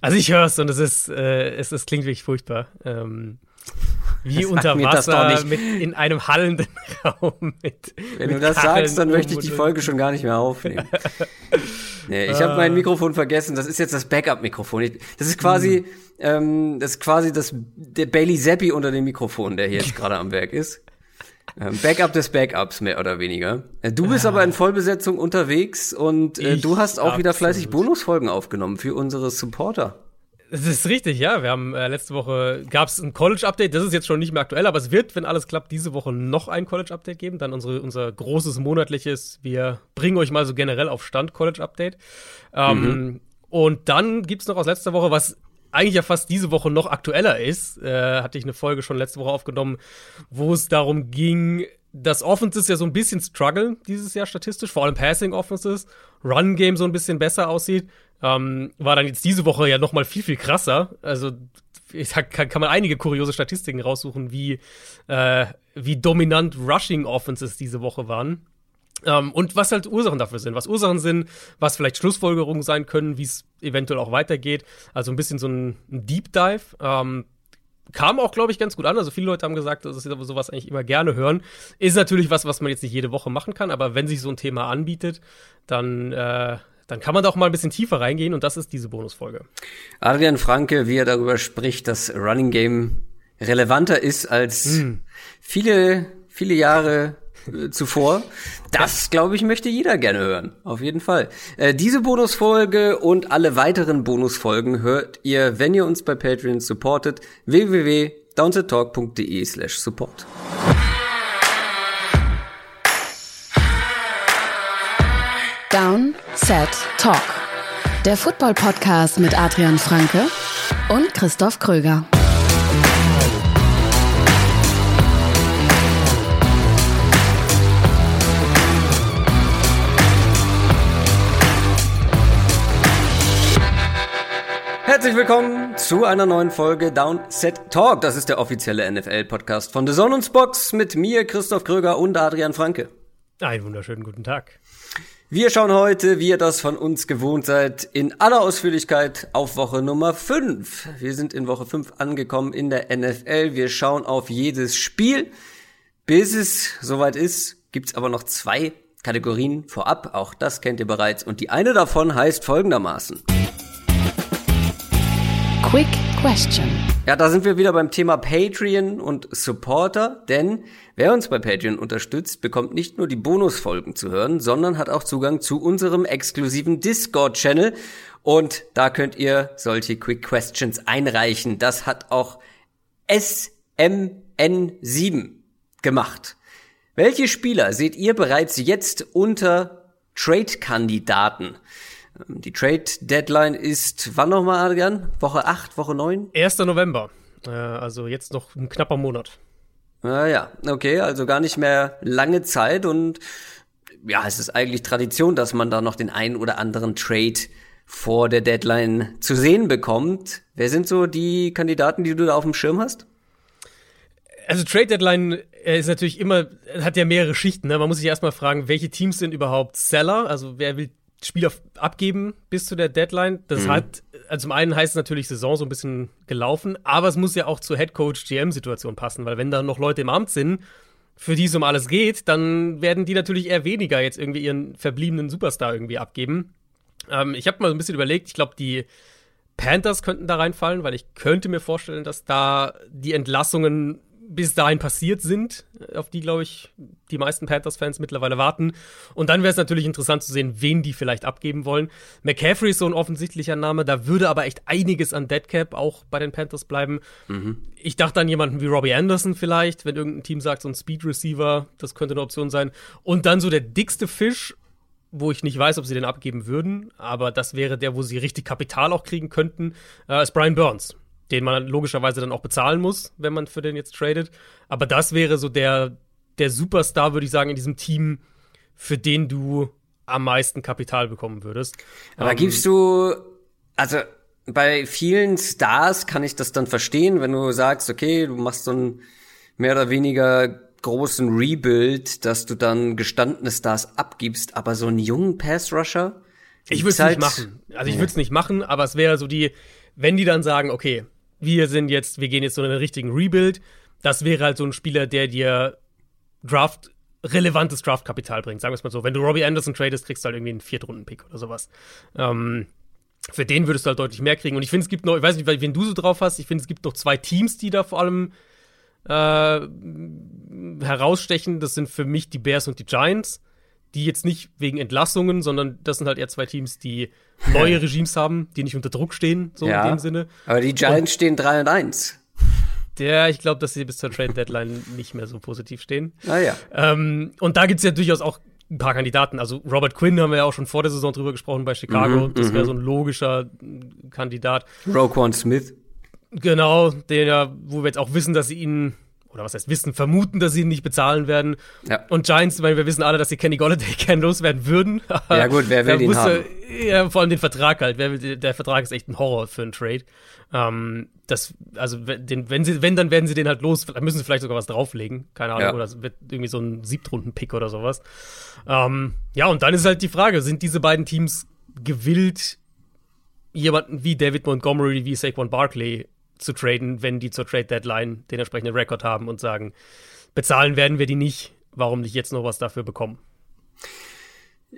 Also ich höre es und es ist, äh, es, es klingt wirklich furchtbar. Ähm, wie unter Wasser mit in einem hallenden Raum. Mit, Wenn mit du das Kacheln sagst, dann möchte ich die Folge schon gar nicht mehr aufnehmen. nee, ich habe mein Mikrofon vergessen. Das ist jetzt das Backup-Mikrofon. Das ist quasi, hm. ähm, das ist quasi das der Bailey Zappi unter dem Mikrofon, der hier jetzt gerade am Werk ist. Ähm, Backup des Backups, mehr oder weniger. Äh, du bist ja. aber in Vollbesetzung unterwegs und äh, du hast auch absolut. wieder fleißig Bonusfolgen aufgenommen für unsere Supporter. Das ist richtig, ja. Wir haben äh, letzte Woche gab es ein College-Update. Das ist jetzt schon nicht mehr aktuell, aber es wird, wenn alles klappt, diese Woche noch ein College-Update geben. Dann unsere, unser großes monatliches. Wir bringen euch mal so generell auf Stand College-Update. Ähm, mhm. Und dann gibt's noch aus letzter Woche, was eigentlich ja fast diese Woche noch aktueller ist. Äh, hatte ich eine Folge schon letzte Woche aufgenommen, wo es darum ging, dass Offenses ja so ein bisschen strugglen dieses Jahr statistisch, vor allem Passing Offenses, Run Game so ein bisschen besser aussieht, ähm, war dann jetzt diese Woche ja noch mal viel viel krasser. Also ich sag, kann, kann man einige kuriose Statistiken raussuchen, wie äh, wie dominant Rushing Offenses diese Woche waren. Ähm, und was halt Ursachen dafür sind, was Ursachen sind, was vielleicht Schlussfolgerungen sein können, wie es eventuell auch weitergeht. Also ein bisschen so ein, ein Deep Dive. Ähm, kam auch, glaube ich, ganz gut an. Also viele Leute haben gesagt, dass sie sowas eigentlich immer gerne hören. Ist natürlich was, was man jetzt nicht jede Woche machen kann, aber wenn sich so ein Thema anbietet, dann, äh, dann kann man da auch mal ein bisschen tiefer reingehen und das ist diese Bonusfolge. Adrian Franke, wie er darüber spricht, dass Running Game relevanter ist als hm. viele, viele Jahre zuvor. Das, glaube ich, möchte jeder gerne hören. Auf jeden Fall. Äh, diese Bonusfolge und alle weiteren Bonusfolgen hört ihr, wenn ihr uns bei Patreon supportet. www.downsettalk.de slash support. Down, Set, Talk. Der Football-Podcast mit Adrian Franke und Christoph Kröger. Herzlich willkommen zu einer neuen Folge Downset Talk. Das ist der offizielle NFL-Podcast von The Zone und Box mit mir, Christoph Kröger und Adrian Franke. Einen wunderschönen guten Tag. Wir schauen heute, wie ihr das von uns gewohnt seid, in aller Ausführlichkeit auf Woche Nummer 5. Wir sind in Woche 5 angekommen in der NFL. Wir schauen auf jedes Spiel. Bis es soweit ist, gibt's aber noch zwei Kategorien vorab. Auch das kennt ihr bereits. Und die eine davon heißt folgendermaßen. Quick Question. Ja, da sind wir wieder beim Thema Patreon und Supporter, denn wer uns bei Patreon unterstützt, bekommt nicht nur die Bonusfolgen zu hören, sondern hat auch Zugang zu unserem exklusiven Discord-Channel. Und da könnt ihr solche Quick Questions einreichen. Das hat auch SMN7 gemacht. Welche Spieler seht ihr bereits jetzt unter Trade-Kandidaten? Ähm, die Trade-Deadline ist wann nochmal, Adrian? Woche 8, Woche 9? 1. November. Äh, also jetzt noch ein knapper Monat. Ah, ja, okay, also gar nicht mehr lange Zeit und ja, es ist eigentlich Tradition, dass man da noch den einen oder anderen Trade vor der Deadline zu sehen bekommt. Wer sind so die Kandidaten, die du da auf dem Schirm hast? Also Trade Deadline äh, ist natürlich immer, hat ja mehrere Schichten. Ne? Man muss sich erstmal fragen, welche Teams sind überhaupt Seller? Also wer will Spieler abgeben bis zu der Deadline. Das mhm. hat, also zum einen heißt es natürlich Saison so ein bisschen gelaufen, aber es muss ja auch zur Head Coach GM Situation passen, weil wenn da noch Leute im Amt sind, für die es um alles geht, dann werden die natürlich eher weniger jetzt irgendwie ihren verbliebenen Superstar irgendwie abgeben. Ähm, ich habe mal so ein bisschen überlegt, ich glaube, die Panthers könnten da reinfallen, weil ich könnte mir vorstellen, dass da die Entlassungen bis dahin passiert sind, auf die, glaube ich, die meisten Panthers-Fans mittlerweile warten. Und dann wäre es natürlich interessant zu sehen, wen die vielleicht abgeben wollen. McCaffrey ist so ein offensichtlicher Name, da würde aber echt einiges an Deadcap auch bei den Panthers bleiben. Mhm. Ich dachte an jemanden wie Robbie Anderson vielleicht, wenn irgendein Team sagt, so ein Speed-Receiver, das könnte eine Option sein. Und dann so der dickste Fisch, wo ich nicht weiß, ob sie den abgeben würden, aber das wäre der, wo sie richtig Kapital auch kriegen könnten, äh, ist Brian Burns den man logischerweise dann auch bezahlen muss, wenn man für den jetzt tradet. Aber das wäre so der, der Superstar, würde ich sagen, in diesem Team, für den du am meisten Kapital bekommen würdest. Aber ähm, gibst du, also bei vielen Stars kann ich das dann verstehen, wenn du sagst, okay, du machst so einen mehr oder weniger großen Rebuild, dass du dann gestandene Stars abgibst, aber so einen jungen Pass-Rusher? Ich würde es nicht machen. Also ich würde es nicht machen, aber es wäre so die, wenn die dann sagen, okay, wir sind jetzt, wir gehen jetzt so in einen richtigen Rebuild, das wäre halt so ein Spieler, der dir Draft relevantes Draftkapital bringt, sagen wir es mal so. Wenn du Robbie Anderson tradest, kriegst du halt irgendwie einen Viertrunden-Pick oder sowas. Ähm, für den würdest du halt deutlich mehr kriegen. Und ich finde, es gibt noch, ich weiß nicht, wen du so drauf hast, ich finde, es gibt noch zwei Teams, die da vor allem äh, herausstechen. Das sind für mich die Bears und die Giants, die jetzt nicht wegen Entlassungen, sondern das sind halt eher zwei Teams, die neue Regimes haben, die nicht unter Druck stehen, so ja, in dem Sinne. Aber die Giants und, stehen 3 und 1. Der, ich glaube, dass sie bis zur Trade Deadline nicht mehr so positiv stehen. Ah ja. Ähm, und da gibt es ja durchaus auch ein paar Kandidaten. Also Robert Quinn haben wir ja auch schon vor der Saison drüber gesprochen bei Chicago. Mhm, das wäre mhm. so ein logischer Kandidat. Roquan Smith. Genau, ja, wo wir jetzt auch wissen, dass sie ihn oder was heißt wissen, vermuten, dass sie ihn nicht bezahlen werden. Ja. Und Giants, weil wir wissen alle, dass sie Kenny Golladay gern loswerden würden. Ja gut, wer will den haben? Ja, vor allem den Vertrag halt. Wer will, der Vertrag ist echt ein Horror für einen Trade. Ähm, das, also den, wenn sie, wenn, dann werden sie den halt los. Müssen sie vielleicht sogar was drauflegen. Keine Ahnung. Ja. Oder es wird irgendwie so ein Siebtrunden-Pick oder sowas. Ähm, ja, und dann ist halt die Frage, sind diese beiden Teams gewillt, jemanden wie David Montgomery, wie Saquon Barkley zu traden, wenn die zur Trade Deadline den entsprechenden Rekord haben und sagen, bezahlen werden wir die nicht, warum nicht jetzt noch was dafür bekommen?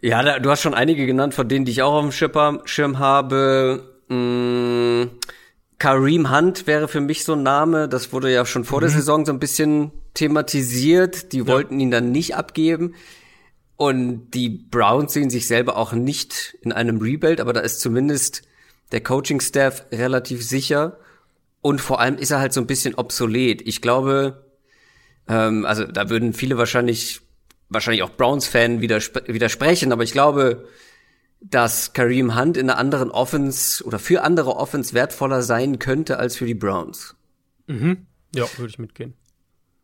Ja, da, du hast schon einige genannt, von denen die ich auch auf dem Schirm, habe. Mmh, Kareem Hunt wäre für mich so ein Name, das wurde ja schon vor mhm. der Saison so ein bisschen thematisiert. Die ja. wollten ihn dann nicht abgeben. Und die Browns sehen sich selber auch nicht in einem Rebuild, aber da ist zumindest der Coaching-Staff relativ sicher. Und vor allem ist er halt so ein bisschen obsolet. Ich glaube, ähm, also da würden viele wahrscheinlich, wahrscheinlich auch Browns-Fan widerspre widersprechen, aber ich glaube, dass Kareem Hunt in einer anderen Offense oder für andere Offense wertvoller sein könnte als für die Browns. Mhm. Ja, würde ich mitgehen.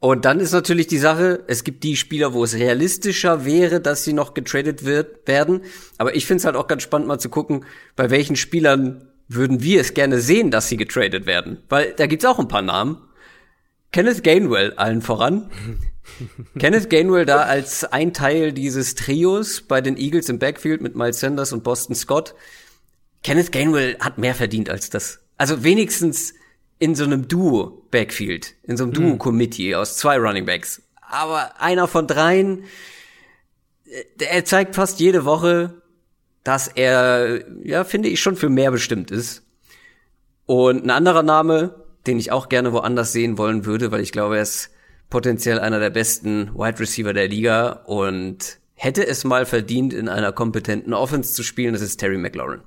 Und dann ist natürlich die Sache, es gibt die Spieler, wo es realistischer wäre, dass sie noch getradet wird, werden. Aber ich finde es halt auch ganz spannend mal zu gucken, bei welchen Spielern würden wir es gerne sehen, dass sie getradet werden. Weil da gibt's auch ein paar Namen. Kenneth Gainwell allen voran. Kenneth Gainwell da als ein Teil dieses Trios bei den Eagles im Backfield mit Miles Sanders und Boston Scott. Kenneth Gainwell hat mehr verdient als das. Also wenigstens in so einem Duo-Backfield, in so einem hm. Duo-Committee aus zwei Running Backs. Aber einer von dreien, äh, er zeigt fast jede Woche, dass er, ja, finde ich, schon für mehr bestimmt ist. Und ein anderer Name, den ich auch gerne woanders sehen wollen würde, weil ich glaube, er ist potenziell einer der besten Wide Receiver der Liga und hätte es mal verdient, in einer kompetenten Offense zu spielen, das ist Terry McLaurin.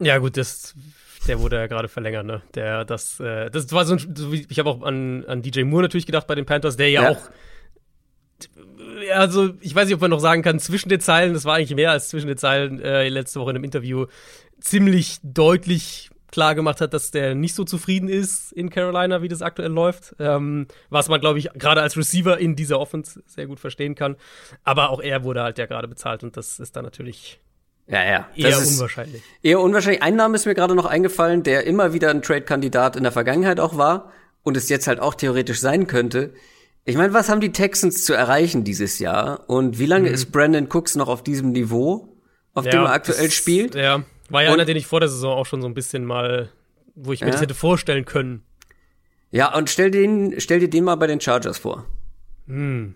Ja, gut, das, der wurde ja gerade verlängert, ne? Der, das, äh, das war so ein, ich habe auch an, an DJ Moore natürlich gedacht bei den Panthers, der ja, ja. auch also ich weiß nicht, ob man noch sagen kann, zwischen den Zeilen, das war eigentlich mehr als zwischen den Zeilen äh, letzte Woche in einem Interview, ziemlich deutlich klar gemacht hat, dass der nicht so zufrieden ist in Carolina, wie das aktuell läuft. Ähm, was man, glaube ich, gerade als Receiver in dieser Offense sehr gut verstehen kann. Aber auch er wurde halt ja gerade bezahlt und das ist dann natürlich ja, ja. Eher unwahrscheinlich. Eher unwahrscheinlich. Ein Name ist mir gerade noch eingefallen, der immer wieder ein Trade-Kandidat in der Vergangenheit auch war und es jetzt halt auch theoretisch sein könnte. Ich meine, was haben die Texans zu erreichen dieses Jahr? Und wie lange mhm. ist Brandon Cooks noch auf diesem Niveau, auf ja, dem er aktuell das, spielt? Ja, war ja und, einer, den ich vor der Saison auch schon so ein bisschen mal, wo ich mir ja. das hätte vorstellen können. Ja, und stell, den, stell dir den mal bei den Chargers vor. Hm.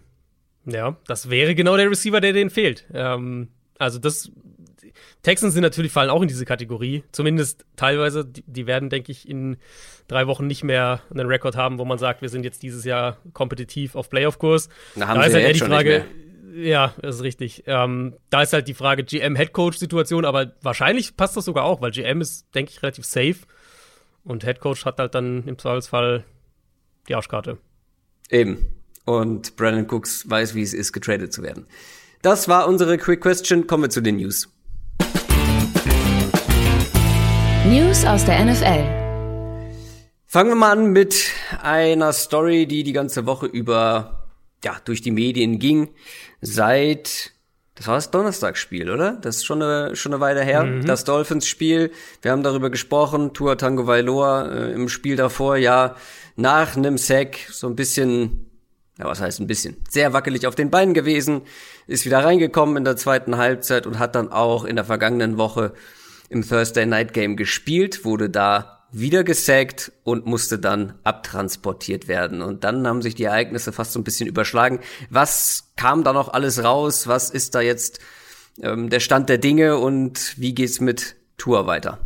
Ja, das wäre genau der Receiver, der denen fehlt. Ähm, also das Texans sind natürlich fallen auch in diese Kategorie, zumindest teilweise. Die, die werden, denke ich, in drei Wochen nicht mehr einen Rekord haben, wo man sagt, wir sind jetzt dieses Jahr kompetitiv auf Playoff-Kurs. Da haben da sie ist halt eher die Frage. Ja, das ist richtig. Ähm, da ist halt die Frage GM-Headcoach-Situation, aber wahrscheinlich passt das sogar auch, weil GM ist, denke ich, relativ safe und Headcoach hat halt dann im Zweifelsfall die Arschkarte. Eben. Und Brandon Cooks weiß, wie es ist, getradet zu werden. Das war unsere Quick Question. Kommen wir zu den News. News aus der NFL. Fangen wir mal an mit einer Story, die die ganze Woche über ja durch die Medien ging. Seit das war das Donnerstagsspiel, oder? Das ist schon eine, schon eine Weile her. Mhm. Das Dolphins-Spiel. Wir haben darüber gesprochen. Tua Tango Vailoa äh, im Spiel davor, ja, nach einem Sack so ein bisschen, ja, was heißt ein bisschen, sehr wackelig auf den Beinen gewesen, ist wieder reingekommen in der zweiten Halbzeit und hat dann auch in der vergangenen Woche im Thursday Night Game gespielt, wurde da wieder gesackt und musste dann abtransportiert werden. Und dann haben sich die Ereignisse fast so ein bisschen überschlagen. Was kam da noch alles raus? Was ist da jetzt ähm, der Stand der Dinge und wie geht's mit Tour weiter?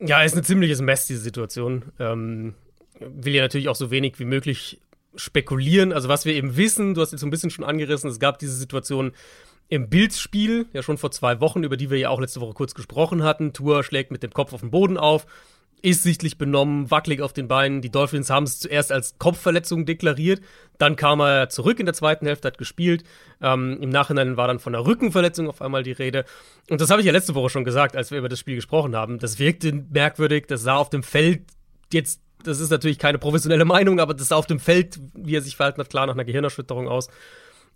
Ja, ist eine ziemliches Mess, diese Situation. Ähm, will ja natürlich auch so wenig wie möglich spekulieren. Also was wir eben wissen, du hast jetzt so ein bisschen schon angerissen, es gab diese Situation im Bildspiel, ja schon vor zwei Wochen, über die wir ja auch letzte Woche kurz gesprochen hatten. Tour schlägt mit dem Kopf auf den Boden auf, ist sichtlich benommen, wackelig auf den Beinen. Die Dolphins haben es zuerst als Kopfverletzung deklariert, dann kam er zurück in der zweiten Hälfte, hat gespielt. Ähm, Im Nachhinein war dann von einer Rückenverletzung auf einmal die Rede. Und das habe ich ja letzte Woche schon gesagt, als wir über das Spiel gesprochen haben. Das wirkte merkwürdig, das sah auf dem Feld jetzt, das ist natürlich keine professionelle Meinung, aber das sah auf dem Feld, wie er sich verhalten hat, klar nach einer Gehirnerschütterung aus.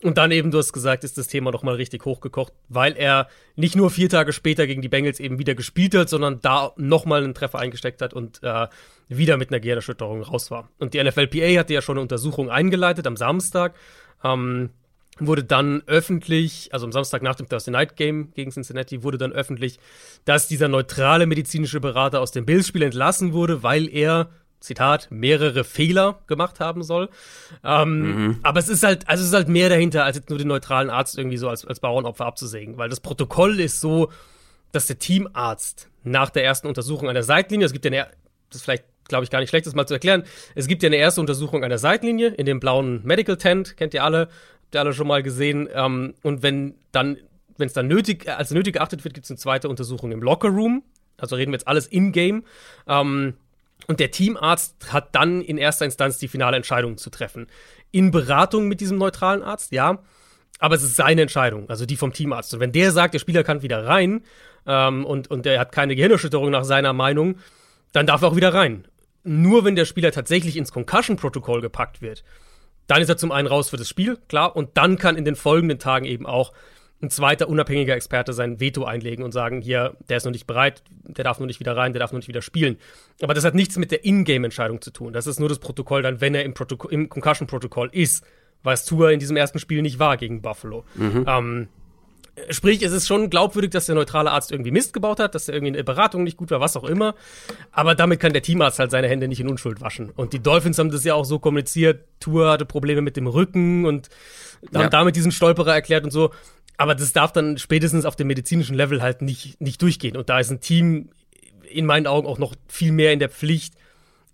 Und dann eben, du hast gesagt, ist das Thema nochmal richtig hochgekocht, weil er nicht nur vier Tage später gegen die Bengals eben wieder gespielt hat, sondern da nochmal einen Treffer eingesteckt hat und äh, wieder mit einer Gehirnerschütterung raus war. Und die NFLPA hatte ja schon eine Untersuchung eingeleitet am Samstag. Ähm, wurde dann öffentlich, also am Samstag nach dem Thursday Night Game gegen Cincinnati, wurde dann öffentlich, dass dieser neutrale medizinische Berater aus dem Bills-Spiel entlassen wurde, weil er Zitat, mehrere Fehler gemacht haben soll. Ähm, mhm. Aber es ist halt, also es ist halt mehr dahinter, als jetzt nur den neutralen Arzt irgendwie so als, als Bauernopfer abzusägen. Weil das Protokoll ist so, dass der Teamarzt nach der ersten Untersuchung an der Seitlinie, es gibt ja eine, das ist vielleicht, glaube ich, gar nicht schlecht, das mal zu erklären, es gibt ja eine erste Untersuchung an der Seitlinie in dem blauen Medical Tent, kennt ihr alle, habt ihr alle schon mal gesehen. Ähm, und wenn dann, wenn es dann nötig, als nötig geachtet wird, gibt es eine zweite Untersuchung im Locker Room. Also reden wir jetzt alles in-game. Ähm, und der Teamarzt hat dann in erster Instanz die finale Entscheidung zu treffen. In Beratung mit diesem neutralen Arzt, ja. Aber es ist seine Entscheidung, also die vom Teamarzt. Und wenn der sagt, der Spieler kann wieder rein ähm, und, und der hat keine Gehirnerschütterung nach seiner Meinung, dann darf er auch wieder rein. Nur wenn der Spieler tatsächlich ins Concussion-Protokoll gepackt wird, dann ist er zum einen raus für das Spiel, klar, und dann kann in den folgenden Tagen eben auch ein zweiter unabhängiger Experte sein Veto einlegen und sagen, hier, der ist noch nicht bereit, der darf noch nicht wieder rein, der darf noch nicht wieder spielen. Aber das hat nichts mit der Ingame-Entscheidung zu tun. Das ist nur das Protokoll dann, wenn er im, im Concussion-Protokoll ist, was Tour in diesem ersten Spiel nicht war gegen Buffalo. Mhm. Ähm, Sprich, es ist schon glaubwürdig, dass der neutrale Arzt irgendwie Mist gebaut hat, dass er irgendwie eine Beratung nicht gut war, was auch immer. Aber damit kann der Teamarzt halt seine Hände nicht in Unschuld waschen. Und die Dolphins haben das ja auch so kommuniziert. Tour hatte Probleme mit dem Rücken und haben ja. damit diesen Stolperer erklärt und so. Aber das darf dann spätestens auf dem medizinischen Level halt nicht, nicht durchgehen. Und da ist ein Team in meinen Augen auch noch viel mehr in der Pflicht,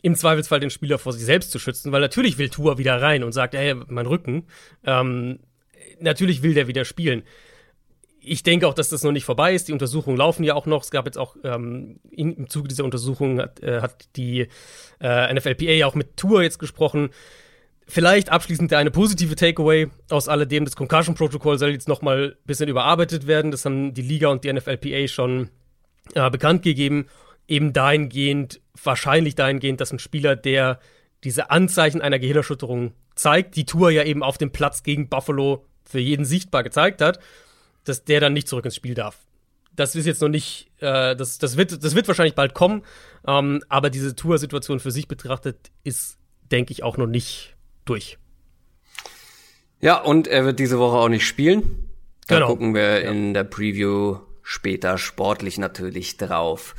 im Zweifelsfall den Spieler vor sich selbst zu schützen, weil natürlich will Tour wieder rein und sagt, hey, mein Rücken. Ähm, natürlich will der wieder spielen ich denke auch, dass das noch nicht vorbei ist. Die Untersuchungen laufen ja auch noch. Es gab jetzt auch ähm, im Zuge dieser Untersuchung hat, äh, hat die äh, NFLPA ja auch mit Tour jetzt gesprochen. Vielleicht abschließend eine positive Takeaway aus alledem. Das Concussion-Protokoll soll jetzt noch mal ein bisschen überarbeitet werden. Das haben die Liga und die NFLPA schon äh, bekannt gegeben. Eben dahingehend, wahrscheinlich dahingehend, dass ein Spieler, der diese Anzeichen einer Gehirnerschütterung zeigt, die Tour ja eben auf dem Platz gegen Buffalo für jeden sichtbar gezeigt hat, dass der dann nicht zurück ins Spiel darf. Das ist jetzt noch nicht, äh, das, das, wird, das wird wahrscheinlich bald kommen, ähm, aber diese Tour-Situation für sich betrachtet ist, denke ich, auch noch nicht durch. Ja, und er wird diese Woche auch nicht spielen. Da genau. gucken wir ja. in der Preview später sportlich natürlich drauf.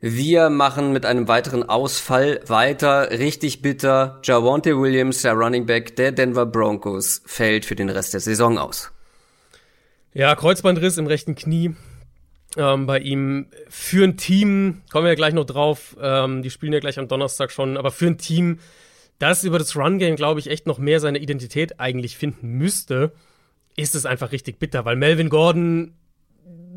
Wir machen mit einem weiteren Ausfall weiter. Richtig bitter. Javante Williams, der Running Back der Denver Broncos, fällt für den Rest der Saison aus. Ja, Kreuzbandriss im rechten Knie. Ähm, bei ihm für ein Team, kommen wir ja gleich noch drauf, ähm, die spielen ja gleich am Donnerstag schon, aber für ein Team, das über das Run-Game, glaube ich, echt noch mehr seine Identität eigentlich finden müsste, ist es einfach richtig bitter, weil Melvin Gordon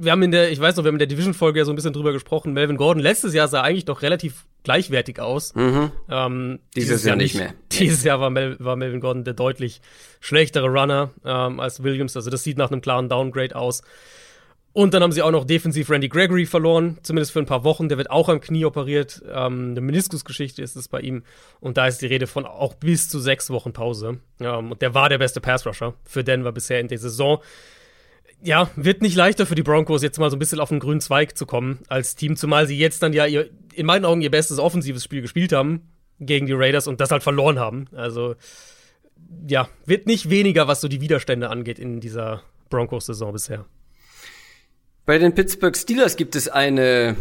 wir haben in der, ich weiß noch, wir haben in der Division-Folge ja so ein bisschen drüber gesprochen. Melvin Gordon letztes Jahr sah eigentlich doch relativ gleichwertig aus. Mhm. Ähm, dieses, dieses, Jahr, nicht mehr. Dieses Jahr war, Mel, war, Melvin Gordon der deutlich schlechtere Runner ähm, als Williams. Also das sieht nach einem klaren Downgrade aus. Und dann haben sie auch noch defensiv Randy Gregory verloren, zumindest für ein paar Wochen. Der wird auch am Knie operiert. Ähm, eine Meniskusgeschichte ist es bei ihm. Und da ist die Rede von auch bis zu sechs Wochen Pause. Ähm, und der war der beste Pass-Rusher für Denver bisher in der Saison ja, wird nicht leichter für die Broncos, jetzt mal so ein bisschen auf den grünen Zweig zu kommen als Team, zumal sie jetzt dann ja ihr, in meinen Augen ihr bestes offensives Spiel gespielt haben gegen die Raiders und das halt verloren haben. Also, ja, wird nicht weniger, was so die Widerstände angeht in dieser Broncos-Saison bisher. Bei den Pittsburgh Steelers gibt es eine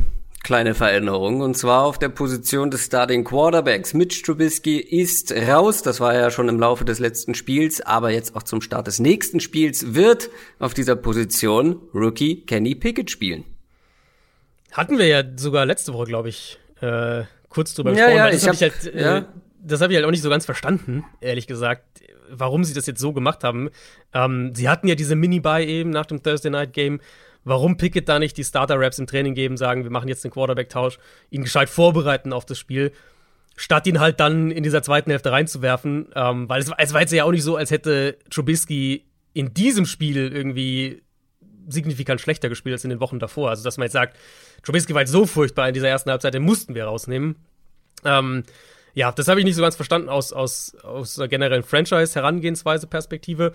kleine Veränderung und zwar auf der Position des Starting Quarterbacks. Mitch Trubisky ist raus, das war ja schon im Laufe des letzten Spiels, aber jetzt auch zum Start des nächsten Spiels wird auf dieser Position Rookie Kenny Pickett spielen. Hatten wir ja sogar letzte Woche, glaube ich, äh, kurz drüber ja, gesprochen. Ja, das habe ich, halt, äh, ja. das hab ich halt auch nicht so ganz verstanden, ehrlich gesagt, warum sie das jetzt so gemacht haben. Ähm, sie hatten ja diese Mini-Buy eben nach dem Thursday Night Game warum Pickett da nicht die Starter-Raps im Training geben, sagen, wir machen jetzt den Quarterback-Tausch, ihn gescheit vorbereiten auf das Spiel, statt ihn halt dann in dieser zweiten Hälfte reinzuwerfen. Ähm, weil es, es war jetzt ja auch nicht so, als hätte Trubisky in diesem Spiel irgendwie signifikant schlechter gespielt als in den Wochen davor. Also, dass man jetzt sagt, Trubisky war jetzt so furchtbar in dieser ersten Halbzeit, den mussten wir rausnehmen. Ähm, ja, das habe ich nicht so ganz verstanden aus, aus, aus einer generellen Franchise-Herangehensweise-Perspektive.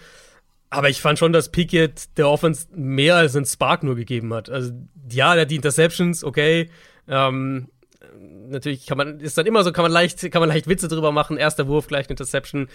Aber ich fand schon, dass Pickett der Offense mehr als einen Spark nur gegeben hat. Also, ja, der hat die Interceptions, okay. Ähm, natürlich kann man, ist dann immer so, kann man leicht, kann man leicht Witze drüber machen. Erster Wurf, gleich eine Interception.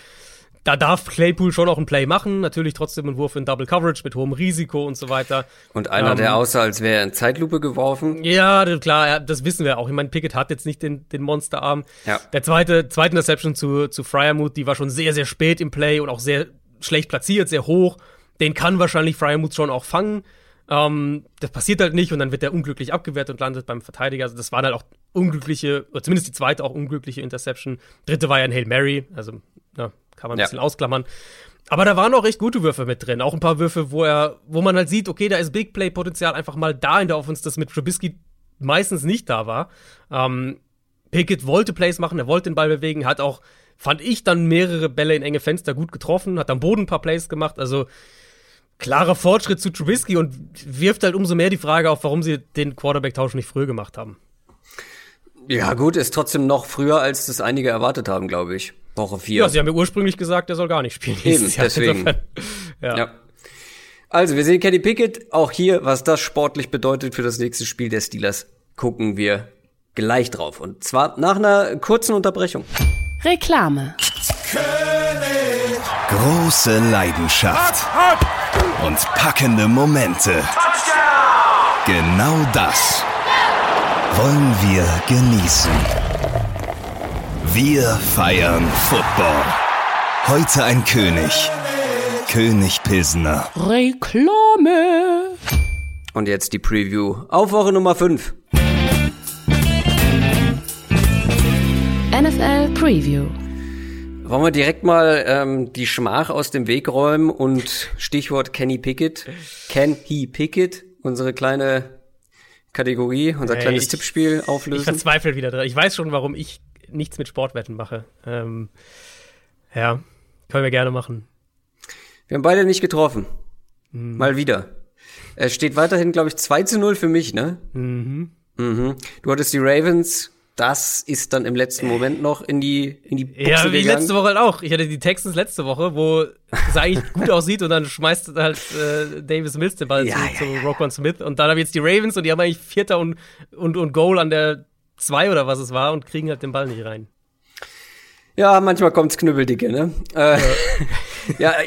Da darf Claypool schon auch ein Play machen. Natürlich trotzdem ein Wurf in Double Coverage mit hohem Risiko und so weiter. Und einer, ähm, der aussah, als wäre er in Zeitlupe geworfen. Ja, klar, das wissen wir auch. Ich meine, Pickett hat jetzt nicht den, den Monsterarm. Ja. Der zweite, zweite Interception zu, zu Fryermuth, die war schon sehr, sehr spät im Play und auch sehr schlecht platziert, sehr hoch. Den kann wahrscheinlich Fryermuth schon auch fangen. Ähm, das passiert halt nicht und dann wird der unglücklich abgewehrt und landet beim Verteidiger. Also das waren halt auch unglückliche, oder zumindest die zweite auch unglückliche Interception. Dritte war ja ein Hail Mary, also ja, kann man ein ja. bisschen ausklammern. Aber da waren auch echt gute Würfe mit drin. Auch ein paar Würfe, wo er, wo man halt sieht, okay, da ist Big Play-Potenzial einfach mal da in der Offense, das mit Trubisky meistens nicht da war. Ähm, Pickett wollte Plays machen, er wollte den Ball bewegen, hat auch fand ich dann mehrere Bälle in enge Fenster gut getroffen, hat am Boden ein paar Plays gemacht, also klarer Fortschritt zu Trubisky und wirft halt umso mehr die Frage auf, warum sie den Quarterback-Tausch nicht früher gemacht haben. Ja, gut, ist trotzdem noch früher, als das einige erwartet haben, glaube ich. Woche 4. Ja, sie haben ja ursprünglich gesagt, er soll gar nicht spielen. Eben, deswegen. ja. ja. Also, wir sehen Kenny Pickett. Auch hier, was das sportlich bedeutet für das nächste Spiel der Steelers, gucken wir gleich drauf. Und zwar nach einer kurzen Unterbrechung. Reklame. König. Große Leidenschaft. Und packende Momente. Genau das wollen wir genießen. Wir feiern Football. Heute ein König. König Pilsner. Reklame. Und jetzt die Preview auf Woche Nummer 5. NFL Preview. Wollen wir direkt mal ähm, die Schmach aus dem Weg räumen und Stichwort Kenny Pickett. Can he Pickett? Unsere kleine Kategorie, unser hey, kleines ich, Tippspiel auflösen. Ich verzweifle wieder dran. Ich weiß schon, warum ich nichts mit Sportwetten mache. Ähm, ja, können wir gerne machen. Wir haben beide nicht getroffen. Mhm. Mal wieder. Es steht weiterhin, glaube ich, 2 zu 0 für mich, ne? Mhm. Mhm. Du hattest die Ravens das ist dann im letzten Moment noch in die in die Buchse Ja, wie gegangen. letzte Woche halt auch. Ich hatte die Texans letzte Woche, wo es eigentlich gut aussieht und dann schmeißt halt äh, Davis Mills den Ball ja, zu, ja, zu. Roquan Smith und dann haben jetzt die Ravens und die haben eigentlich Vierter und und und Goal an der zwei oder was es war und kriegen halt den Ball nicht rein. Ja, manchmal kommt's knüppeldicke, ne? Äh, ja,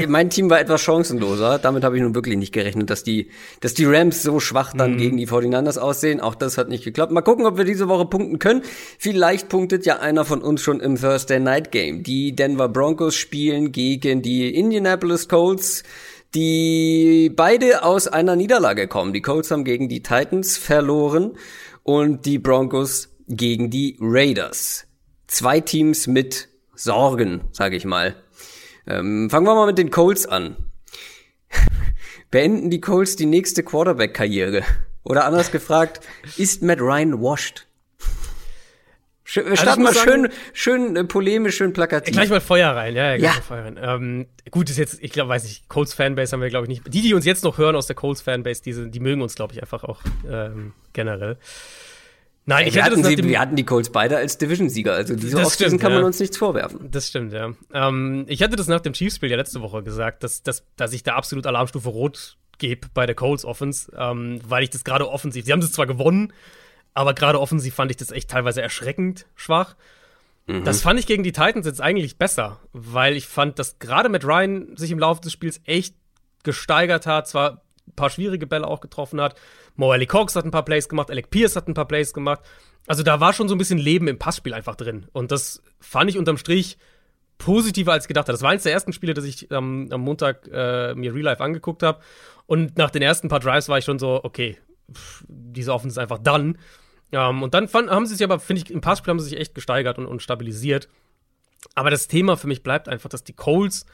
mein Team war etwas chancenloser. Damit habe ich nun wirklich nicht gerechnet, dass die, dass die Rams so schwach dann mhm. gegen die 49ers aussehen. Auch das hat nicht geklappt. Mal gucken, ob wir diese Woche punkten können. Vielleicht punktet ja einer von uns schon im Thursday Night Game. Die Denver Broncos spielen gegen die Indianapolis Colts die beide aus einer Niederlage kommen. Die Colts haben gegen die Titans verloren und die Broncos gegen die Raiders. Zwei Teams mit Sorgen, sage ich mal. Ähm, fangen wir mal mit den Colts an. Beenden die Colts die nächste Quarterback-Karriere? Oder anders gefragt, ist Matt Ryan washed? Schön, wir also starten mal schön, schön äh, polemisch, schön plakativ. Gleich mal Feuer rein, ja, ja, ja. Feuer rein. Ähm, gut, ist jetzt, ich glaube, weiß nicht, Colts Fanbase haben wir, glaube ich, nicht. Die, die uns jetzt noch hören aus der Colts Fanbase, die, die mögen uns, glaube ich, einfach auch ähm, generell. Nein, ich wir, hatten sie, wir hatten die Colts beide als Division-Sieger, also diese Offseason kann man uns nichts vorwerfen. Das stimmt, ja. Ähm, ich hatte das nach dem Chiefs-Spiel ja letzte Woche gesagt, dass, dass, dass ich da absolut Alarmstufe Rot gebe bei der Colts Offense, ähm, weil ich das gerade offensiv, sie haben es zwar gewonnen, aber gerade offensiv fand ich das echt teilweise erschreckend schwach. Mhm. Das fand ich gegen die Titans jetzt eigentlich besser, weil ich fand, dass gerade mit Ryan sich im Laufe des Spiels echt gesteigert hat, zwar ein paar schwierige Bälle auch getroffen hat. Mo Cox hat ein paar Plays gemacht, Alec Pierce hat ein paar Plays gemacht. Also da war schon so ein bisschen Leben im Passspiel einfach drin. Und das fand ich unterm Strich positiver als gedacht habe. Das war eines der ersten Spiele, das ich ähm, am Montag äh, mir Real Life angeguckt habe. Und nach den ersten paar Drives war ich schon so, okay, pff, diese Offense ist einfach done. Ähm, und dann fand, haben sie sich aber, finde ich, im Passspiel haben sie sich echt gesteigert und, und stabilisiert. Aber das Thema für mich bleibt einfach, dass die Colts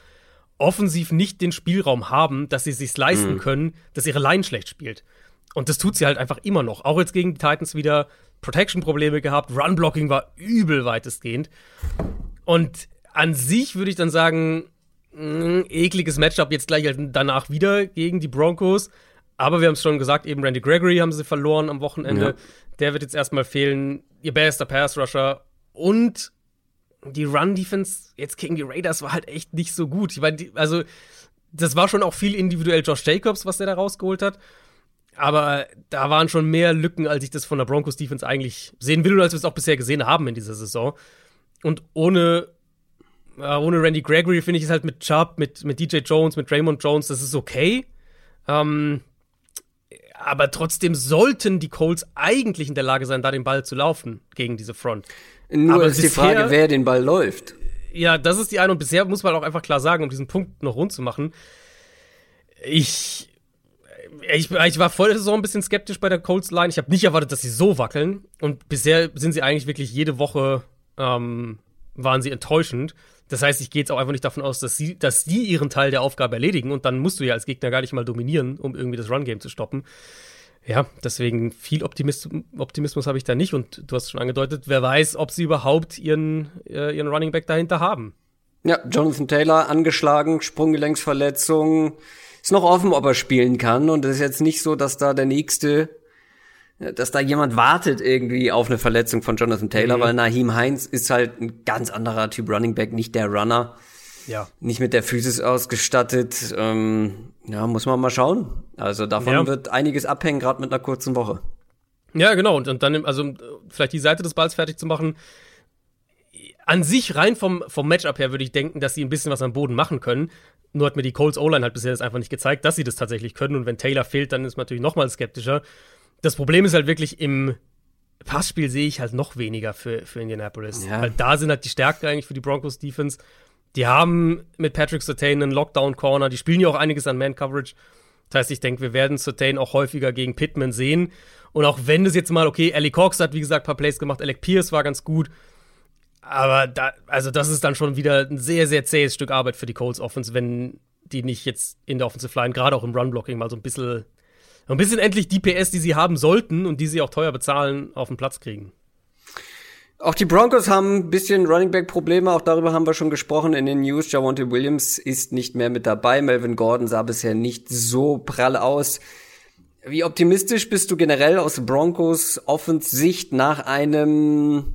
offensiv nicht den Spielraum haben, dass sie sich leisten mhm. können, dass ihre Line schlecht spielt. Und das tut sie halt einfach immer noch. Auch jetzt gegen die Titans wieder Protection-Probleme gehabt. Run-Blocking war übel weitestgehend. Und an sich würde ich dann sagen, mh, ekliges Matchup jetzt gleich danach wieder gegen die Broncos. Aber wir haben es schon gesagt, eben Randy Gregory haben sie verloren am Wochenende. Ja. Der wird jetzt erstmal fehlen. Ihr bester Pass-Rusher. Und die Run-Defense jetzt gegen die Raiders war halt echt nicht so gut. Ich meine, also, das war schon auch viel individuell Josh Jacobs, was der da rausgeholt hat. Aber da waren schon mehr Lücken, als ich das von der Broncos Defense eigentlich sehen will und als wir es auch bisher gesehen haben in dieser Saison. Und ohne, äh, ohne Randy Gregory finde ich es halt mit Chubb, mit, mit DJ Jones, mit Raymond Jones, das ist okay. Ähm, aber trotzdem sollten die Colts eigentlich in der Lage sein, da den Ball zu laufen gegen diese Front. Nur aber ist die Frage, wer den Ball läuft. Ja, das ist die eine. Und bisher muss man auch einfach klar sagen, um diesen Punkt noch rund zu machen. Ich, ich, ich war vor der Saison ein bisschen skeptisch bei der Colts Line. Ich habe nicht erwartet, dass sie so wackeln. Und bisher sind sie eigentlich wirklich jede Woche ähm, waren sie enttäuschend. Das heißt, ich gehe jetzt auch einfach nicht davon aus, dass sie, dass sie ihren Teil der Aufgabe erledigen und dann musst du ja als Gegner gar nicht mal dominieren, um irgendwie das Run-Game zu stoppen. Ja, deswegen viel Optimist Optimismus habe ich da nicht und du hast schon angedeutet, wer weiß, ob sie überhaupt ihren, äh, ihren Running Back dahinter haben. Ja, Jonathan Taylor angeschlagen, Sprunggelenksverletzung. Ist noch offen, ob er spielen kann und es ist jetzt nicht so, dass da der nächste, dass da jemand wartet irgendwie auf eine Verletzung von Jonathan Taylor, mhm. weil Naheem Heinz ist halt ein ganz anderer Typ Running Back, nicht der Runner. Ja. Nicht mit der Physis ausgestattet. Ähm, ja, muss man mal schauen. Also davon ja. wird einiges abhängen, gerade mit einer kurzen Woche. Ja, genau. Und, und dann, also vielleicht die Seite des Balls fertig zu machen. An sich, rein vom, vom Matchup her, würde ich denken, dass sie ein bisschen was am Boden machen können. Nur hat mir die Colts O-Line halt bisher das einfach nicht gezeigt, dass sie das tatsächlich können. Und wenn Taylor fehlt, dann ist man natürlich noch mal skeptischer. Das Problem ist halt wirklich im Passspiel sehe ich halt noch weniger für, für Indianapolis. Ja. Weil da sind halt die Stärken eigentlich für die Broncos Defense. Die haben mit Patrick Sertain einen Lockdown-Corner, die spielen ja auch einiges an Man-Coverage. Das heißt, ich denke, wir werden Sertain auch häufiger gegen Pittman sehen. Und auch wenn es jetzt mal, okay, Ellie Cox hat, wie gesagt, ein paar Plays gemacht, Alec Pierce war ganz gut. Aber da, also das ist dann schon wieder ein sehr, sehr zähes Stück Arbeit für die Colts Offense, wenn die nicht jetzt in der Offensive Line, gerade auch im Run-Blocking, mal so ein bisschen, ein bisschen endlich die PS, die sie haben sollten und die sie auch teuer bezahlen, auf den Platz kriegen. Auch die Broncos haben ein bisschen Running Back Probleme, auch darüber haben wir schon gesprochen in den News. Javonte Williams ist nicht mehr mit dabei. Melvin Gordon sah bisher nicht so prall aus. Wie optimistisch bist du generell aus Broncos Offensicht nach einem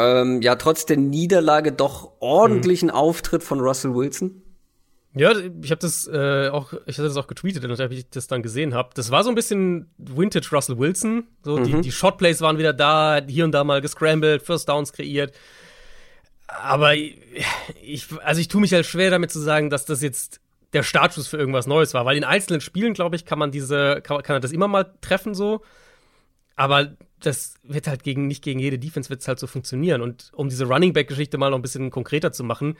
ähm, ja trotz der Niederlage doch ordentlichen mhm. Auftritt von Russell Wilson? Ja, ich habe das äh, auch, ich hatte das auch getweetet, nachdem ich das dann gesehen habe. Das war so ein bisschen Vintage Russell Wilson. So mhm. die, die Shotplays waren wieder da, hier und da mal gescrambled, First Downs kreiert. Aber ich, also ich tue mich halt schwer damit zu sagen, dass das jetzt der Startschuss für irgendwas Neues war, weil in einzelnen Spielen, glaube ich, kann man diese, kann, kann er das immer mal treffen so. Aber das wird halt gegen, nicht gegen jede Defense wird es halt so funktionieren. Und um diese Running Back-Geschichte mal noch ein bisschen konkreter zu machen,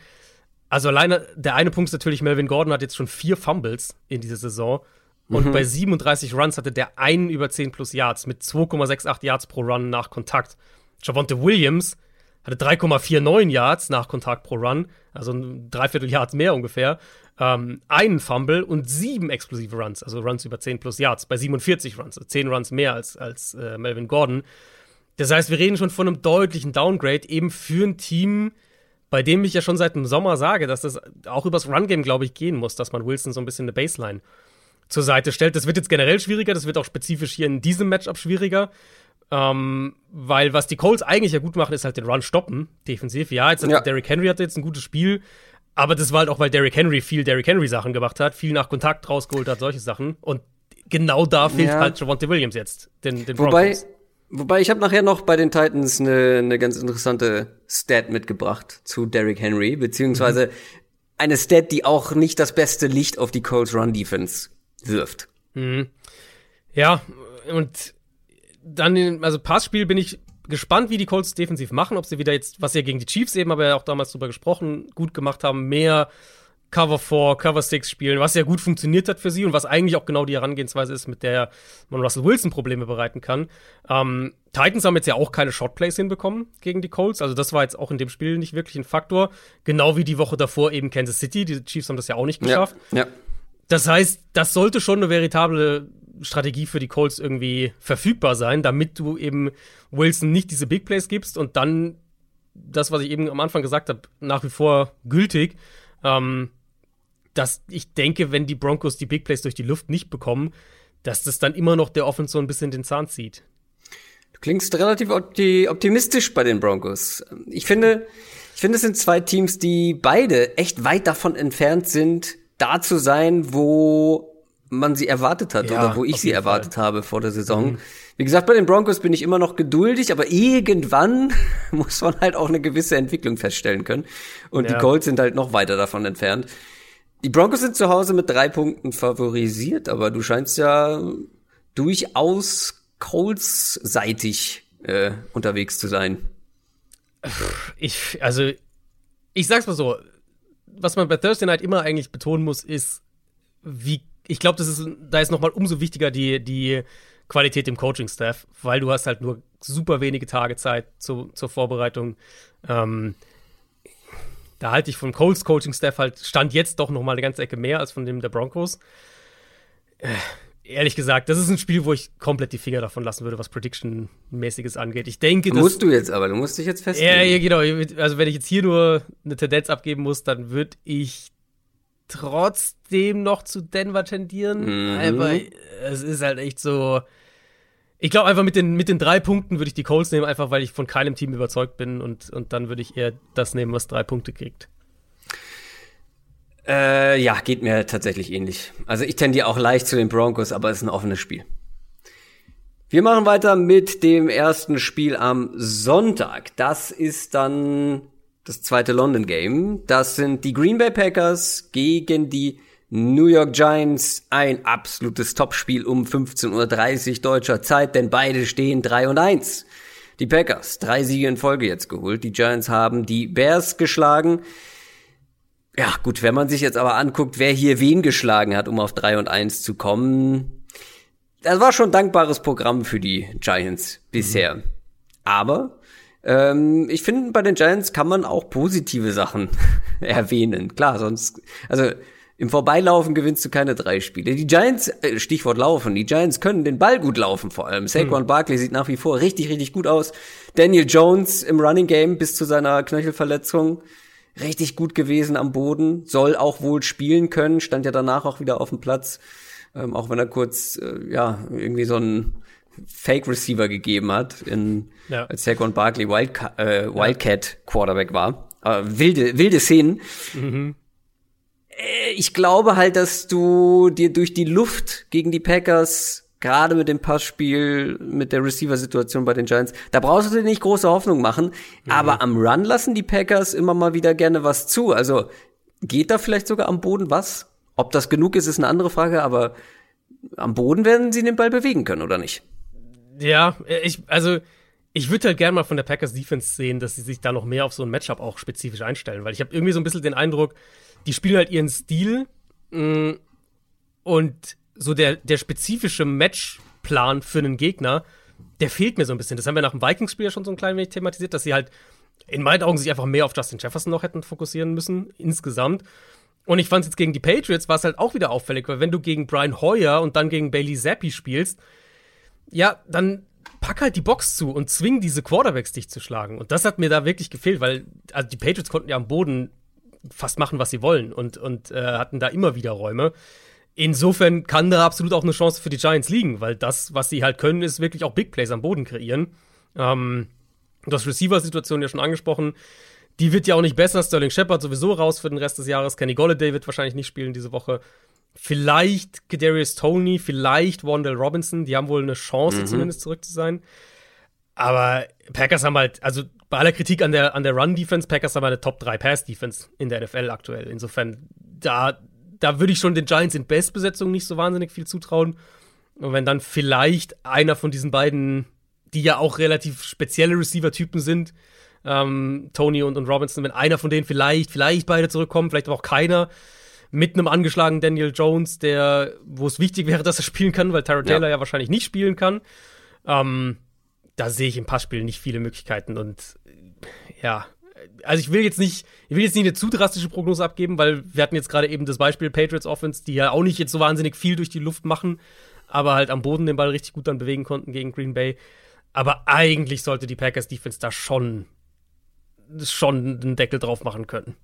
also alleine, der eine Punkt ist natürlich, Melvin Gordon hat jetzt schon vier Fumbles in dieser Saison. Und mhm. bei 37 Runs hatte der einen über 10 plus Yards mit 2,68 Yards pro Run nach Kontakt. Javonte Williams hatte 3,49 Yards nach Kontakt pro Run, also ein Dreiviertel Yards mehr ungefähr. Ähm, einen Fumble und sieben explosive Runs, also Runs über 10 plus Yards, bei 47 Runs, also 10 Runs mehr als, als äh, Melvin Gordon. Das heißt, wir reden schon von einem deutlichen Downgrade, eben für ein Team, bei dem ich ja schon seit dem Sommer sage, dass das auch übers Run-Game, glaube ich, gehen muss, dass man Wilson so ein bisschen eine Baseline zur Seite stellt. Das wird jetzt generell schwieriger, das wird auch spezifisch hier in diesem Matchup schwieriger. Ähm, weil was die Colts eigentlich ja gut machen, ist halt den Run stoppen, defensiv. Ja, jetzt hat ja. Derrick Henry hatte jetzt ein gutes Spiel, aber das war halt auch, weil Derrick Henry viel Derrick Henry Sachen gemacht hat, viel nach Kontakt rausgeholt hat, solche Sachen. Und genau da fehlt ja. halt Javonte Williams jetzt, den, den Wobei, Wobei ich habe nachher noch bei den Titans eine, eine ganz interessante Stat mitgebracht zu Derrick Henry, beziehungsweise mhm. eine Stat, die auch nicht das beste Licht auf die Colts Run Defense wirft. Mhm. Ja, und dann, also Passspiel bin ich gespannt, wie die Colts defensiv machen, ob sie wieder jetzt, was sie gegen die Chiefs eben, aber ja auch damals drüber gesprochen, gut gemacht haben, mehr Cover 4, Cover 6 spielen, was ja gut funktioniert hat für sie und was eigentlich auch genau die Herangehensweise ist, mit der man Russell Wilson Probleme bereiten kann. Ähm, Titans haben jetzt ja auch keine Shotplays hinbekommen gegen die Colts, also das war jetzt auch in dem Spiel nicht wirklich ein Faktor. Genau wie die Woche davor eben Kansas City, die Chiefs haben das ja auch nicht geschafft. Ja, ja. Das heißt, das sollte schon eine veritable Strategie für die Colts irgendwie verfügbar sein, damit du eben Wilson nicht diese Big Plays gibst und dann das, was ich eben am Anfang gesagt habe, nach wie vor gültig. Ähm, dass ich denke, wenn die Broncos die Big Plays durch die Luft nicht bekommen, dass das dann immer noch der Offense so ein bisschen den Zahn zieht. Du klingst relativ optimistisch bei den Broncos. Ich finde, ich finde, es sind zwei Teams, die beide echt weit davon entfernt sind, da zu sein, wo man sie erwartet hat ja, oder wo ich sie erwartet Fall. habe vor der Saison. Mhm. Wie gesagt, bei den Broncos bin ich immer noch geduldig, aber irgendwann muss man halt auch eine gewisse Entwicklung feststellen können. Und ja. die Colts sind halt noch weiter davon entfernt. Die Broncos sind zu Hause mit drei Punkten favorisiert, aber du scheinst ja durchaus Colts-seitig äh, unterwegs zu sein. Ich, also, ich sag's mal so, was man bei Thursday Night immer eigentlich betonen muss, ist, wie, ich glaube, das ist, da ist nochmal umso wichtiger die, die Qualität im Coaching-Staff, weil du hast halt nur super wenige Tage Zeit zu, zur Vorbereitung. Ähm, da halte ich vom Colts Coaching Staff halt stand jetzt doch noch mal eine ganze Ecke mehr als von dem der Broncos. Äh, ehrlich gesagt, das ist ein Spiel, wo ich komplett die Finger davon lassen würde, was Prediction-mäßiges angeht. Ich denke, das musst du jetzt aber, du musst dich jetzt festlegen. Ja, ja, genau. Also wenn ich jetzt hier nur eine Tendenz abgeben muss, dann würde ich trotzdem noch zu Denver tendieren. Mhm. Aber es ist halt echt so. Ich glaube einfach mit den, mit den drei Punkten würde ich die Colts nehmen, einfach weil ich von keinem Team überzeugt bin und, und dann würde ich eher das nehmen, was drei Punkte kriegt. Äh, ja, geht mir tatsächlich ähnlich. Also ich tendiere auch leicht zu den Broncos, aber es ist ein offenes Spiel. Wir machen weiter mit dem ersten Spiel am Sonntag. Das ist dann das zweite London Game. Das sind die Green Bay Packers gegen die New York Giants ein absolutes Topspiel um 15.30 Uhr deutscher Zeit, denn beide stehen 3 und 1. Die Packers, drei Siege in Folge jetzt geholt. Die Giants haben die Bears geschlagen. Ja, gut, wenn man sich jetzt aber anguckt, wer hier wen geschlagen hat, um auf 3 und 1 zu kommen, das war schon ein dankbares Programm für die Giants bisher. Mhm. Aber ähm, ich finde, bei den Giants kann man auch positive Sachen erwähnen. Klar, sonst, also im Vorbeilaufen gewinnst du keine drei Spiele. Die Giants, äh, Stichwort laufen, die Giants können den Ball gut laufen vor allem. Saquon hm. Barkley sieht nach wie vor richtig, richtig gut aus. Daniel Jones im Running Game bis zu seiner Knöchelverletzung richtig gut gewesen am Boden, soll auch wohl spielen können, stand ja danach auch wieder auf dem Platz, ähm, auch wenn er kurz, äh, ja, irgendwie so einen Fake-Receiver gegeben hat, in, ja. als Saquon Barkley Wildcat, äh, Wildcat Quarterback war. Äh, wilde, wilde Szenen. Mhm. Äh, ich glaube halt, dass du dir durch die Luft gegen die Packers, gerade mit dem Passspiel, mit der Receiver-Situation bei den Giants, da brauchst du dir nicht große Hoffnung machen. Mhm. Aber am Run lassen die Packers immer mal wieder gerne was zu. Also geht da vielleicht sogar am Boden was? Ob das genug ist, ist eine andere Frage, aber am Boden werden sie den Ball bewegen können, oder nicht? Ja, ich, also ich würde halt gerne mal von der Packers Defense sehen, dass sie sich da noch mehr auf so ein Matchup auch spezifisch einstellen, weil ich habe irgendwie so ein bisschen den Eindruck, die spielen halt ihren Stil mh, mm, und so der, der spezifische Matchplan für einen Gegner, der fehlt mir so ein bisschen. Das haben wir nach dem Vikings-Spiel ja schon so ein klein wenig thematisiert, dass sie halt in meinen Augen sich einfach mehr auf Justin Jefferson noch hätten fokussieren müssen, insgesamt. Und ich fand es jetzt gegen die Patriots war es halt auch wieder auffällig, weil wenn du gegen Brian Hoyer und dann gegen Bailey Zappi spielst, ja, dann pack halt die Box zu und zwing diese Quarterbacks dich zu schlagen. Und das hat mir da wirklich gefehlt, weil also die Patriots konnten ja am Boden fast machen, was sie wollen und, und äh, hatten da immer wieder Räume. Insofern kann da absolut auch eine Chance für die Giants liegen, weil das, was sie halt können, ist wirklich auch Big Plays am Boden kreieren. Ähm, das Receiver-Situation ja schon angesprochen. Die wird ja auch nicht besser. Sterling Shepard sowieso raus für den Rest des Jahres. Kenny Golladay wird wahrscheinlich nicht spielen diese Woche. Vielleicht Kadarius Tony, vielleicht Wandell Robinson. Die haben wohl eine Chance, mhm. zumindest zurück zu sein. Aber Packers haben halt, also bei aller Kritik an der, an der Run-Defense, Packers haben eine Top 3 Pass-Defense in der NFL aktuell. Insofern, da, da würde ich schon den Giants in Bestbesetzung nicht so wahnsinnig viel zutrauen. Und wenn dann vielleicht einer von diesen beiden, die ja auch relativ spezielle Receiver-Typen sind, ähm, Tony und, und Robinson, wenn einer von denen vielleicht, vielleicht beide zurückkommen, vielleicht aber auch keiner, mit einem angeschlagenen Daniel Jones, der, wo es wichtig wäre, dass er spielen kann, weil Tyrod Taylor ja. ja wahrscheinlich nicht spielen kann. Ähm, da sehe ich im Passspiel nicht viele Möglichkeiten und ja, also ich will jetzt nicht, ich will jetzt nicht eine zu drastische Prognose abgeben, weil wir hatten jetzt gerade eben das Beispiel Patriots Offense, die ja auch nicht jetzt so wahnsinnig viel durch die Luft machen, aber halt am Boden den Ball richtig gut dann bewegen konnten gegen Green Bay. Aber eigentlich sollte die Packers Defense da schon, schon einen Deckel drauf machen können.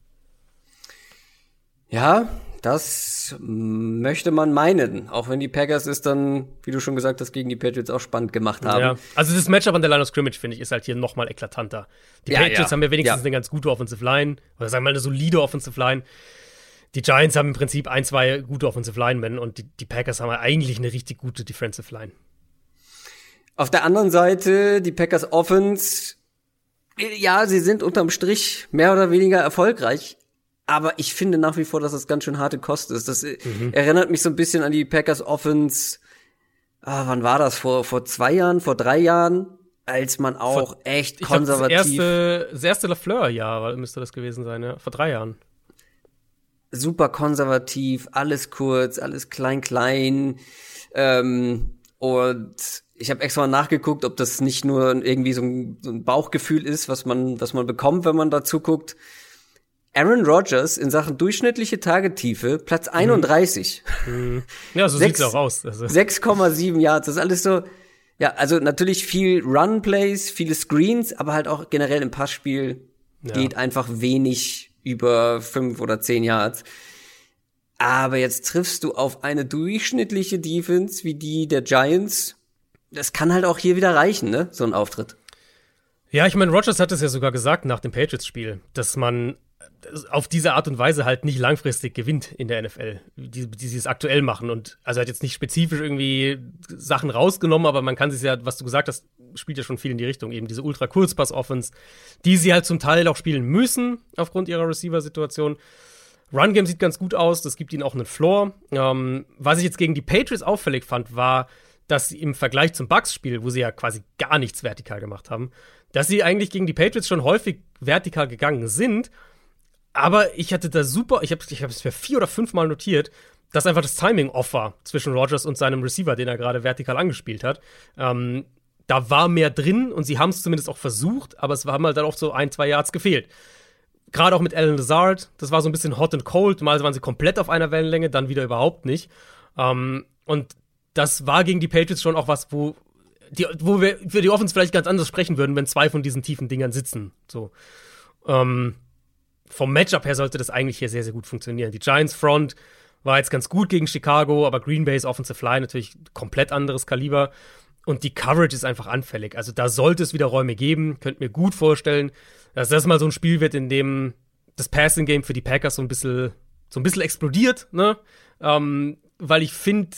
Ja, das möchte man meinen. Auch wenn die Packers es dann, wie du schon gesagt hast, gegen die Patriots auch spannend gemacht haben. Ja. Also das Matchup an der Line of Scrimmage, finde ich, ist halt hier noch mal eklatanter. Die ja, Patriots ja. haben ja wenigstens eine ganz gute Offensive Line. Oder sagen wir mal eine solide Offensive Line. Die Giants haben im Prinzip ein, zwei gute Offensive Linemen und die, die Packers haben eigentlich eine richtig gute Defensive Line. Auf der anderen Seite, die Packers Offense, ja, sie sind unterm Strich mehr oder weniger erfolgreich. Aber ich finde nach wie vor, dass das ganz schön harte Kost ist. Das mhm. erinnert mich so ein bisschen an die Packers Offense. Ah, wann war das? Vor, vor zwei Jahren, vor drei Jahren? Als man auch vor, echt konservativ. Glaub, das erste, das erste Lafleur-Jahr müsste das gewesen sein, ja. Vor drei Jahren. Super konservativ, alles kurz, alles klein, klein. Ähm, und ich habe extra mal nachgeguckt, ob das nicht nur irgendwie so ein, so ein Bauchgefühl ist, was man, was man bekommt, wenn man dazu guckt. Aaron Rodgers in Sachen durchschnittliche Tagetiefe Platz 31. Mhm. Ja, so 6, sieht's auch aus. Also. 6,7 Yards. Das ist alles so. Ja, also natürlich viel Run Plays, viele Screens, aber halt auch generell im Passspiel ja. geht einfach wenig über fünf oder zehn Yards. Aber jetzt triffst du auf eine durchschnittliche Defense wie die der Giants. Das kann halt auch hier wieder reichen, ne? So ein Auftritt. Ja, ich meine, Rogers hat es ja sogar gesagt nach dem Patriots-Spiel, dass man auf diese Art und Weise halt nicht langfristig gewinnt in der NFL, die, die sie es aktuell machen. Und also er hat jetzt nicht spezifisch irgendwie Sachen rausgenommen, aber man kann sich ja, was du gesagt hast, spielt ja schon viel in die Richtung, eben diese Ultra-Kurzpass-Offense, die sie halt zum Teil auch spielen müssen aufgrund ihrer Receiver-Situation. Run-Game sieht ganz gut aus, das gibt ihnen auch einen Floor. Ähm, was ich jetzt gegen die Patriots auffällig fand, war, dass sie im Vergleich zum Bucks-Spiel, wo sie ja quasi gar nichts vertikal gemacht haben, dass sie eigentlich gegen die Patriots schon häufig vertikal gegangen sind aber ich hatte da super, ich habe ich hab es für vier oder fünf Mal notiert, dass einfach das Timing off war zwischen Rogers und seinem Receiver, den er gerade vertikal angespielt hat. Ähm, da war mehr drin und sie haben es zumindest auch versucht, aber es haben halt dann oft so ein, zwei Yards gefehlt. Gerade auch mit Alan Lazard, das war so ein bisschen hot and cold. Mal waren sie komplett auf einer Wellenlänge, dann wieder überhaupt nicht. Ähm, und das war gegen die Patriots schon auch was, wo, die, wo wir für die Offense vielleicht ganz anders sprechen würden, wenn zwei von diesen tiefen Dingern sitzen. So. Ähm, vom Matchup her sollte das eigentlich hier sehr, sehr gut funktionieren. Die Giants Front war jetzt ganz gut gegen Chicago, aber Green Bay's Offensive Line natürlich komplett anderes Kaliber. Und die Coverage ist einfach anfällig. Also da sollte es wieder Räume geben. Könnt mir gut vorstellen, dass das mal so ein Spiel wird, in dem das Passing Game für die Packers so ein bisschen, so ein bisschen explodiert, ne? Ähm, weil ich finde,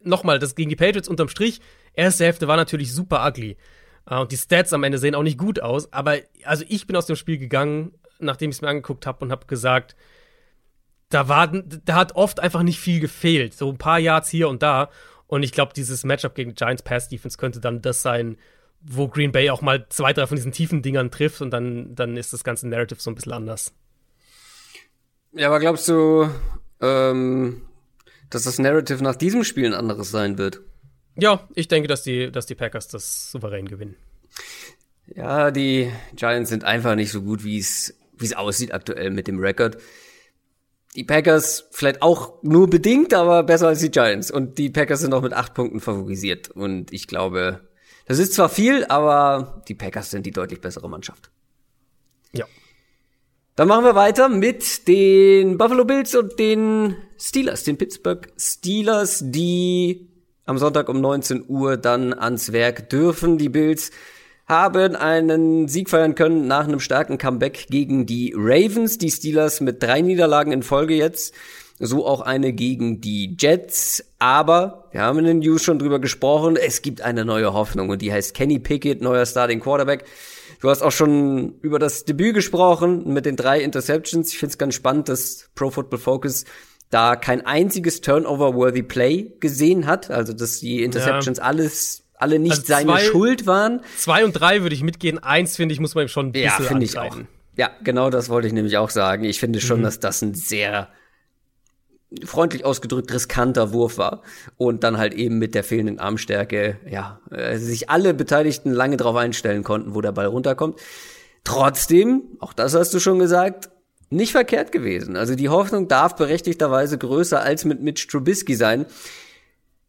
nochmal, das gegen die Patriots unterm Strich, erste Hälfte war natürlich super ugly. Uh, und die Stats am Ende sehen auch nicht gut aus. Aber also ich bin aus dem Spiel gegangen nachdem ich es mir angeguckt habe und habe gesagt, da war, da hat oft einfach nicht viel gefehlt. So ein paar Yards hier und da. Und ich glaube, dieses Matchup gegen Giants Pass Defense könnte dann das sein, wo Green Bay auch mal zwei, drei von diesen tiefen Dingern trifft und dann, dann ist das ganze Narrative so ein bisschen anders. Ja, aber glaubst du, ähm, dass das Narrative nach diesem Spiel ein anderes sein wird? Ja, ich denke, dass die, dass die Packers das souverän gewinnen. Ja, die Giants sind einfach nicht so gut, wie es wie es aussieht aktuell mit dem Rekord. Die Packers vielleicht auch nur bedingt, aber besser als die Giants. Und die Packers sind auch mit acht Punkten favorisiert. Und ich glaube, das ist zwar viel, aber die Packers sind die deutlich bessere Mannschaft. Ja. Dann machen wir weiter mit den Buffalo Bills und den Steelers, den Pittsburgh Steelers, die am Sonntag um 19 Uhr dann ans Werk dürfen. Die Bills haben einen Sieg feiern können nach einem starken Comeback gegen die Ravens. Die Steelers mit drei Niederlagen in Folge jetzt. So auch eine gegen die Jets. Aber wir haben in den News schon drüber gesprochen. Es gibt eine neue Hoffnung und die heißt Kenny Pickett, neuer Starting Quarterback. Du hast auch schon über das Debüt gesprochen mit den drei Interceptions. Ich finde es ganz spannend, dass Pro Football Focus da kein einziges Turnover-worthy Play gesehen hat, also dass die Interceptions ja. alles alle nicht also zwei, seine Schuld waren. Zwei und drei würde ich mitgehen. Eins finde ich muss man ihm schon ein bisschen Ja, finde ich auch. Ja, genau das wollte ich nämlich auch sagen. Ich finde schon, mhm. dass das ein sehr freundlich ausgedrückt riskanter Wurf war und dann halt eben mit der fehlenden Armstärke, ja, äh, sich alle Beteiligten lange darauf einstellen konnten, wo der Ball runterkommt. Trotzdem, auch das hast du schon gesagt, nicht verkehrt gewesen. Also die Hoffnung darf berechtigterweise größer als mit Mitch Trubisky sein.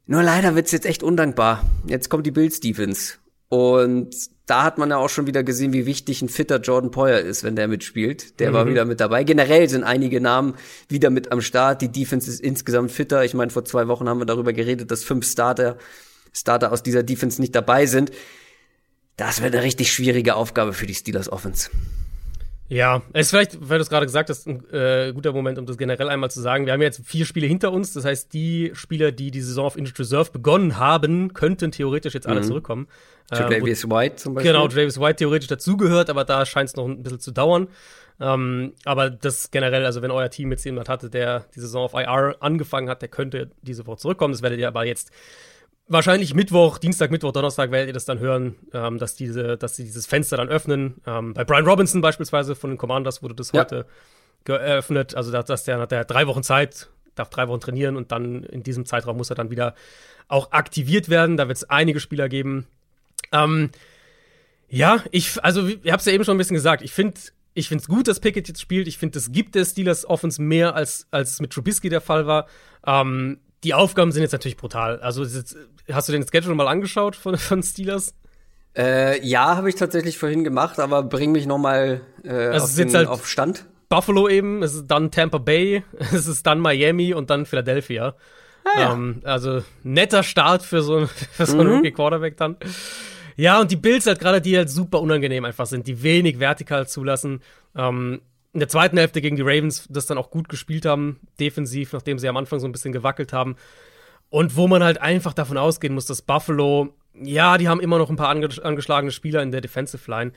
Nur leider wird's jetzt echt undankbar. Jetzt kommt die Bills Defense und da hat man ja auch schon wieder gesehen, wie wichtig ein fitter Jordan Poyer ist, wenn der mitspielt. Der mhm. war wieder mit dabei. Generell sind einige Namen wieder mit am Start. Die Defense ist insgesamt fitter. Ich meine, vor zwei Wochen haben wir darüber geredet, dass fünf Starter, Starter aus dieser Defense nicht dabei sind. Das wird eine richtig schwierige Aufgabe für die Steelers Offense. Ja, es ist vielleicht, weil du es gerade gesagt hast, ein äh, guter Moment, um das generell einmal zu sagen. Wir haben jetzt vier Spiele hinter uns. Das heißt, die Spieler, die die Saison auf Injured Reserve begonnen haben, könnten theoretisch jetzt alle mhm. zurückkommen. Travis äh, White zum Beispiel. Genau, Travis White theoretisch dazugehört, aber da scheint es noch ein bisschen zu dauern. Ähm, aber das generell, also wenn euer Team jetzt jemand hatte, der die Saison auf IR angefangen hat, der könnte diese Woche zurückkommen. Das werdet ihr aber jetzt wahrscheinlich Mittwoch, Dienstag, Mittwoch, Donnerstag werdet ihr das dann hören, ähm, dass diese, dass sie dieses Fenster dann öffnen. Ähm, bei Brian Robinson beispielsweise von den Commanders wurde das ja. heute geöffnet. Also dass der hat der drei Wochen Zeit, darf drei Wochen trainieren und dann in diesem Zeitraum muss er dann wieder auch aktiviert werden. Da wird es einige Spieler geben. Ähm, ja, ich, also ich habe es ja eben schon ein bisschen gesagt. Ich finde ich finde es gut, dass Pickett jetzt spielt. Ich finde, es gibt der Steelers Offense mehr, als, als es mit Trubisky der Fall war. Ähm, die Aufgaben sind jetzt natürlich brutal. Also jetzt, hast du den Schedule mal angeschaut von, von Steelers? Äh, ja, habe ich tatsächlich vorhin gemacht, aber bring mich noch mal äh, also auf, den, halt auf Stand. Buffalo eben, es ist dann Tampa Bay, es ist dann Miami und dann Philadelphia. Ah, ja. ähm, also netter Start für so, für so einen mhm. Rookie Quarterback dann. Ja, und die Bills halt gerade, die halt super unangenehm einfach sind, die wenig vertikal zulassen. Ähm, in der zweiten Hälfte gegen die Ravens das dann auch gut gespielt haben, defensiv, nachdem sie am Anfang so ein bisschen gewackelt haben. Und wo man halt einfach davon ausgehen muss, dass Buffalo, ja, die haben immer noch ein paar angeschlagene Spieler in der Defensive Line,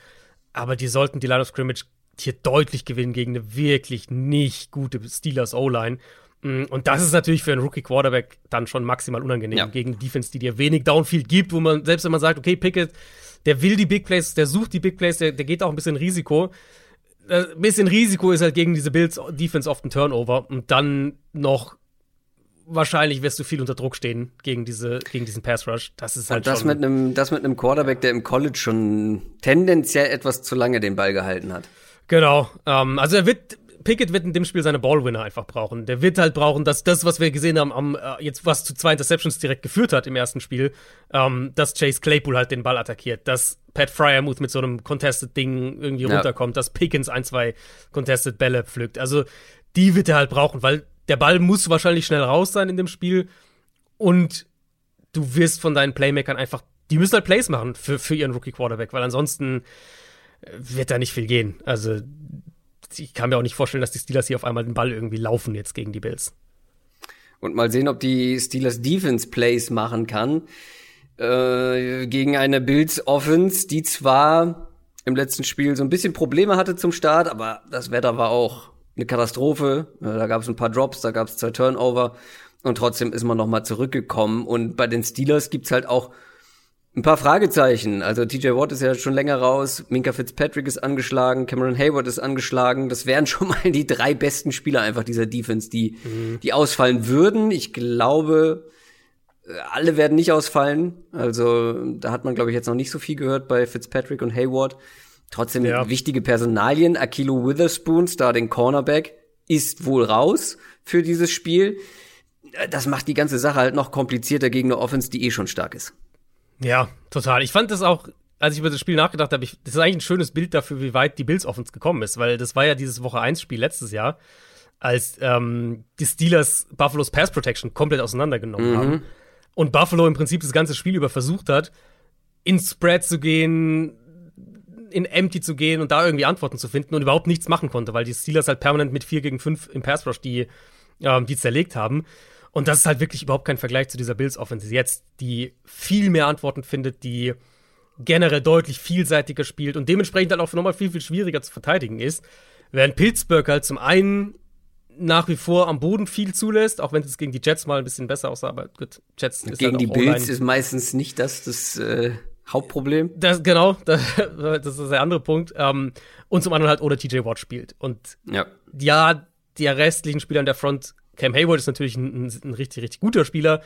aber die sollten die Line of Scrimmage hier deutlich gewinnen gegen eine wirklich nicht gute Steelers O-Line. Mm, und das ist natürlich für einen Rookie Quarterback dann schon maximal unangenehm ja. gegen Defense, die dir wenig Downfield gibt, wo man, selbst wenn man sagt, okay, Pickett, der will die Big Plays, der sucht die Big Plays, der, der geht auch ein bisschen Risiko ein äh, bisschen Risiko ist halt gegen diese Bills Defense oft ein Turnover und dann noch wahrscheinlich wirst du viel unter Druck stehen gegen diese gegen diesen Pass Rush. Das ist halt und das schon mit einem das mit einem Quarterback, der im College schon tendenziell etwas zu lange den Ball gehalten hat. Genau. Ähm, also er wird Pickett wird in dem Spiel seine Ballwinner einfach brauchen. Der wird halt brauchen, dass das, was wir gesehen haben, am, äh, jetzt was zu zwei Interceptions direkt geführt hat im ersten Spiel, ähm, dass Chase Claypool halt den Ball attackiert, dass Pat Fryermuth mit so einem Contested-Ding irgendwie ja. runterkommt, dass Pickens ein, zwei Contested-Bälle pflückt. Also die wird er halt brauchen, weil der Ball muss wahrscheinlich schnell raus sein in dem Spiel und du wirst von deinen Playmakern einfach, die müssen halt Plays machen für, für ihren Rookie-Quarterback, weil ansonsten äh, wird da nicht viel gehen. Also ich kann mir auch nicht vorstellen, dass die Steelers hier auf einmal den Ball irgendwie laufen jetzt gegen die Bills. Und mal sehen, ob die Steelers Defense Plays machen kann äh, gegen eine Bills Offense, die zwar im letzten Spiel so ein bisschen Probleme hatte zum Start, aber das Wetter war auch eine Katastrophe. Äh, da gab es ein paar Drops, da gab es zwei Turnover und trotzdem ist man noch mal zurückgekommen. Und bei den Steelers gibt's halt auch ein paar Fragezeichen. Also TJ Watt ist ja schon länger raus, Minka Fitzpatrick ist angeschlagen, Cameron Hayward ist angeschlagen. Das wären schon mal die drei besten Spieler einfach dieser Defense, die, mhm. die ausfallen würden. Ich glaube, äh, alle werden nicht ausfallen. Also da hat man, glaube ich, jetzt noch nicht so viel gehört bei Fitzpatrick und Hayward. Trotzdem ja. wichtige Personalien. Akilo Witherspoon, Starting Cornerback, ist wohl raus für dieses Spiel. Das macht die ganze Sache halt noch komplizierter gegen eine Offense, die eh schon stark ist. Ja, total. Ich fand das auch, als ich über das Spiel nachgedacht habe, ich, das ist eigentlich ein schönes Bild dafür, wie weit die Bills Offense gekommen ist, weil das war ja dieses Woche 1 Spiel letztes Jahr, als ähm, die Steelers Buffalo's Pass Protection komplett auseinandergenommen mhm. haben und Buffalo im Prinzip das ganze Spiel über versucht hat, ins Spread zu gehen, in Empty zu gehen und da irgendwie Antworten zu finden und überhaupt nichts machen konnte, weil die Steelers halt permanent mit 4 gegen 5 im Pass Rush die, ähm, die zerlegt haben. Und das ist halt wirklich überhaupt kein Vergleich zu dieser Bills Offense jetzt, die viel mehr Antworten findet, die generell deutlich vielseitiger spielt und dementsprechend halt auch nochmal viel, viel schwieriger zu verteidigen ist. Während Pittsburgh halt zum einen nach wie vor am Boden viel zulässt, auch wenn es gegen die Jets mal ein bisschen besser aussah. Aber gut, Jets ist Gegen halt die Bills ist meistens nicht das, das äh, Hauptproblem. Das, genau, das, das ist der andere Punkt. Ähm, und zum anderen halt ohne TJ Watt spielt. Und ja, ja die restlichen Spieler in der Front, Cam Hayward ist natürlich ein, ein, ein richtig, richtig guter Spieler.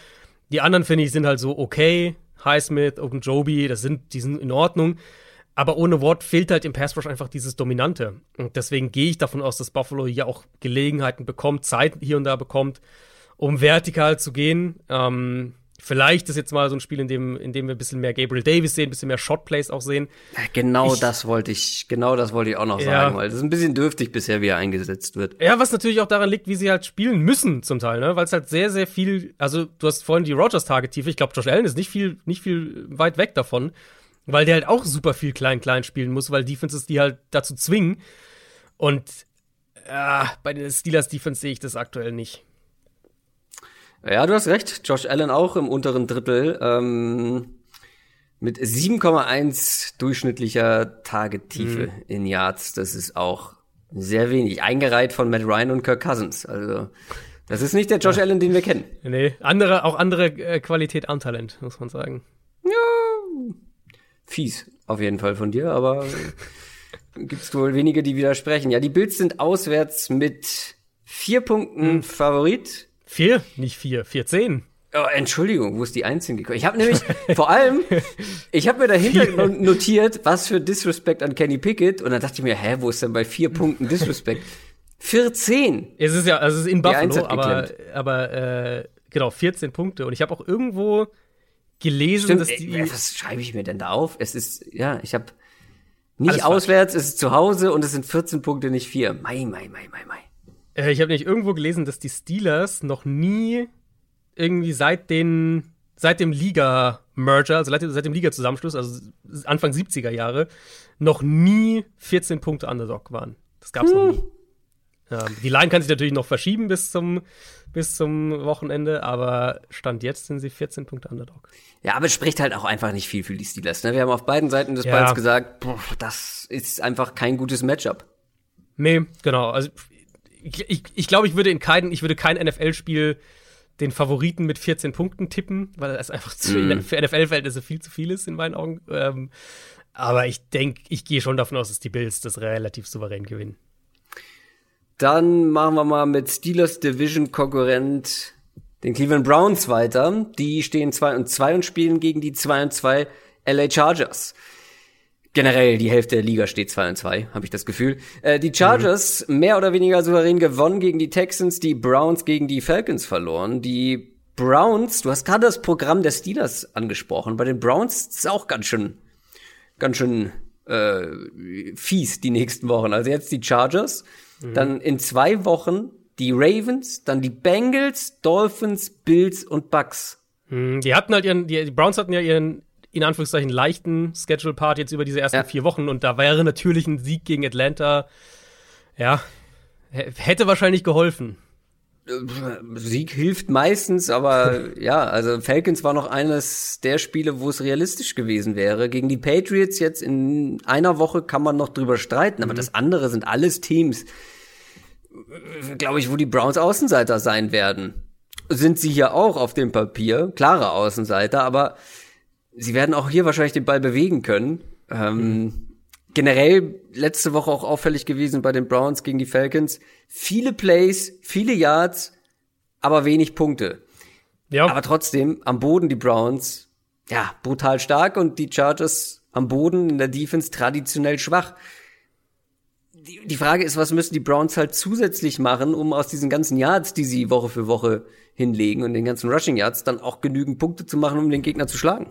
Die anderen, finde ich, sind halt so okay. Highsmith, Ogunjobi, das sind, die sind in Ordnung. Aber ohne Watt fehlt halt im Pass Rush einfach dieses Dominante. Und deswegen gehe ich davon aus, dass Buffalo hier auch Gelegenheiten bekommt, Zeit hier und da bekommt, um vertikal zu gehen. Ähm, vielleicht ist jetzt mal so ein Spiel, in dem, in dem wir ein bisschen mehr Gabriel Davis sehen, ein bisschen mehr Shotplays auch sehen. Genau ich, das wollte ich, genau das wollte ich auch noch ja. sagen, weil das ist ein bisschen dürftig bisher, wie er eingesetzt wird. Ja, was natürlich auch daran liegt, wie sie halt spielen müssen zum Teil, ne? Weil es halt sehr, sehr viel, also du hast vorhin die Rogers-Target-Tiefe, ich glaube, Josh Allen ist nicht viel, nicht viel weit weg davon. Weil der halt auch super viel klein-klein spielen muss, weil Defenses die halt dazu zwingen. Und äh, bei den Steelers Defense sehe ich das aktuell nicht. Ja, du hast recht. Josh Allen auch im unteren Drittel. Ähm, mit 7,1 durchschnittlicher Target-Tiefe mhm. in Yards. Das ist auch sehr wenig. Eingereiht von Matt Ryan und Kirk Cousins. Also, das ist nicht der Josh ja. Allen, den wir kennen. Nee, andere, auch andere äh, Qualität an Talent, muss man sagen. Ja, fies auf jeden Fall von dir, aber gibt's wohl wenige, die widersprechen. Ja, die Bills sind auswärts mit vier Punkten hm. Favorit. Vier, nicht vier, vier zehn. Oh, Entschuldigung, wo ist die Eins hingekommen? Ich habe nämlich vor allem, ich habe mir dahinter notiert, was für Disrespect an Kenny Pickett und dann dachte ich mir, hä, wo ist denn bei vier Punkten Disrespect? 14. Es ist ja, also es ist in Buffalo, aber, aber äh, genau, 14 Punkte. Und ich habe auch irgendwo gelesen, Stimmt, dass die. Ey, was schreibe ich mir denn da auf? Es ist, ja, ich habe nicht auswärts, falsch. es ist zu Hause und es sind 14 Punkte, nicht vier. Mai, mai, mai, mai, mai. Äh, ich habe nicht irgendwo gelesen, dass die Steelers noch nie irgendwie seit den seit dem Liga-Merger, also seit dem Liga-Zusammenschluss, also Anfang 70er Jahre, noch nie 14 Punkte Underdog waren. Das gab's hm. noch nie. Ja, die Line kann sich natürlich noch verschieben bis zum, bis zum Wochenende, aber Stand jetzt sind sie 14 Punkte Underdog. Ja, aber es spricht halt auch einfach nicht viel für die Steelers. Ne? Wir haben auf beiden Seiten des ja. Balls gesagt, boah, das ist einfach kein gutes Matchup. Nee, genau. Also ich, ich, ich glaube, ich würde in kein, ich würde kein NFL-Spiel den Favoriten mit 14 Punkten tippen, weil das einfach zu, mm. für NFL-Verhältnisse viel zu viel ist in meinen Augen. Ähm, aber ich denke, ich gehe schon davon aus, dass die Bills das relativ souverän gewinnen. Dann machen wir mal mit Steelers Division Konkurrent den Cleveland Browns weiter. Die stehen 2 und 2 und spielen gegen die 2 und 2 LA Chargers. Generell die Hälfte der Liga steht 2 und 2, habe ich das Gefühl. Äh, die Chargers mhm. mehr oder weniger souverän gewonnen gegen die Texans, die Browns gegen die Falcons verloren. Die Browns, du hast gerade das Programm der Steelers angesprochen. Bei den Browns ist es auch ganz schön, ganz schön äh, fies die nächsten Wochen. Also jetzt die Chargers, Mhm. Dann in zwei Wochen die Ravens, dann die Bengals, Dolphins, Bills und Bucks. Mhm, die hatten halt ihren, die, Browns hatten ja ihren, in Anführungszeichen, leichten Schedule-Part jetzt über diese ersten ja. vier Wochen und da wäre natürlich ein Sieg gegen Atlanta, ja, hätte wahrscheinlich geholfen. Sieg hilft meistens, aber ja, also Falcons war noch eines der Spiele, wo es realistisch gewesen wäre. Gegen die Patriots jetzt in einer Woche kann man noch drüber streiten, aber mhm. das andere sind alles Teams, glaube ich, wo die Browns Außenseiter sein werden. Sind sie hier auch auf dem Papier, klare Außenseiter, aber sie werden auch hier wahrscheinlich den Ball bewegen können. Ähm, mhm generell letzte Woche auch auffällig gewesen bei den Browns gegen die Falcons. Viele Plays, viele Yards, aber wenig Punkte. Ja. Aber trotzdem am Boden die Browns, ja, brutal stark und die Chargers am Boden in der Defense traditionell schwach. Die, die Frage ist, was müssen die Browns halt zusätzlich machen, um aus diesen ganzen Yards, die sie Woche für Woche hinlegen und den ganzen Rushing Yards dann auch genügend Punkte zu machen, um den Gegner zu schlagen?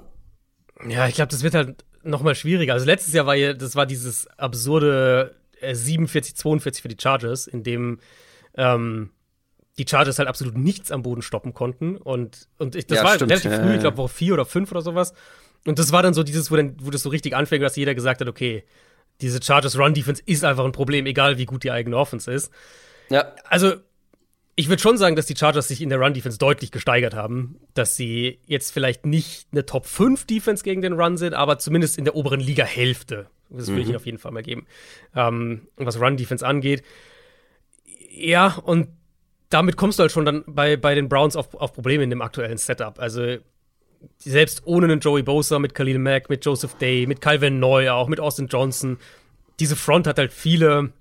Ja, ich glaube, das wird halt noch mal schwieriger. Also letztes Jahr war ja, das war dieses absurde äh, 47-42 für die Chargers, in dem ähm, die Chargers halt absolut nichts am Boden stoppen konnten. Und, und ich, das ja, war stimmt. relativ früh, ich glaube Woche vier oder fünf oder sowas. Und das war dann so dieses, wo, dann, wo das so richtig anfängt, dass jeder gesagt hat, okay, diese Chargers Run Defense ist einfach ein Problem, egal wie gut die eigene Offense ist. Ja. Also ich würde schon sagen, dass die Chargers sich in der Run-Defense deutlich gesteigert haben. Dass sie jetzt vielleicht nicht eine Top-5-Defense gegen den Run sind, aber zumindest in der oberen Liga-Hälfte. Das würde mhm. ich ihnen auf jeden Fall mal geben. Ähm, was Run-Defense angeht. Ja, und damit kommst du halt schon dann bei, bei den Browns auf, auf Probleme in dem aktuellen Setup. Also selbst ohne einen Joey Bosa, mit Khalil Mack, mit Joseph Day, mit Calvin Neu, auch mit Austin Johnson, diese Front hat halt viele,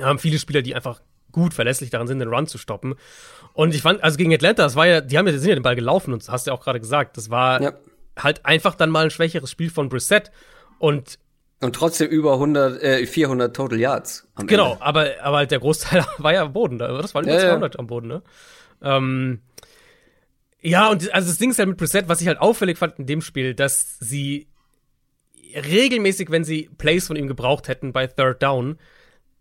haben viele Spieler, die einfach gut verlässlich daran sind, den Run zu stoppen. Und ich fand, also gegen Atlanta, das war ja, die haben ja, sind ja den Ball gelaufen und das hast du ja auch gerade gesagt, das war ja. halt einfach dann mal ein schwächeres Spiel von Brissett und und trotzdem über 100, äh, 400 Total Yards. genau, Ende. aber, aber halt der Großteil war ja am Boden. Das waren über ja, 200 ja. am Boden, ne? Ähm, ja, und also das Ding ist halt mit Preset, was ich halt auffällig fand in dem Spiel, dass sie regelmäßig, wenn sie Plays von ihm gebraucht hätten bei Third Down,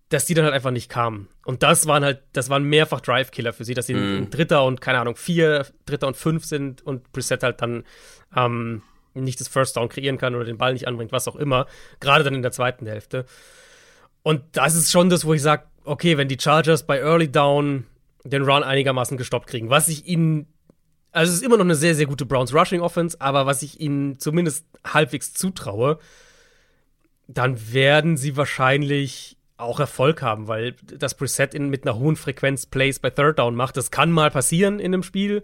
dass die dann halt einfach nicht kamen. Und das waren halt, das waren mehrfach Drive-Killer für sie, dass sie mm. ein Dritter und, keine Ahnung, vier, Dritter und fünf sind und Preset halt dann ähm, nicht das First Down kreieren kann oder den Ball nicht anbringt, was auch immer. Gerade dann in der zweiten Hälfte. Und das ist schon das, wo ich sage, okay, wenn die Chargers bei Early Down den Run einigermaßen gestoppt kriegen, was ich ihnen, also es ist immer noch eine sehr, sehr gute Browns Rushing Offense, aber was ich ihnen zumindest halbwegs zutraue, dann werden sie wahrscheinlich auch Erfolg haben, weil das Preset in, mit einer hohen Frequenz Plays bei Third Down macht. Das kann mal passieren in einem Spiel,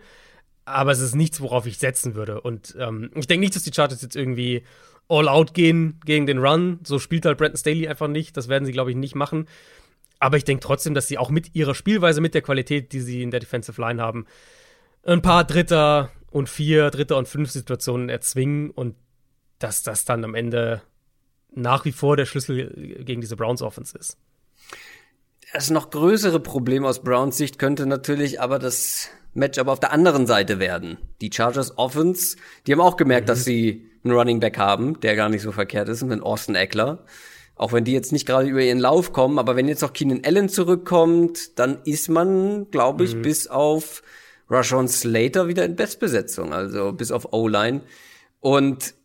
aber es ist nichts, worauf ich setzen würde. Und ähm, ich denke nicht, dass die Chargers jetzt irgendwie all out gehen gegen den Run. So spielt halt Brandon Staley einfach nicht. Das werden sie, glaube ich, nicht machen. Aber ich denke trotzdem, dass sie auch mit ihrer Spielweise, mit der Qualität, die sie in der Defensive Line haben, ein paar Dritter und vier, Dritter und fünf Situationen erzwingen und dass das dann am Ende nach wie vor der Schlüssel gegen diese Browns Offense ist. Das noch größere Problem aus Browns Sicht könnte natürlich aber das Matchup auf der anderen Seite werden. Die Chargers Offense, die haben auch gemerkt, mhm. dass sie einen Running Back haben, der gar nicht so verkehrt ist, mit Austin Eckler. Auch wenn die jetzt nicht gerade über ihren Lauf kommen, aber wenn jetzt noch Keenan Allen zurückkommt, dann ist man, glaube ich, mhm. bis auf Rashawn Slater wieder in Bestbesetzung, also bis auf O-Line. Und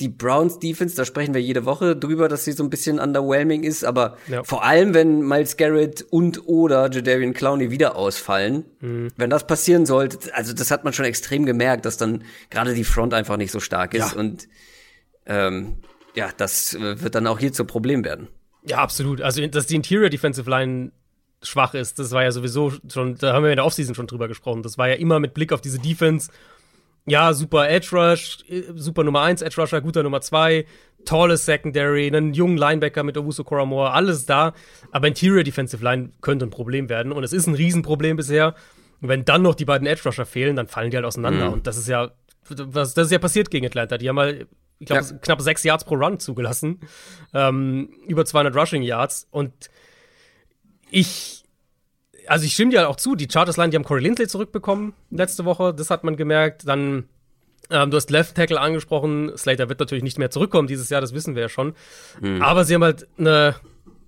die Browns Defense, da sprechen wir jede Woche drüber, dass sie so ein bisschen underwhelming ist, aber ja. vor allem, wenn Miles Garrett und oder Jadavian Clowney wieder ausfallen, mhm. wenn das passieren sollte, also das hat man schon extrem gemerkt, dass dann gerade die Front einfach nicht so stark ist ja. und ähm, ja, das wird dann auch hier zum Problem werden. Ja, absolut. Also, dass die Interior Defensive Line schwach ist, das war ja sowieso schon, da haben wir in der Offseason schon drüber gesprochen. Das war ja immer mit Blick auf diese Defense ja, super Edge Rush, super Nummer 1 Edge Rusher, guter Nummer 2, tolles Secondary, einen jungen Linebacker mit Owusu Koramoa, alles da. Aber Interior Defensive Line könnte ein Problem werden. Und es ist ein Riesenproblem bisher. Und wenn dann noch die beiden Edge Rusher fehlen, dann fallen die halt auseinander. Mhm. Und das ist ja, was, das ist ja passiert gegen Atlanta. Die haben mal, ich glaube, ja. knapp sechs Yards pro Run zugelassen. Ähm, über 200 Rushing Yards. Und ich, also ich stimme dir halt auch zu, die Chargers Line, die haben Corey Lindley zurückbekommen letzte Woche, das hat man gemerkt. Dann, ähm, du hast Left Tackle angesprochen, Slater wird natürlich nicht mehr zurückkommen dieses Jahr, das wissen wir ja schon. Mhm. Aber sie haben halt eine,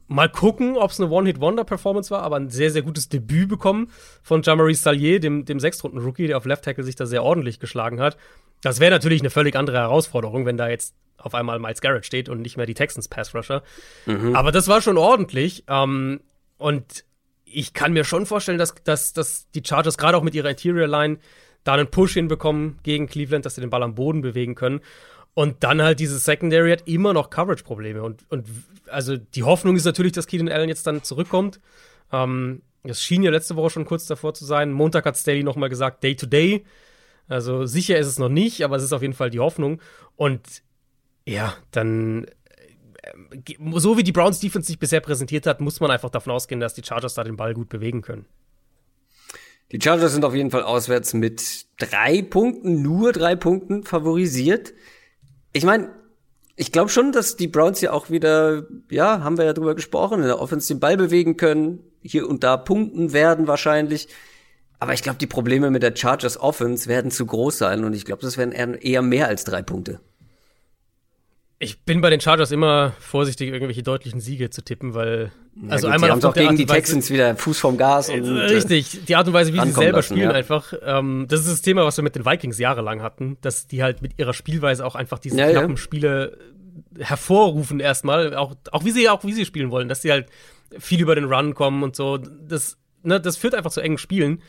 mal gucken, ob es eine One-Hit-Wonder-Performance war, aber ein sehr, sehr gutes Debüt bekommen von Jamari Salier, dem, dem Sechstrunden-Rookie, der auf Left Tackle sich da sehr ordentlich geschlagen hat. Das wäre natürlich eine völlig andere Herausforderung, wenn da jetzt auf einmal Miles Garrett steht und nicht mehr die Texans Pass Rusher. Mhm. Aber das war schon ordentlich. Ähm, und ich kann mir schon vorstellen, dass, dass, dass die Chargers gerade auch mit ihrer Interior Line da einen Push hinbekommen gegen Cleveland, dass sie den Ball am Boden bewegen können. Und dann halt diese Secondary hat immer noch Coverage-Probleme. Und, und also die Hoffnung ist natürlich, dass Keenan Allen jetzt dann zurückkommt. Ähm, das schien ja letzte Woche schon kurz davor zu sein. Montag hat Staley noch mal gesagt, Day to Day. Also sicher ist es noch nicht, aber es ist auf jeden Fall die Hoffnung. Und ja, dann so wie die Browns Defense sich bisher präsentiert hat, muss man einfach davon ausgehen, dass die Chargers da den Ball gut bewegen können. Die Chargers sind auf jeden Fall auswärts mit drei Punkten, nur drei Punkten favorisiert. Ich meine, ich glaube schon, dass die Browns ja auch wieder, ja, haben wir ja drüber gesprochen, in der Offense den Ball bewegen können, hier und da punkten werden wahrscheinlich. Aber ich glaube, die Probleme mit der Chargers Offense werden zu groß sein und ich glaube, das werden eher mehr als drei Punkte. Ich bin bei den Chargers immer vorsichtig, irgendwelche deutlichen Siege zu tippen, weil ja, also gut, einmal die haben auch gegen die Texans wieder Fuß vom Gas und äh, richtig die Art und Weise, wie sie selber lassen, spielen, ja. einfach. Ähm, das ist das Thema, was wir mit den Vikings jahrelang hatten, dass die halt mit ihrer Spielweise auch einfach diese ja, knappen Spiele hervorrufen erstmal, auch auch wie sie auch wie sie spielen wollen, dass sie halt viel über den Run kommen und so. Das ne, das führt einfach zu engen Spielen.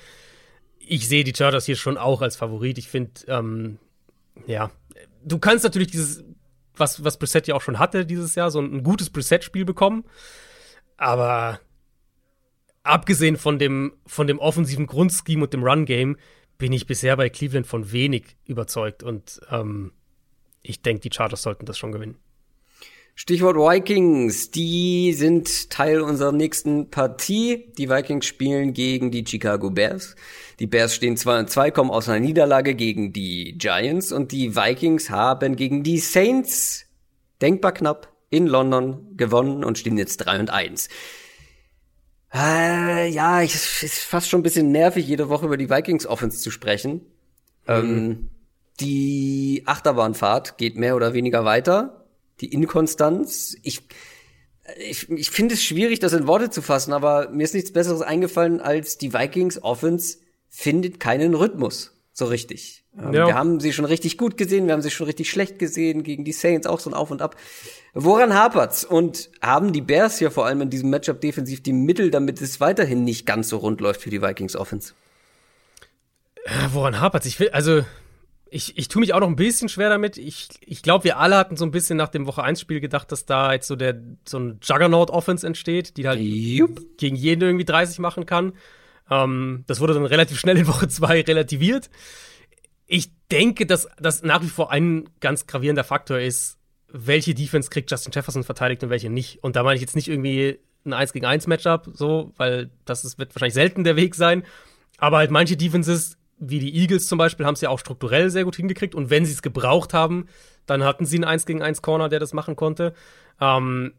Ich sehe die Chargers hier schon auch als Favorit. Ich finde ähm, ja, du kannst natürlich dieses was, was Brissett ja auch schon hatte dieses Jahr, so ein, gutes Brissett-Spiel bekommen. Aber abgesehen von dem, von dem offensiven Grundscheme und dem Run-Game, bin ich bisher bei Cleveland von wenig überzeugt. Und ähm, ich denke, die Chargers sollten das schon gewinnen. Stichwort Vikings, die sind Teil unserer nächsten Partie. Die Vikings spielen gegen die Chicago Bears. Die Bears stehen 2 und 2, kommen aus einer Niederlage gegen die Giants und die Vikings haben gegen die Saints denkbar knapp in London gewonnen und stehen jetzt 3 und 1. Äh, ja, es ist fast schon ein bisschen nervig, jede Woche über die Vikings Offense zu sprechen. Mhm. Ähm, die Achterbahnfahrt geht mehr oder weniger weiter die Inkonstanz. Ich, ich, ich finde es schwierig, das in Worte zu fassen, aber mir ist nichts Besseres eingefallen, als die Vikings Offense findet keinen Rhythmus so richtig. Ähm, ja. Wir haben sie schon richtig gut gesehen, wir haben sie schon richtig schlecht gesehen, gegen die Saints auch so ein Auf und Ab. Woran hapert's? Und haben die Bears ja vor allem in diesem Matchup defensiv die Mittel, damit es weiterhin nicht ganz so rund läuft für die Vikings Offense? Woran hapert's? Ich will, also ich, ich tue mich auch noch ein bisschen schwer damit. Ich, ich glaube, wir alle hatten so ein bisschen nach dem Woche 1 Spiel gedacht, dass da jetzt so der so ein Juggernaut Offense entsteht, die halt Jupp. gegen jeden irgendwie 30 machen kann. Ähm, das wurde dann relativ schnell in Woche 2 relativiert. Ich denke, dass das nach wie vor ein ganz gravierender Faktor ist, welche Defense kriegt Justin Jefferson verteidigt und welche nicht. Und da meine ich jetzt nicht irgendwie ein 1 gegen 1 Matchup, so, weil das ist, wird wahrscheinlich selten der Weg sein. Aber halt manche Defenses wie die Eagles zum Beispiel haben es ja auch strukturell sehr gut hingekriegt. Und wenn sie es gebraucht haben, dann hatten sie einen 1 gegen 1 Corner, der das machen konnte. Ähm,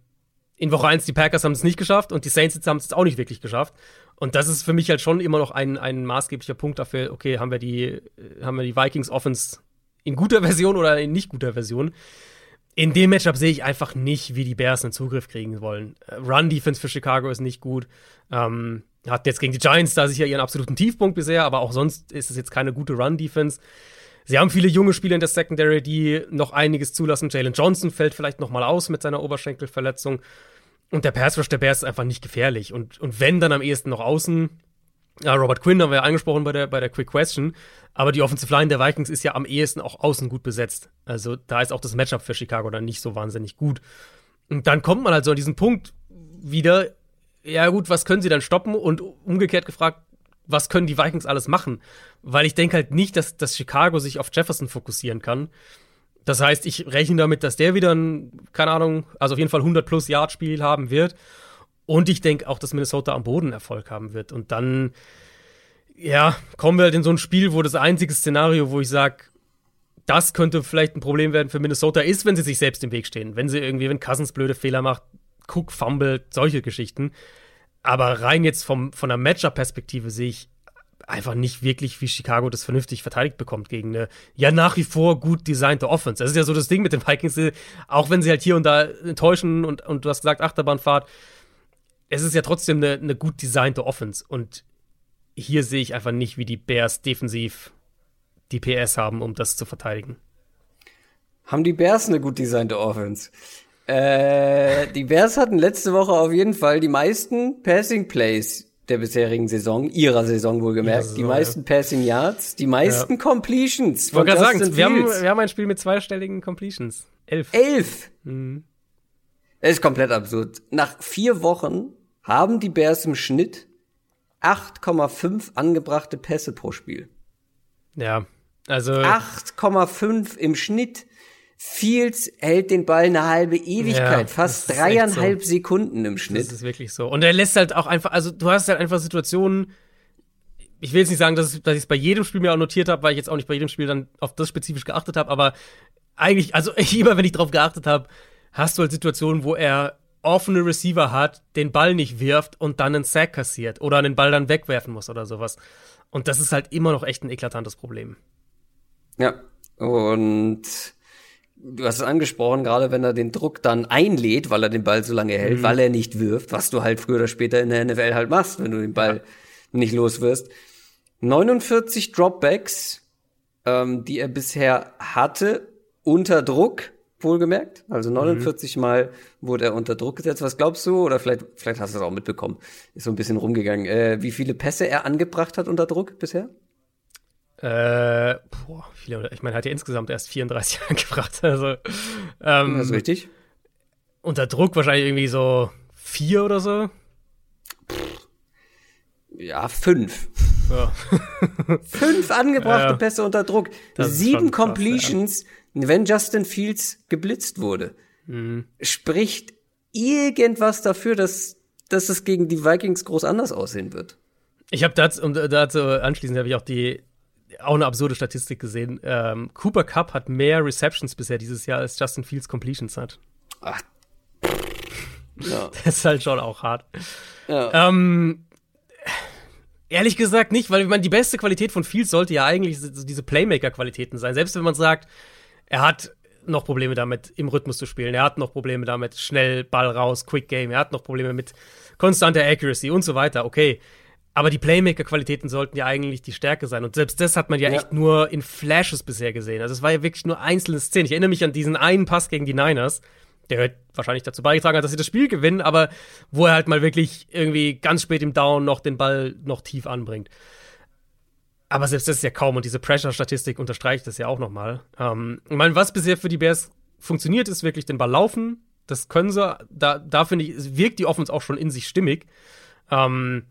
in Woche 1 die Packers haben es nicht geschafft und die Saints haben es auch nicht wirklich geschafft. Und das ist für mich halt schon immer noch ein, ein maßgeblicher Punkt dafür, okay, haben wir die, haben wir die Vikings Offense in guter Version oder in nicht guter Version. In dem Matchup sehe ich einfach nicht, wie die Bears einen Zugriff kriegen wollen. Run-Defense für Chicago ist nicht gut. Ähm, hat jetzt gegen die Giants da sicher ihren absoluten Tiefpunkt bisher, aber auch sonst ist es jetzt keine gute Run-Defense. Sie haben viele junge Spieler in der Secondary, die noch einiges zulassen. Jalen Johnson fällt vielleicht noch mal aus mit seiner Oberschenkelverletzung. Und der Pass Rush der Bears ist einfach nicht gefährlich. Und, und wenn, dann am ehesten noch außen. Ja, Robert Quinn haben wir ja angesprochen bei der, bei der Quick Question. Aber die Offensive Line der Vikings ist ja am ehesten auch außen gut besetzt. Also da ist auch das Matchup für Chicago dann nicht so wahnsinnig gut. Und dann kommt man halt so an diesen Punkt wieder, ja gut, was können sie dann stoppen? Und umgekehrt gefragt, was können die Vikings alles machen? Weil ich denke halt nicht, dass, dass Chicago sich auf Jefferson fokussieren kann. Das heißt, ich rechne damit, dass der wieder ein, keine Ahnung, also auf jeden Fall 100 plus Yard Spiel haben wird. Und ich denke auch, dass Minnesota am Boden Erfolg haben wird. Und dann, ja, kommen wir halt in so ein Spiel, wo das einzige Szenario, wo ich sage, das könnte vielleicht ein Problem werden für Minnesota, ist, wenn sie sich selbst im Weg stehen. Wenn sie irgendwie, wenn Cousins blöde Fehler macht, Cook fummelt, solche Geschichten. Aber rein jetzt vom, von der Matchup-Perspektive sehe ich einfach nicht wirklich, wie Chicago das vernünftig verteidigt bekommt gegen eine ja nach wie vor gut designte Offense. Das ist ja so das Ding mit den Vikings, auch wenn sie halt hier und da enttäuschen und, und du hast gesagt Achterbahnfahrt, es ist ja trotzdem eine, eine gut designte Offense und hier sehe ich einfach nicht, wie die Bears defensiv die PS haben, um das zu verteidigen. Haben die Bears eine gut designte Offense? Äh, die Bears hatten letzte Woche auf jeden Fall die meisten Passing Plays der bisherigen Saison, ihrer Saison wohlgemerkt, Saison, die meisten ja. Passing Yards, die meisten ja. Completions. Ich wollte gerade sagen, wir haben, wir haben ein Spiel mit zweistelligen Completions. Elf. Elf? Mhm. Es ist komplett absurd. Nach vier Wochen haben die Bears im Schnitt 8,5 angebrachte Pässe pro Spiel. Ja, also 8,5 im Schnitt. Fields hält den Ball eine halbe Ewigkeit, ja, fast dreieinhalb so. Sekunden im Schnitt. Das ist wirklich so. Und er lässt halt auch einfach, also du hast halt einfach Situationen, ich will jetzt nicht sagen, dass, ich es bei jedem Spiel mir auch notiert habe, weil ich jetzt auch nicht bei jedem Spiel dann auf das spezifisch geachtet habe, aber eigentlich, also immer wenn ich drauf geachtet habe, hast du halt Situationen, wo er offene Receiver hat, den Ball nicht wirft und dann einen Sack kassiert oder den Ball dann wegwerfen muss oder sowas. Und das ist halt immer noch echt ein eklatantes Problem. Ja, und du hast es angesprochen, gerade wenn er den Druck dann einlädt, weil er den Ball so lange hält, mhm. weil er nicht wirft, was du halt früher oder später in der NFL halt machst, wenn du den Ball ja. nicht los wirst. 49 Dropbacks, ähm, die er bisher hatte, unter Druck, wohlgemerkt. Also 49 mhm. Mal wurde er unter Druck gesetzt. Was glaubst du? Oder vielleicht, vielleicht hast du es auch mitbekommen. Ist so ein bisschen rumgegangen. Äh, wie viele Pässe er angebracht hat unter Druck bisher? Äh, boah, viele, ich meine, hat ja insgesamt erst 34 angebracht. Also, ähm, das ist richtig. Unter Druck wahrscheinlich irgendwie so vier oder so. Ja, fünf. Ja. fünf angebrachte ja. Pässe unter Druck. Sieben Completions, krass, ja. wenn Justin Fields geblitzt wurde. Mhm. Spricht irgendwas dafür, dass, dass es gegen die Vikings groß anders aussehen wird. Ich habe dazu, um dazu anschließend habe ich auch die auch eine absurde Statistik gesehen. Ähm, Cooper Cup hat mehr Receptions bisher dieses Jahr als Justin Fields Completions hat. Ach. Ja. Das ist halt schon auch hart. Ja. Ähm, ehrlich gesagt nicht, weil ich meine, die beste Qualität von Fields sollte ja eigentlich diese Playmaker-Qualitäten sein. Selbst wenn man sagt, er hat noch Probleme damit, im Rhythmus zu spielen. Er hat noch Probleme damit, schnell Ball raus, Quick Game. Er hat noch Probleme mit konstanter Accuracy und so weiter. Okay. Aber die Playmaker-Qualitäten sollten ja eigentlich die Stärke sein. Und selbst das hat man ja, ja, echt nur in Flashes bisher gesehen. Also es war ja wirklich nur einzelne Szenen. Ich erinnere mich an diesen einen Pass gegen die Niners. Der wahrscheinlich dazu beigetragen hat, dass sie das Spiel gewinnen, aber wo er halt mal wirklich irgendwie ganz spät im Down noch den Ball noch tief anbringt. Aber selbst das ist ja kaum und diese Pressure-Statistik unterstreicht das ja auch nochmal. Ähm, ich meine, was bisher für die Bears funktioniert, ist wirklich den Ball laufen. Das können sie. Da, da finde ich, wirkt die Offense auch schon in sich stimmig. Ähm,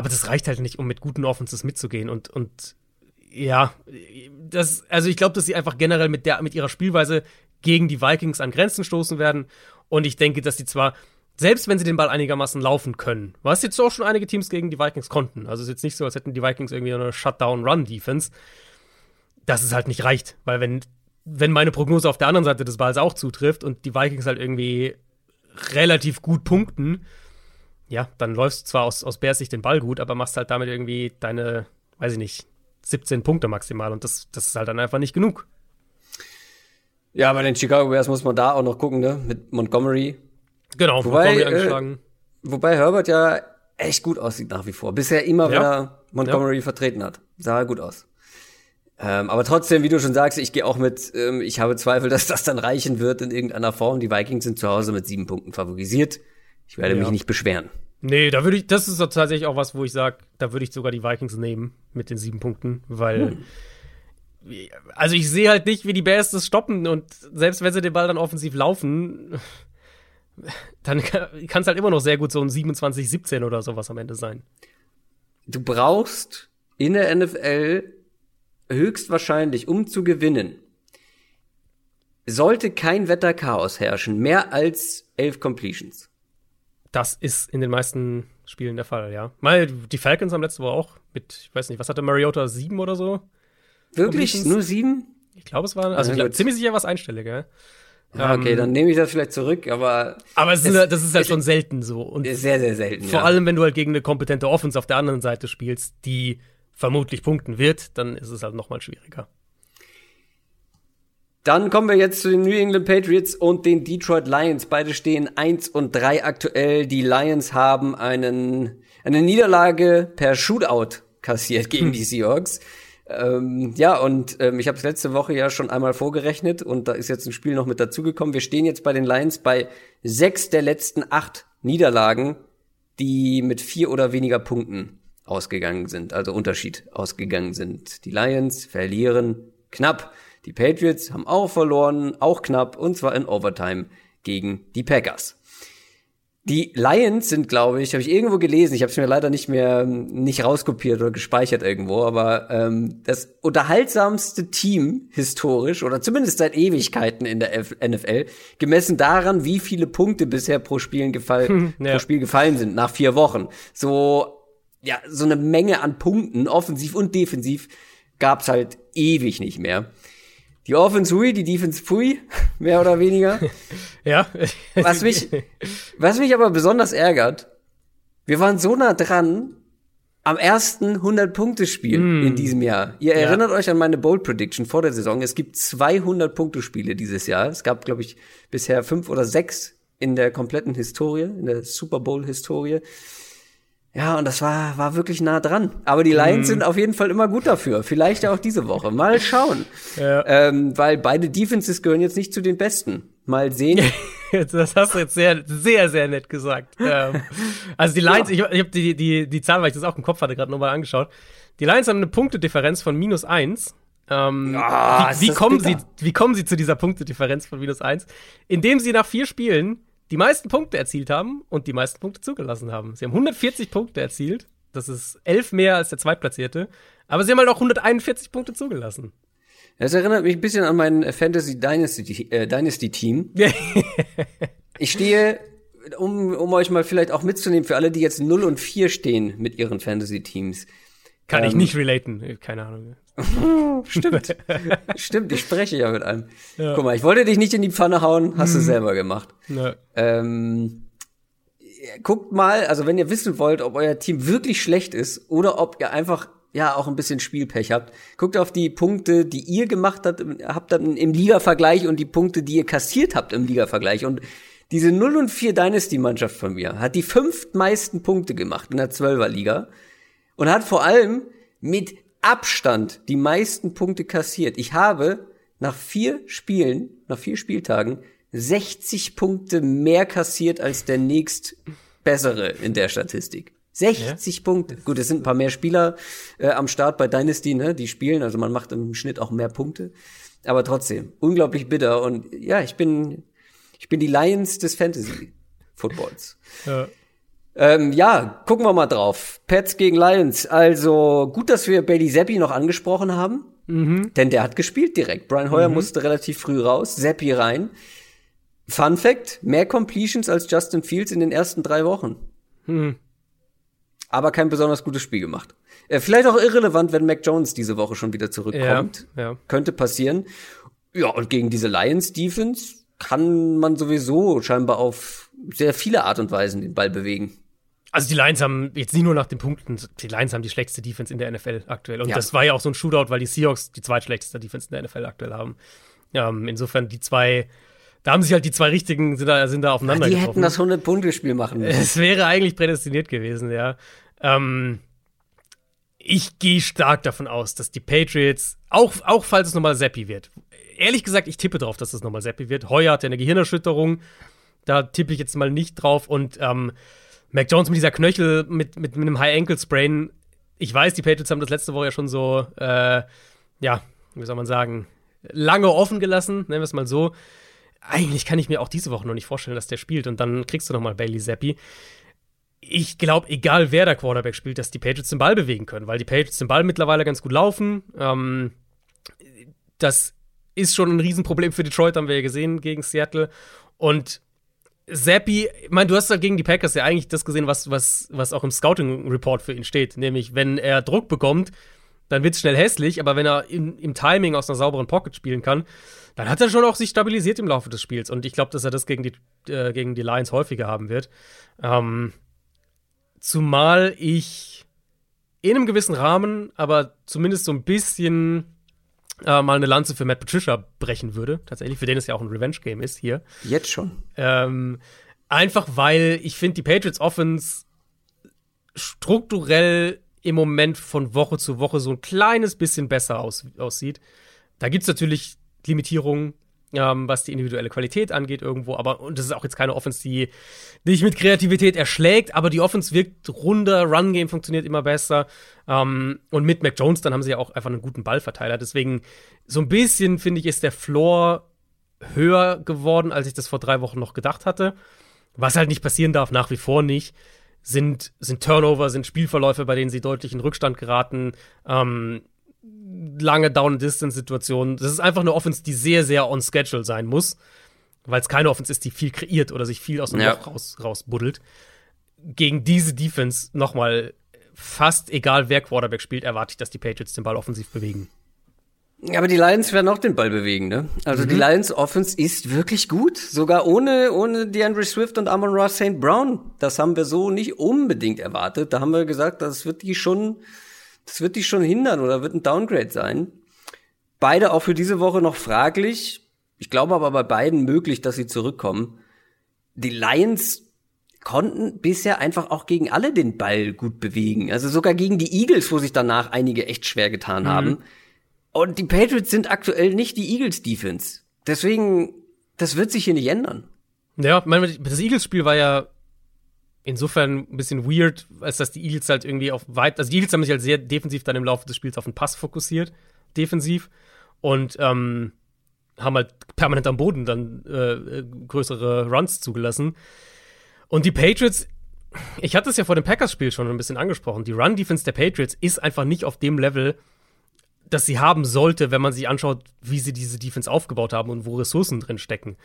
aber das reicht halt nicht, um mit guten Offenses mitzugehen. Und, und ja, das, also ich glaube, dass sie einfach generell mit, der, mit ihrer Spielweise gegen die Vikings an Grenzen stoßen werden. Und ich denke, dass sie zwar selbst wenn sie den Ball einigermaßen laufen können, was jetzt auch schon einige Teams gegen die Vikings konnten. Also es ist jetzt nicht so, als hätten die Vikings irgendwie eine Shutdown-Run-Defense, dass es halt nicht reicht. Weil wenn, wenn meine Prognose auf der anderen Seite des Balls auch zutrifft und die Vikings halt irgendwie relativ gut punkten, ja, dann läufst du zwar aus, aus Sicht den Ball gut, aber machst halt damit irgendwie deine, weiß ich nicht, 17 Punkte maximal und das, das ist halt dann einfach nicht genug. Ja, bei den Chicago Bears muss man da auch noch gucken, ne? Mit Montgomery, Genau, wobei, äh, wobei Herbert ja echt gut aussieht nach wie vor. Bisher immer, ja. wenn er Montgomery ja. vertreten hat. Sah er gut aus. Ähm, aber trotzdem, wie du schon sagst, ich gehe auch mit, ähm, ich habe Zweifel, dass das dann reichen wird in irgendeiner Form. Die Vikings sind zu Hause mit sieben Punkten favorisiert. Ich werde ja. mich nicht beschweren. Nee, da würde ich, das ist tatsächlich auch was, wo ich sage, da würde ich sogar die Vikings nehmen mit den sieben Punkten, weil, hm. also ich sehe halt nicht, wie die Bears das stoppen und selbst wenn sie den Ball dann offensiv laufen, dann kann es halt immer noch sehr gut so ein 27-17 oder sowas am Ende sein. Du brauchst in der NFL höchstwahrscheinlich, um zu gewinnen, sollte kein Wetterchaos herrschen, mehr als elf Completions. Das ist in den meisten Spielen der Fall, ja. Mal die Falcons haben letzte Woche auch mit, ich weiß nicht, was hatte Mariota, sieben oder so? Wirklich? Nur sieben? Ich glaube, es waren, also ja, ich ziemlich sicher was einstellig, ja. Ja, okay, ähm, dann nehme ich das vielleicht zurück, aber. Aber es ist, es, das ist halt schon selten so. Und sehr, sehr selten. Vor ja. allem, wenn du halt gegen eine kompetente Offense auf der anderen Seite spielst, die vermutlich punkten wird, dann ist es halt nochmal schwieriger. Dann kommen wir jetzt zu den New England Patriots und den Detroit Lions. Beide stehen eins und drei aktuell. Die Lions haben einen, eine Niederlage per Shootout kassiert gegen hm. die Seahawks. Ähm, ja, und ähm, ich habe es letzte Woche ja schon einmal vorgerechnet und da ist jetzt ein Spiel noch mit dazugekommen. Wir stehen jetzt bei den Lions bei sechs der letzten acht Niederlagen, die mit vier oder weniger Punkten ausgegangen sind, also Unterschied ausgegangen sind. Die Lions verlieren knapp. Die Patriots haben auch verloren, auch knapp, und zwar in Overtime gegen die Packers. Die Lions sind, glaube ich, habe ich irgendwo gelesen, ich habe es mir leider nicht mehr nicht rauskopiert oder gespeichert irgendwo, aber ähm, das unterhaltsamste Team historisch oder zumindest seit Ewigkeiten in der F NFL, gemessen daran, wie viele Punkte bisher pro, Spielen gefall hm, ja. pro Spiel gefallen sind nach vier Wochen. So ja, so eine Menge an Punkten, offensiv und defensiv, gab's halt ewig nicht mehr. Die Offense hui, die Defense pfui, mehr oder weniger. ja. was mich, was mich aber besonders ärgert, wir waren so nah dran am ersten 100-Punkte-Spiel mm. in diesem Jahr. Ihr ja. erinnert euch an meine Bold Prediction vor der Saison. Es gibt 200-Punkte-Spiele dieses Jahr. Es gab, glaube ich, bisher fünf oder sechs in der kompletten Historie, in der Super Bowl-Historie. Ja, und das war, war wirklich nah dran. Aber die Lions mm. sind auf jeden Fall immer gut dafür. Vielleicht auch diese Woche. Mal schauen. Ja. Ähm, weil beide Defenses gehören jetzt nicht zu den besten. Mal sehen. das hast du jetzt sehr, sehr, sehr nett gesagt. ähm, also die Lions, ja. ich, ich habe die, die, die Zahl, weil ich das auch im Kopf hatte, gerade nochmal angeschaut. Die Lions haben eine Punktedifferenz von minus eins. Ähm, oh, wie, wie kommen sie, wie kommen sie zu dieser Punktedifferenz von minus eins? Indem sie nach vier Spielen die meisten Punkte erzielt haben und die meisten Punkte zugelassen haben. Sie haben 140 Punkte erzielt Das ist elf mehr als der Zweitplatzierte. Aber sie haben halt auch 141 Punkte zugelassen. Das erinnert mich ein bisschen an mein Fantasy Dynasty, äh, Dynasty Team. ich stehe, um, um euch mal vielleicht auch mitzunehmen, für alle, die jetzt 0 und 4 stehen mit ihren Fantasy Teams. Kann ähm, ich nicht relaten, keine Ahnung. Stimmt. Stimmt, ich spreche ja mit einem. Ja. Guck mal, ich wollte dich nicht in die Pfanne hauen, hast mhm. du selber gemacht. Ja. Ähm, guckt mal, also wenn ihr wissen wollt, ob euer Team wirklich schlecht ist oder ob ihr einfach ja auch ein bisschen Spielpech habt, guckt auf die Punkte, die ihr gemacht habt, habt im Liga-Vergleich und die Punkte, die ihr kassiert habt im Liga-Vergleich. Und diese 0 und 4 Dynasty-Mannschaft von mir hat die fünftmeisten Punkte gemacht in der 12er Liga und hat vor allem mit Abstand die meisten Punkte kassiert. Ich habe nach vier Spielen, nach vier Spieltagen 60 Punkte mehr kassiert als der nächst bessere in der Statistik. 60 ja? Punkte. Gut, es sind ein paar mehr Spieler äh, am Start bei Dynasty, ne, die spielen, also man macht im Schnitt auch mehr Punkte. Aber trotzdem, unglaublich bitter. Und ja, ich bin, ich bin die Lions des Fantasy Footballs. Ja. Ähm, ja, gucken wir mal drauf. Pets gegen Lions. Also gut, dass wir Bailey Zappi noch angesprochen haben. Mhm. Denn der hat gespielt direkt. Brian Hoyer mhm. musste relativ früh raus. Zappi rein. Fun Fact: Mehr Completions als Justin Fields in den ersten drei Wochen. Mhm. Aber kein besonders gutes Spiel gemacht. Äh, vielleicht auch irrelevant, wenn Mac Jones diese Woche schon wieder zurückkommt. Ja, ja. Könnte passieren. Ja, und gegen diese Lions Defense kann man sowieso scheinbar auf sehr viele Art und Weisen den Ball bewegen. Also die Lions haben jetzt nicht nur nach den Punkten, die Lions haben die schlechteste Defense in der NFL aktuell. Und ja. das war ja auch so ein Shootout, weil die Seahawks die zweitschlechteste Defense in der NFL aktuell haben. Ähm, insofern die zwei, da haben sich halt die zwei richtigen, sind da, sind da aufeinander ja, Die getroffen. hätten das 100-Punkte-Spiel machen müssen. Es wäre eigentlich prädestiniert gewesen, ja. Ähm, ich gehe stark davon aus, dass die Patriots, auch, auch falls es nochmal Seppi wird, ehrlich gesagt, ich tippe drauf, dass es nochmal Seppi wird. Heuer hat ja eine Gehirnerschütterung, da tippe ich jetzt mal nicht drauf und ähm, Mac Jones mit dieser Knöchel, mit, mit, mit einem High-Ankle-Sprain. Ich weiß, die Patriots haben das letzte Woche ja schon so, äh, ja, wie soll man sagen, lange offen gelassen, nennen wir es mal so. Eigentlich kann ich mir auch diese Woche noch nicht vorstellen, dass der spielt und dann kriegst du noch mal Bailey Zappi. Ich glaube, egal wer der Quarterback spielt, dass die Patriots den Ball bewegen können, weil die Patriots den Ball mittlerweile ganz gut laufen. Ähm, das ist schon ein Riesenproblem für Detroit, haben wir ja gesehen gegen Seattle. Und Zappi, ich meine, du hast halt gegen die Packers ja eigentlich das gesehen, was, was, was auch im Scouting-Report für ihn steht. Nämlich, wenn er Druck bekommt, dann wird es schnell hässlich, aber wenn er in, im Timing aus einer sauberen Pocket spielen kann, dann hat er schon auch sich stabilisiert im Laufe des Spiels. Und ich glaube, dass er das gegen die, äh, gegen die Lions häufiger haben wird. Ähm, zumal ich in einem gewissen Rahmen, aber zumindest so ein bisschen äh, mal eine Lanze für Matt Patricia brechen würde, tatsächlich, für den es ja auch ein Revenge-Game ist hier. Jetzt schon. Ähm, einfach weil ich finde, die Patriots Offense strukturell im Moment von Woche zu Woche so ein kleines bisschen besser aus, aussieht. Da gibt es natürlich Limitierungen, ähm, was die individuelle Qualität angeht irgendwo. Aber und das ist auch jetzt keine Offense, die dich mit Kreativität erschlägt, aber die Offense wirkt runder, Run-Game funktioniert immer besser. Ähm, und mit Mac Jones, dann haben sie ja auch einfach einen guten Ballverteiler. Deswegen, so ein bisschen, finde ich, ist der Floor höher geworden, als ich das vor drei Wochen noch gedacht hatte. Was halt nicht passieren darf, nach wie vor nicht sind, sind Turnover, sind Spielverläufe, bei denen sie deutlich in Rückstand geraten. Ähm, lange Down-Distance-Situationen. Das ist einfach eine Offense, die sehr, sehr on schedule sein muss, weil es keine Offense ist, die viel kreiert oder sich viel aus dem ja. Loch raus, rausbuddelt. Gegen diese Defense nochmal fast egal, wer Quarterback spielt, erwarte ich, dass die Patriots den Ball offensiv bewegen. Aber die Lions werden auch den Ball bewegen, ne? Also mhm. die Lions Offense ist wirklich gut, sogar ohne ohne DeAndre Swift und Amon Ross St. Brown. Das haben wir so nicht unbedingt erwartet. Da haben wir gesagt, das wird die schon das wird die schon hindern oder wird ein Downgrade sein. Beide auch für diese Woche noch fraglich. Ich glaube aber bei beiden möglich, dass sie zurückkommen. Die Lions konnten bisher einfach auch gegen alle den Ball gut bewegen. Also sogar gegen die Eagles, wo sich danach einige echt schwer getan mhm. haben. Und die Patriots sind aktuell nicht die Eagles Defense. Deswegen, das wird sich hier nicht ändern. Ja, das Eagles-Spiel war ja insofern ein bisschen weird, als dass die Eagles halt irgendwie auf weit, also die Eagles haben sich halt sehr defensiv dann im Laufe des Spiels auf den Pass fokussiert, defensiv und ähm, haben halt permanent am Boden dann äh, größere Runs zugelassen. Und die Patriots, ich hatte es ja vor dem Packers-Spiel schon ein bisschen angesprochen. Die Run-Defense der Patriots ist einfach nicht auf dem Level, das sie haben sollte, wenn man sich anschaut, wie sie diese Defense aufgebaut haben und wo Ressourcen drin stecken.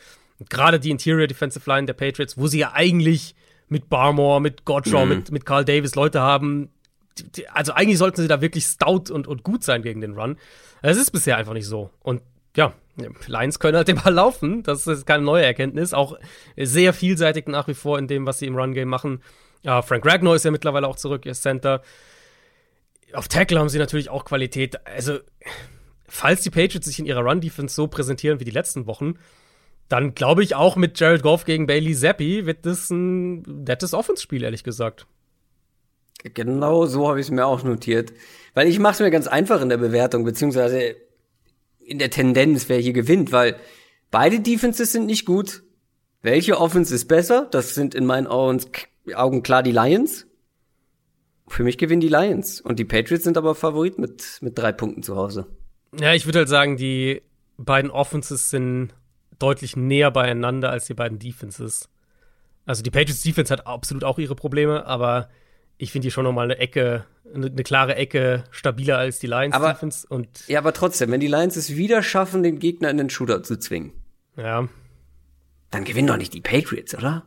Gerade die Interior Defensive Line der Patriots, wo sie ja eigentlich mit Barmore, mit Gottschall, mhm. mit, mit Carl Davis Leute haben. Die, die, also eigentlich sollten sie da wirklich stout und, und gut sein gegen den Run. Es ist bisher einfach nicht so. Und ja, Lions können halt den Ball laufen. Das ist keine neue Erkenntnis. Auch sehr vielseitig nach wie vor in dem, was sie im Run-Game machen. Ja, Frank Ragnow ist ja mittlerweile auch zurück, ihr Center. Auf Tackle haben sie natürlich auch Qualität. Also, falls die Patriots sich in ihrer Run-Defense so präsentieren wie die letzten Wochen, dann glaube ich auch mit Jared Goff gegen Bailey Zappi wird das ein nettes Offense-Spiel, ehrlich gesagt. Genau so habe ich es mir auch notiert. Weil ich mache es mir ganz einfach in der Bewertung, beziehungsweise in der Tendenz, wer hier gewinnt, weil beide Defenses sind nicht gut. Welche Offense ist besser? Das sind in meinen Augen klar die Lions. Für mich gewinnen die Lions. Und die Patriots sind aber Favorit mit, mit drei Punkten zu Hause. Ja, ich würde halt sagen, die beiden Offenses sind deutlich näher beieinander als die beiden Defenses. Also die Patriots Defense hat absolut auch ihre Probleme, aber ich finde die schon noch mal eine Ecke, eine, eine, klare Ecke stabiler als die Lions aber, Defense. Und ja, aber trotzdem, wenn die Lions es wieder schaffen, den Gegner in den Shooter zu zwingen, ja, dann gewinnen doch nicht die Patriots, oder?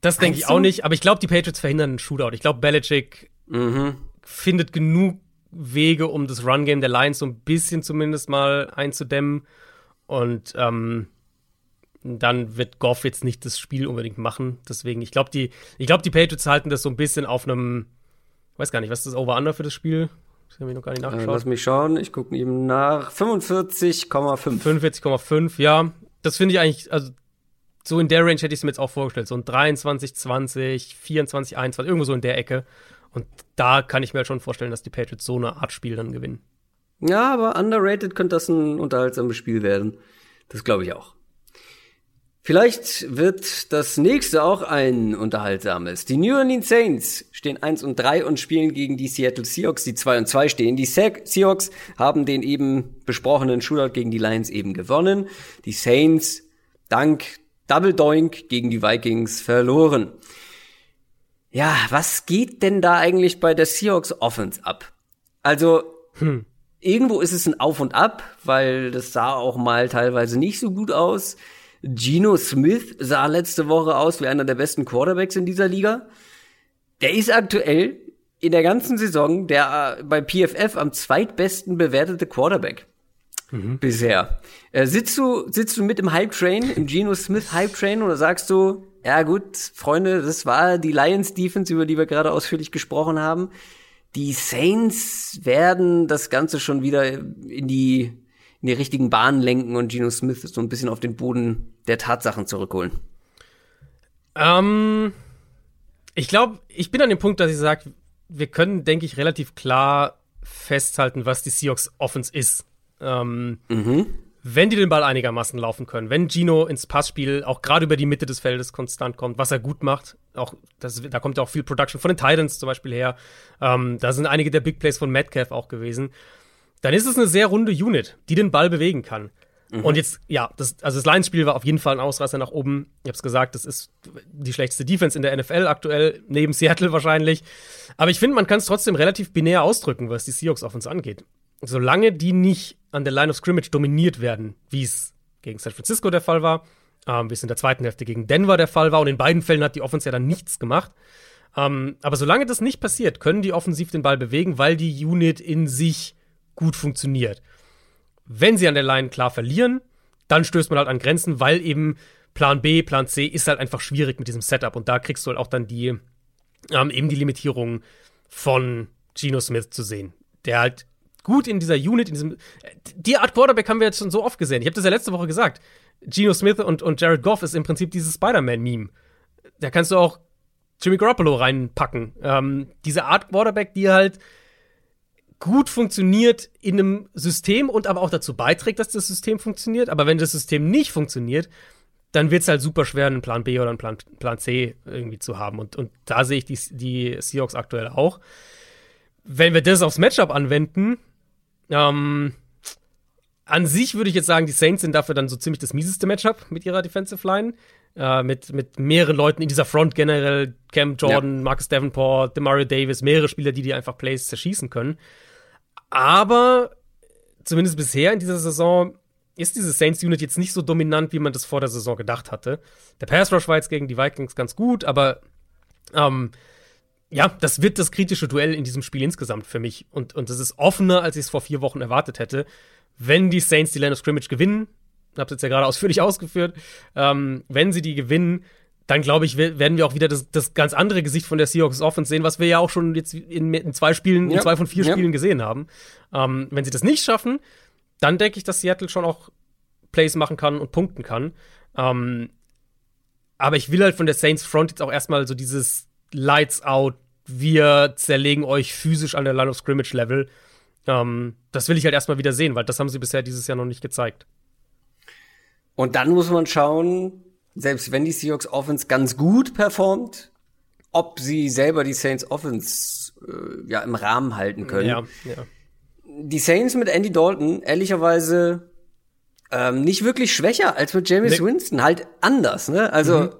Das denke ich auch nicht, aber ich glaube, die Patriots verhindern einen Shootout. Ich glaube, Belichick mhm. findet genug Wege, um das Run-Game der Lions so ein bisschen zumindest mal einzudämmen. Und ähm, dann wird Goff jetzt nicht das Spiel unbedingt machen. Deswegen, ich glaube, die, ich glaube, die Patriots halten das so ein bisschen auf einem, weiß gar nicht, was ist das Over-Under für das Spiel? Das habe ich noch gar nicht nachgeschaut. Äh, lass mich schauen, ich gucke eben nach. 45,5. 45,5, ja. Das finde ich eigentlich, also so in der Range hätte ich es mir jetzt auch vorgestellt. So ein 23, 20, 24, 21, irgendwo so in der Ecke. Und da kann ich mir halt schon vorstellen, dass die Patriots so eine Art Spiel dann gewinnen. Ja, aber underrated könnte das ein unterhaltsames Spiel werden. Das glaube ich auch. Vielleicht wird das nächste auch ein unterhaltsames. Die New Orleans Saints stehen 1 und 3 und spielen gegen die Seattle Seahawks, die 2 und 2 stehen. Die Seahawks haben den eben besprochenen Shootout gegen die Lions eben gewonnen. Die Saints dank Double Doink gegen die Vikings verloren. Ja, was geht denn da eigentlich bei der Seahawks Offense ab? Also, hm. Irgendwo ist es ein Auf und Ab, weil das sah auch mal teilweise nicht so gut aus. Geno Smith sah letzte Woche aus wie einer der besten Quarterbacks in dieser Liga. Der ist aktuell in der ganzen Saison der äh, bei PFF am zweitbesten bewertete Quarterback. Mhm. Bisher. Äh, sitzt du, sitzt du mit im Hype Train, im Geno Smith Hype Train oder sagst du, ja gut, Freunde, das war die Lions Defense, über die wir gerade ausführlich gesprochen haben. Die Saints werden das Ganze schon wieder in die in die richtigen Bahnen lenken und Geno Smith so ein bisschen auf den Boden der Tatsachen zurückholen? Ähm, ich glaube, ich bin an dem Punkt, dass ich sage, wir können, denke ich, relativ klar festhalten, was die Seahawks Offense ist. Ähm, mhm. Wenn die den Ball einigermaßen laufen können, wenn Gino ins Passspiel auch gerade über die Mitte des Feldes konstant kommt, was er gut macht, auch das, da kommt ja auch viel Production von den Titans zum Beispiel her. Ähm, da sind einige der Big Plays von Metcalf auch gewesen dann ist es eine sehr runde Unit, die den Ball bewegen kann. Mhm. Und jetzt, ja, das, also das Lions-Spiel war auf jeden Fall ein Ausreißer nach oben. Ich habe es gesagt, das ist die schlechteste Defense in der NFL aktuell, neben Seattle wahrscheinlich. Aber ich finde, man kann es trotzdem relativ binär ausdrücken, was die Seahawks auf uns angeht. Solange die nicht an der Line of Scrimmage dominiert werden, wie es gegen San Francisco der Fall war, ähm, wie es in der zweiten Hälfte gegen Denver der Fall war, und in beiden Fällen hat die Offense ja dann nichts gemacht. Ähm, aber solange das nicht passiert, können die offensiv den Ball bewegen, weil die Unit in sich gut funktioniert. Wenn sie an der Line klar verlieren, dann stößt man halt an Grenzen, weil eben Plan B, Plan C ist halt einfach schwierig mit diesem Setup und da kriegst du halt auch dann die ähm, eben die Limitierung von Geno Smith zu sehen, der halt gut in dieser Unit, in diesem die Art Quarterback haben wir jetzt schon so oft gesehen. Ich habe das ja letzte Woche gesagt. Geno Smith und, und Jared Goff ist im Prinzip dieses Spider-Man-Meme. Da kannst du auch Jimmy Garoppolo reinpacken. Ähm, diese Art Quarterback, die halt gut funktioniert in einem System und aber auch dazu beiträgt, dass das System funktioniert. Aber wenn das System nicht funktioniert, dann wird es halt super schwer, einen Plan B oder einen Plan, Plan C irgendwie zu haben. Und, und da sehe ich die, die Seahawks aktuell auch. Wenn wir das aufs Matchup anwenden, ähm, an sich würde ich jetzt sagen, die Saints sind dafür dann so ziemlich das mieseste Matchup mit ihrer Defensive Line. äh, mit, mit mehreren Leuten in dieser Front generell, Cam Jordan, ja. Marcus Davenport, Demario Davis, mehrere Spieler, die die einfach Plays zerschießen können. Aber zumindest bisher in dieser Saison ist diese Saints-Unit jetzt nicht so dominant, wie man das vor der Saison gedacht hatte. Der Pass Rush war jetzt gegen die Vikings ganz gut, aber ähm, ja, das wird das kritische Duell in diesem Spiel insgesamt für mich. Und, und das ist offener, als ich es vor vier Wochen erwartet hätte. Wenn die Saints die Line of Scrimmage gewinnen, hab's jetzt ja gerade ausführlich ausgeführt, ähm, wenn sie die gewinnen, dann glaube ich, werden wir auch wieder das, das ganz andere Gesicht von der Seahawks Offense sehen, was wir ja auch schon jetzt in, in zwei Spielen, ja. in zwei von vier ja. Spielen gesehen haben. Ähm, wenn sie das nicht schaffen, dann denke ich, dass Seattle schon auch Plays machen kann und punkten kann. Ähm, aber ich will halt von der Saints Front jetzt auch erstmal so dieses Lights out, wir zerlegen euch physisch an der Line of Scrimmage Level. Ähm, das will ich halt erstmal wieder sehen, weil das haben sie bisher dieses Jahr noch nicht gezeigt. Und dann muss man schauen, selbst wenn die Seahawks Offense ganz gut performt, ob sie selber die Saints Offense äh, ja im Rahmen halten können. Ja, ja. Die Saints mit Andy Dalton ehrlicherweise ähm, nicht wirklich schwächer als mit James nee. Winston, halt anders, ne? Also mhm.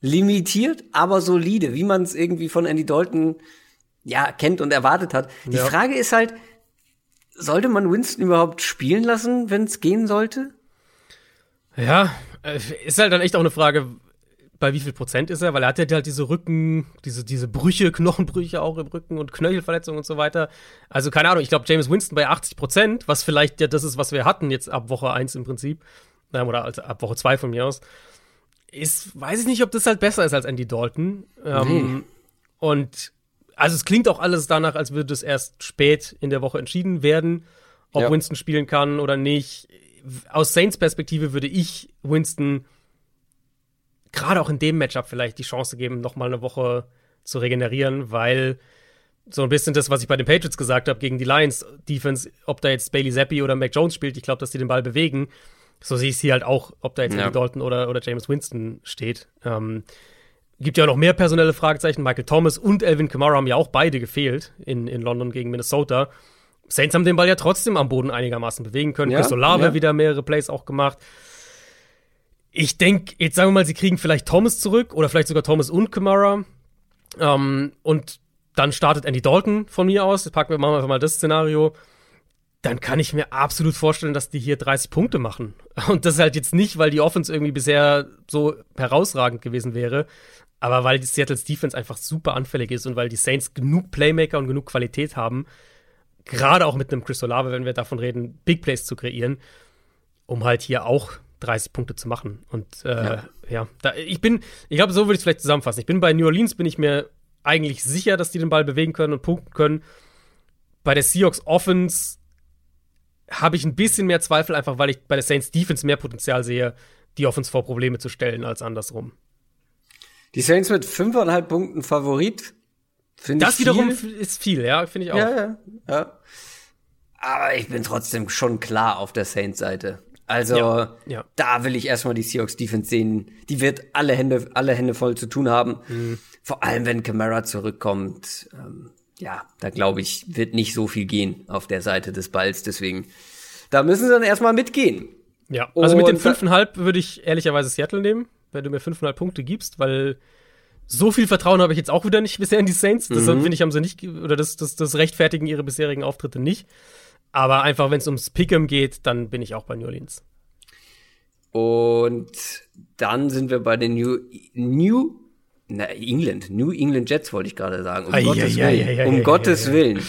Limitiert, aber solide, wie man es irgendwie von Andy Dalton ja kennt und erwartet hat. Die ja. Frage ist halt, sollte man Winston überhaupt spielen lassen, wenn es gehen sollte? Ja, äh, ist halt dann echt auch eine Frage, bei wie viel Prozent ist er, weil er hat ja halt diese Rücken, diese, diese Brüche, Knochenbrüche auch im Rücken und Knöchelverletzungen und so weiter. Also keine Ahnung, ich glaube James Winston bei 80 Prozent, was vielleicht ja das ist, was wir hatten jetzt ab Woche 1 im Prinzip, oder also ab Woche 2 von mir aus, ist, weiß ich nicht, ob das halt besser ist als Andy Dalton. Ähm, nee. Und also es klingt auch alles danach, als würde es erst spät in der Woche entschieden werden, ob ja. Winston spielen kann oder nicht aus Saints Perspektive würde ich Winston gerade auch in dem Matchup vielleicht die Chance geben, noch mal eine Woche zu regenerieren, weil so ein bisschen das, was ich bei den Patriots gesagt habe gegen die Lions Defense, ob da jetzt Bailey Zappi oder Mac Jones spielt, ich glaube, dass die den Ball bewegen. So sehe ich es hier halt auch, ob da jetzt ja. Dalton oder, oder James Winston steht. Ähm, gibt ja auch noch mehr personelle Fragezeichen. Michael Thomas und Elvin Kamara haben ja auch beide gefehlt in, in London gegen Minnesota. Saints haben den Ball ja trotzdem am Boden einigermaßen bewegen können. Ja, Chris Olave ja. wieder mehrere Plays auch gemacht. Ich denke, jetzt sagen wir mal, sie kriegen vielleicht Thomas zurück oder vielleicht sogar Thomas und Kamara. Ähm, und dann startet Andy Dalton von mir aus. Das packen wir machen wir einfach mal das Szenario. Dann kann ich mir absolut vorstellen, dass die hier 30 Punkte machen. Und das halt jetzt nicht, weil die Offense irgendwie bisher so herausragend gewesen wäre, aber weil die Seattle's Defense einfach super anfällig ist und weil die Saints genug Playmaker und genug Qualität haben, gerade auch mit einem Chris Olave, wenn wir davon reden, Big Plays zu kreieren, um halt hier auch 30 Punkte zu machen. Und äh, ja, ja da, ich bin, ich glaube, so würde ich es vielleicht zusammenfassen. Ich bin bei New Orleans, bin ich mir eigentlich sicher, dass die den Ball bewegen können und punkten können. Bei der Seahawks Offense habe ich ein bisschen mehr Zweifel, einfach weil ich bei der Saints Defense mehr Potenzial sehe, die Offense vor Probleme zu stellen, als andersrum. Die Saints mit fünfeinhalb Punkten Favorit. Find das wiederum ist viel, ja, finde ich auch. Ja, ja, ja. Aber ich bin trotzdem schon klar auf der Saints-Seite. Also, ja, ja. da will ich erstmal die Seahawks Defense sehen. Die wird alle Hände, alle Hände voll zu tun haben. Mhm. Vor allem, wenn Camara zurückkommt. Ähm, ja, da glaube ich, wird nicht so viel gehen auf der Seite des Balls. Deswegen, da müssen sie dann erstmal mitgehen. Ja, also Und mit den fünfeinhalb würde ich ehrlicherweise Seattle nehmen, wenn du mir fünfeinhalb Punkte gibst, weil so viel Vertrauen habe ich jetzt auch wieder nicht bisher in die Saints. Deshalb mhm. finde ich, haben sie nicht, oder das, das, das rechtfertigen ihre bisherigen Auftritte nicht. Aber einfach, wenn es ums Pick'em geht, dann bin ich auch bei New Orleans. Und dann sind wir bei den New, New na, England, New England Jets wollte ich gerade sagen. Um ai, Gottes ai, Willen. Ai, um Gottes Willen.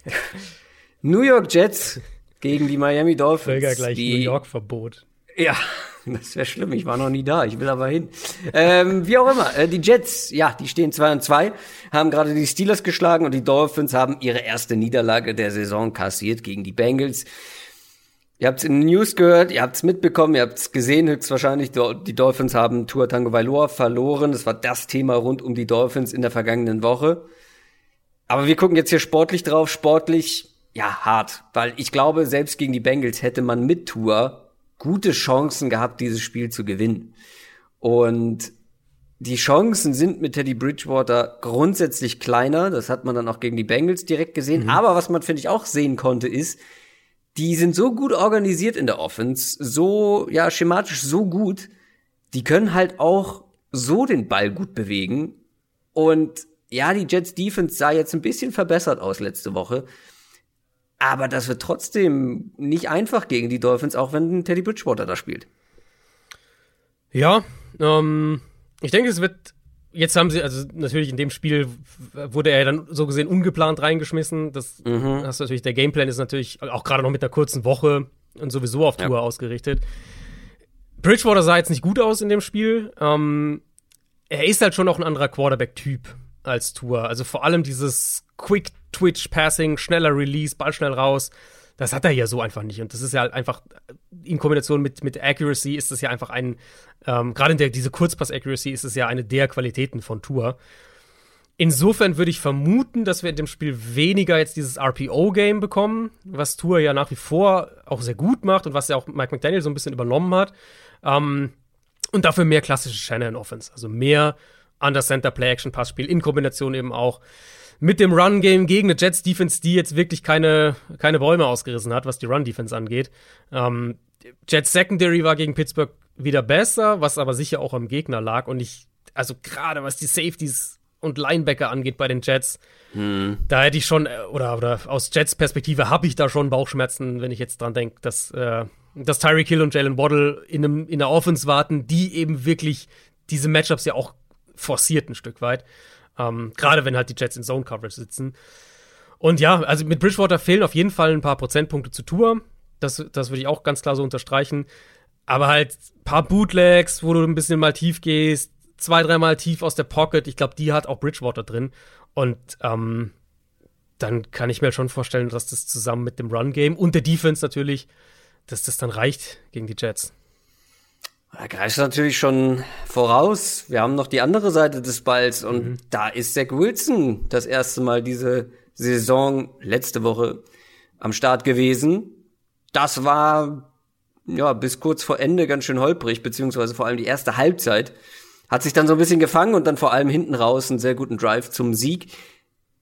New York Jets gegen die Miami Dolphins. Völker gleich die, New York Verbot. Ja, das wäre schlimm. Ich war noch nie da. Ich will aber hin. ähm, wie auch immer. Äh, die Jets, ja, die stehen 2 und 2, haben gerade die Steelers geschlagen und die Dolphins haben ihre erste Niederlage der Saison kassiert gegen die Bengals. Ihr habt es in den News gehört, ihr habt es mitbekommen, ihr habt es gesehen, höchstwahrscheinlich. Die Dolphins haben Tua Tango Vailoa verloren. Das war das Thema rund um die Dolphins in der vergangenen Woche. Aber wir gucken jetzt hier sportlich drauf. Sportlich, ja, hart. Weil ich glaube, selbst gegen die Bengals hätte man mit Tua gute Chancen gehabt, dieses Spiel zu gewinnen. Und die Chancen sind mit Teddy Bridgewater grundsätzlich kleiner. Das hat man dann auch gegen die Bengals direkt gesehen. Mhm. Aber was man, finde ich, auch sehen konnte, ist, die sind so gut organisiert in der Offense, so, ja, schematisch so gut, die können halt auch so den Ball gut bewegen. Und ja, die Jets Defense sah jetzt ein bisschen verbessert aus letzte Woche. Aber das wird trotzdem nicht einfach gegen die Dolphins, auch wenn Teddy Bridgewater da spielt. Ja, ähm, ich denke, es wird. Jetzt haben sie, also natürlich in dem Spiel wurde er dann so gesehen ungeplant reingeschmissen. Das mhm. hast du natürlich, der Gameplan ist natürlich auch gerade noch mit einer kurzen Woche und sowieso auf Tour ja. ausgerichtet. Bridgewater sah jetzt nicht gut aus in dem Spiel. Ähm, er ist halt schon noch ein anderer Quarterback-Typ als Tour. Also vor allem dieses Quick Twitch Passing, schneller Release, Ball schnell raus. Das hat er ja so einfach nicht. Und das ist ja halt einfach in Kombination mit, mit Accuracy ist das ja einfach ein, ähm, gerade in der, diese Kurzpass-Accuracy ist es ja eine der Qualitäten von Tour. Insofern würde ich vermuten, dass wir in dem Spiel weniger jetzt dieses RPO-Game bekommen, was Tour ja nach wie vor auch sehr gut macht und was ja auch Mike McDaniel so ein bisschen übernommen hat. Ähm, und dafür mehr klassische Shannon-Offense. Also mehr Under-Center-Play-Action-Passspiel in Kombination eben auch mit dem Run-Game gegen eine Jets-Defense, die jetzt wirklich keine, keine Bäume ausgerissen hat, was die Run-Defense angeht. Ähm, Jets Secondary war gegen Pittsburgh wieder besser, was aber sicher auch am Gegner lag. Und ich, also gerade was die Safeties und Linebacker angeht bei den Jets, hm. da hätte ich schon, äh, oder, oder aus Jets Perspektive habe ich da schon Bauchschmerzen, wenn ich jetzt dran denke, dass, äh, dass Tyreek Hill und Jalen Waddle in, einem, in der Offense warten, die eben wirklich diese Matchups ja auch forciert ein Stück weit. Ähm, Gerade wenn halt die Jets in Zone Coverage sitzen. Und ja, also mit Bridgewater fehlen auf jeden Fall ein paar Prozentpunkte zu Tour. Das, das würde ich auch ganz klar so unterstreichen. Aber halt ein paar Bootlegs, wo du ein bisschen mal tief gehst, zwei, dreimal tief aus der Pocket. Ich glaube, die hat auch Bridgewater drin. Und ähm, dann kann ich mir schon vorstellen, dass das zusammen mit dem Run-Game und der Defense natürlich, dass das dann reicht gegen die Jets. Da greifst du natürlich schon voraus. Wir haben noch die andere Seite des Balls und mhm. da ist Zach Wilson das erste Mal diese Saison letzte Woche am Start gewesen. Das war ja bis kurz vor Ende ganz schön holprig, beziehungsweise vor allem die erste Halbzeit. Hat sich dann so ein bisschen gefangen und dann vor allem hinten raus einen sehr guten Drive zum Sieg.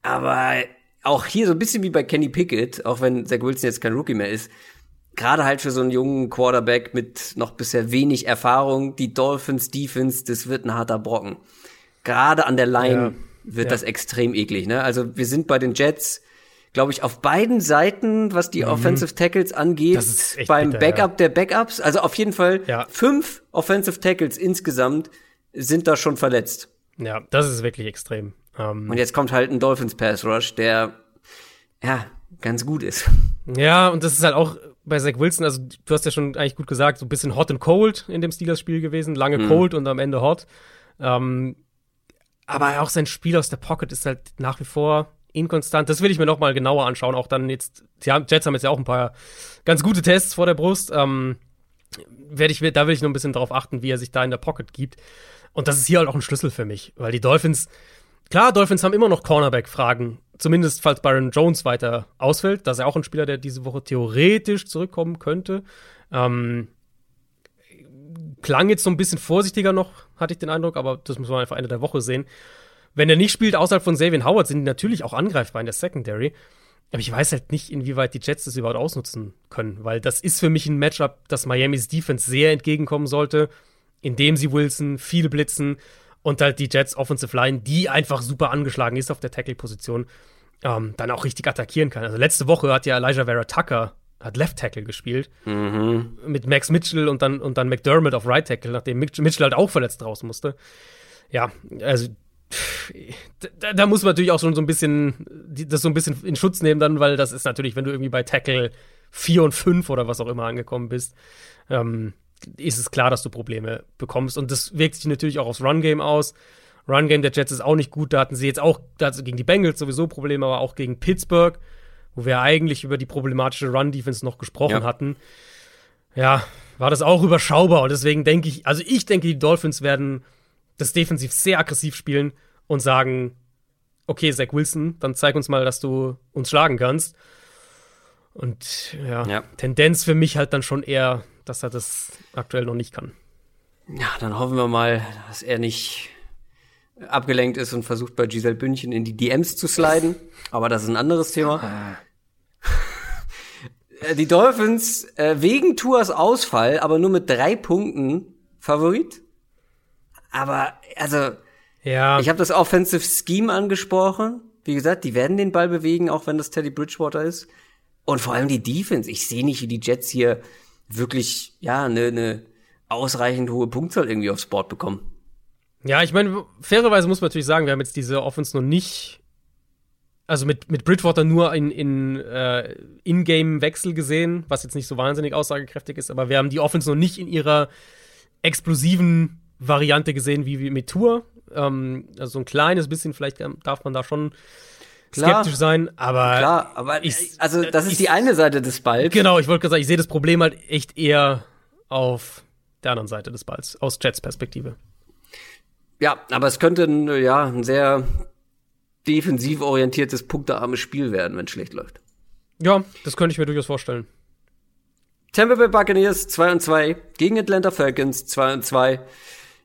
Aber auch hier so ein bisschen wie bei Kenny Pickett, auch wenn Zach Wilson jetzt kein Rookie mehr ist, gerade halt für so einen jungen Quarterback mit noch bisher wenig Erfahrung, die Dolphins Defense, das wird ein harter Brocken. Gerade an der Line ja. wird ja. das extrem eklig, ne? Also wir sind bei den Jets, glaube ich, auf beiden Seiten, was die mhm. Offensive Tackles angeht, beim bitter, Backup ja. der Backups, also auf jeden Fall fünf Offensive Tackles insgesamt sind da schon verletzt. Ja, das ist wirklich extrem. Um Und jetzt kommt halt ein Dolphins Pass Rush, der ja ganz gut ist. Ja, und das ist halt auch bei Zach Wilson, also du hast ja schon eigentlich gut gesagt, so ein bisschen hot and cold in dem Steelers-Spiel gewesen. Lange mhm. cold und am Ende hot. Ähm, aber auch sein Spiel aus der Pocket ist halt nach wie vor inkonstant. Das will ich mir noch mal genauer anschauen. Auch dann jetzt, die Jets haben jetzt ja auch ein paar ganz gute Tests vor der Brust. Ähm, werde ich, da will ich noch ein bisschen drauf achten, wie er sich da in der Pocket gibt. Und das ist hier halt auch ein Schlüssel für mich, weil die Dolphins, klar, Dolphins haben immer noch Cornerback-Fragen zumindest falls Byron Jones weiter ausfällt, dass er auch ein Spieler, der diese Woche theoretisch zurückkommen könnte. Ähm, klang jetzt so ein bisschen vorsichtiger noch, hatte ich den Eindruck, aber das muss man einfach Ende der Woche sehen. Wenn er nicht spielt, außerhalb von Xavier Howard, sind die natürlich auch angreifbar in der Secondary. Aber ich weiß halt nicht, inwieweit die Jets das überhaupt ausnutzen können, weil das ist für mich ein Matchup, das Miamis Defense sehr entgegenkommen sollte, indem sie Wilson viel blitzen und halt die Jets Offensive Line, die einfach super angeschlagen ist auf der Tackle-Position, ähm, dann auch richtig attackieren kann. Also letzte Woche hat ja Elijah Vera Tucker hat Left Tackle gespielt mhm. mit Max Mitchell und dann und dann McDermott auf Right Tackle, nachdem Mitchell halt auch verletzt raus musste. Ja, also da, da, muss man natürlich auch schon so ein bisschen das so ein bisschen in Schutz nehmen dann, weil das ist natürlich, wenn du irgendwie bei Tackle 4 und 5 oder was auch immer angekommen bist, ähm, ist es klar, dass du Probleme bekommst und das wirkt sich natürlich auch aufs Run Game aus. Run Game der Jets ist auch nicht gut. Da hatten sie jetzt auch gegen die Bengals sowieso Probleme, aber auch gegen Pittsburgh, wo wir eigentlich über die problematische Run Defense noch gesprochen ja. hatten. Ja, war das auch überschaubar und deswegen denke ich, also ich denke, die Dolphins werden das defensiv sehr aggressiv spielen und sagen, okay, Zach Wilson, dann zeig uns mal, dass du uns schlagen kannst. Und ja, ja, Tendenz für mich halt dann schon eher, dass er das aktuell noch nicht kann. Ja, dann hoffen wir mal, dass er nicht abgelenkt ist und versucht bei Giselle Bündchen in die DMs zu sliden. Aber das ist ein anderes Thema. Äh, die Dolphins äh, wegen Tours Ausfall, aber nur mit drei Punkten Favorit Aber, also, ja. ich habe das Offensive Scheme angesprochen. Wie gesagt, die werden den Ball bewegen, auch wenn das Teddy Bridgewater ist. Und vor allem die Defense. Ich sehe nicht, wie die Jets hier wirklich, ja, eine ne ausreichend hohe Punktzahl irgendwie aufs Board bekommen. Ja, ich meine, fairerweise muss man natürlich sagen, wir haben jetzt diese Offense noch nicht, also mit, mit Bridgewater nur in, in äh, In-Game-Wechsel gesehen, was jetzt nicht so wahnsinnig aussagekräftig ist, aber wir haben die Offense noch nicht in ihrer explosiven Variante gesehen wie, wie mit Tour. Ähm, also so ein kleines bisschen, vielleicht darf man da schon Klar, skeptisch sein, aber. Klar, aber ich, also das ist ich, die eine Seite des Balls. Genau, ich wollte gerade sagen, ich sehe das Problem halt echt eher auf der anderen Seite des Balls, aus Jets Perspektive. Ja, aber es könnte ein, ja, ein sehr defensiv orientiertes, punktearmes Spiel werden, wenn es schlecht läuft. Ja, das könnte ich mir durchaus vorstellen. Tampa Bay Buccaneers 2 und 2 gegen Atlanta Falcons 2 und 2.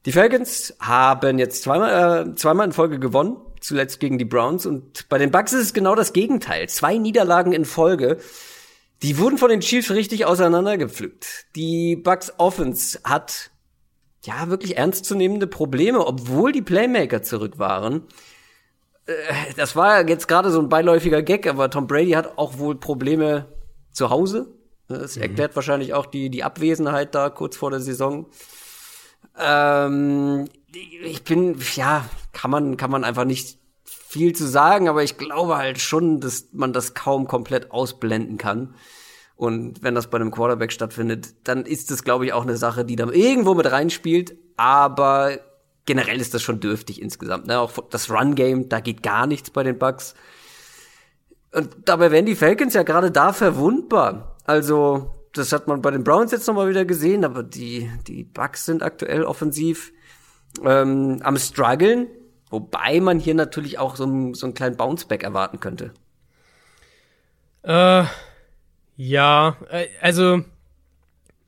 Die Falcons haben jetzt zweimal, äh, zweimal in Folge gewonnen, zuletzt gegen die Browns. Und bei den Bucks ist es genau das Gegenteil. Zwei Niederlagen in Folge. Die wurden von den Chiefs richtig auseinandergepflückt. Die Bucks Offense hat ja wirklich ernstzunehmende Probleme, obwohl die Playmaker zurück waren. Äh, das war jetzt gerade so ein beiläufiger Gag, aber Tom Brady hat auch wohl Probleme zu Hause. Das mhm. erklärt wahrscheinlich auch die, die Abwesenheit da kurz vor der Saison. Ähm, ich bin, ja, kann man, kann man einfach nicht viel zu sagen, aber ich glaube halt schon, dass man das kaum komplett ausblenden kann. Und wenn das bei einem Quarterback stattfindet, dann ist das, glaube ich, auch eine Sache, die da irgendwo mit reinspielt. Aber generell ist das schon dürftig insgesamt. Ne? Auch das Run-Game, da geht gar nichts bei den Bucks. Und dabei werden die Falcons ja gerade da verwundbar. Also, das hat man bei den Browns jetzt nochmal wieder gesehen, aber die, die Bucks sind aktuell offensiv ähm, am struggeln. Wobei man hier natürlich auch so, so einen kleinen Bounceback erwarten könnte. Äh, ja, äh, also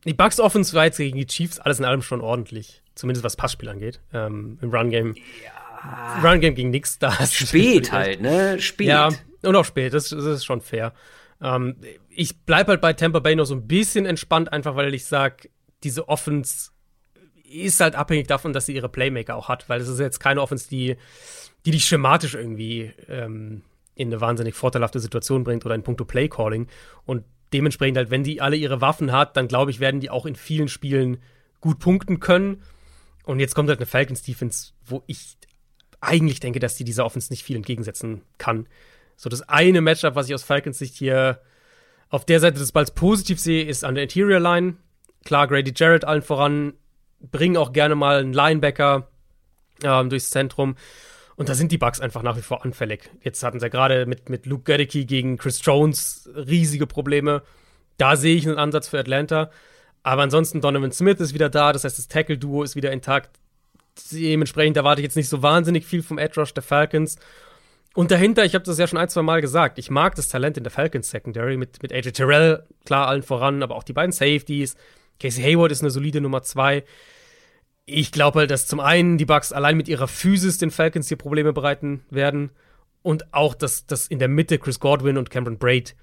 die Bucks Offense war jetzt gegen die Chiefs alles in allem schon ordentlich. Zumindest was Passspiel angeht. Ähm, Im Run-Game. Ja. Run-Game ging nix da. Spät halt, ne? Spät. Ja, und auch spät. Das, das ist schon fair. Ähm, ich bleib halt bei Tampa Bay noch so ein bisschen entspannt, einfach weil ich sag, diese Offense ist halt abhängig davon, dass sie ihre Playmaker auch hat, weil es ist jetzt keine Offense, die, die dich schematisch irgendwie ähm, in eine wahnsinnig vorteilhafte Situation bringt oder in puncto Play-Calling. Und dementsprechend halt, wenn die alle ihre Waffen hat, dann glaube ich, werden die auch in vielen Spielen gut punkten können. Und jetzt kommt halt eine Falcons Defense, wo ich eigentlich denke, dass die dieser Offense nicht viel entgegensetzen kann. So das eine Matchup, was ich aus Falcons Sicht hier auf der Seite des Balls positiv sehe, ist an der Interior Line. Klar, Grady Jarrett allen voran, bringen auch gerne mal einen Linebacker ähm, durchs Zentrum. Und da sind die Bugs einfach nach wie vor anfällig. Jetzt hatten sie gerade mit, mit Luke Gedicke gegen Chris Jones riesige Probleme. Da sehe ich einen Ansatz für Atlanta. Aber ansonsten, Donovan Smith ist wieder da, das heißt, das Tackle-Duo ist wieder intakt. Dementsprechend erwarte ich jetzt nicht so wahnsinnig viel vom Edge Rush der Falcons. Und dahinter, ich habe das ja schon ein, zwei Mal gesagt, ich mag das Talent in der Falcons Secondary mit, mit AJ Terrell, klar, allen voran, aber auch die beiden Safeties. Casey Hayward ist eine solide Nummer zwei. Ich glaube halt, dass zum einen die Bucks allein mit ihrer Physis den Falcons hier Probleme bereiten werden und auch, dass, dass in der Mitte Chris Godwin und Cameron Braid,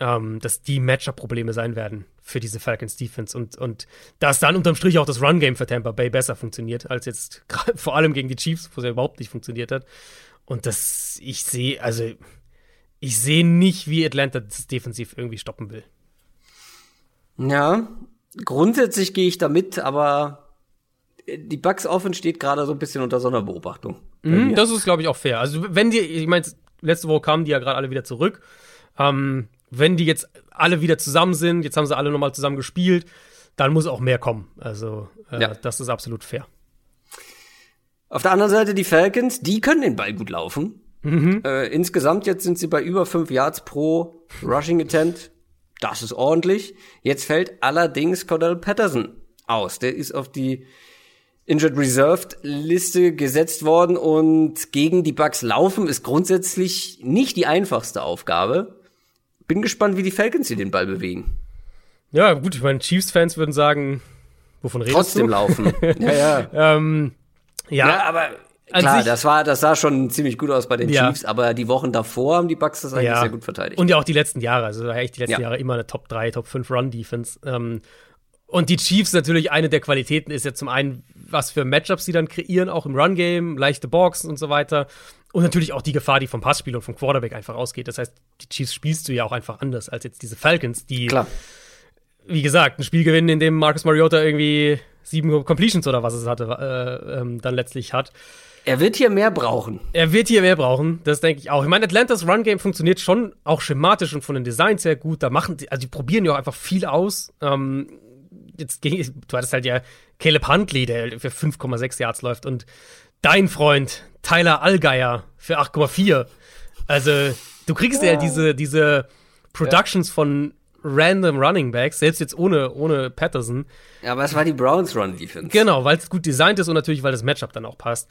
ähm, dass die Matchup-Probleme sein werden für diese Falcons Defense und, und dass dann unterm Strich auch das Run-Game für Tampa Bay besser funktioniert, als jetzt vor allem gegen die Chiefs, wo es ja überhaupt nicht funktioniert hat. Und das, ich sehe, also, ich sehe nicht, wie Atlanta das defensiv irgendwie stoppen will. Ja, grundsätzlich gehe ich da mit, aber die Bugs Offense steht gerade so ein bisschen unter Sonderbeobachtung. Mhm, das ist, glaube ich, auch fair. Also, wenn die, ich meine, letzte Woche kamen die ja gerade alle wieder zurück. Ähm, wenn die jetzt alle wieder zusammen sind, jetzt haben sie alle nochmal zusammen gespielt, dann muss auch mehr kommen. Also, äh, ja. das ist absolut fair. Auf der anderen Seite die Falcons, die können den Ball gut laufen. Mhm. Äh, insgesamt jetzt sind sie bei über fünf Yards pro Rushing Attempt. Das ist ordentlich. Jetzt fällt allerdings Cordell Patterson aus. Der ist auf die Injured Reserved Liste gesetzt worden und gegen die Bucks laufen ist grundsätzlich nicht die einfachste Aufgabe. Bin gespannt, wie die Falcons hier den Ball bewegen. Ja, gut, ich meine, Chiefs-Fans würden sagen, wovon redest Trotzdem du? laufen. ja, ja. ähm, ja, ja aber Klar, das war, das sah schon ziemlich gut aus bei den ja. Chiefs, aber die Wochen davor haben die Bucks das eigentlich ja. sehr gut verteidigt. Und ja auch die letzten Jahre, also echt die letzten ja. Jahre immer eine Top 3, Top 5 Run-Defense. Ähm, Und die Chiefs natürlich eine der Qualitäten ist ja zum einen, was für Matchups sie dann kreieren, auch im Run-Game, leichte Boxen und so weiter. Und natürlich auch die Gefahr, die vom Passspiel und vom Quarterback einfach ausgeht. Das heißt, die Chiefs spielst du ja auch einfach anders als jetzt diese Falcons, die, Klar. wie gesagt, ein Spiel gewinnen, in dem Marcus Mariota irgendwie sieben Completions oder was es hatte, äh, ähm, dann letztlich hat. Er wird hier mehr brauchen. Er wird hier mehr brauchen, das denke ich auch. Ich meine, Atlantas Run Game funktioniert schon auch schematisch und von den Designs sehr gut. Da machen die, also die probieren ja auch einfach viel aus. Ähm, jetzt ging, du hattest halt ja Caleb Huntley, der für 5,6 Yards läuft und dein Freund Tyler Allgeier für 8,4. Also, du kriegst ja, ja diese, diese Productions ja. von random Running Backs, selbst jetzt ohne, ohne Patterson. Ja, aber es war die Browns Run Defense. Genau, weil es gut designt ist und natürlich, weil das Matchup dann auch passt.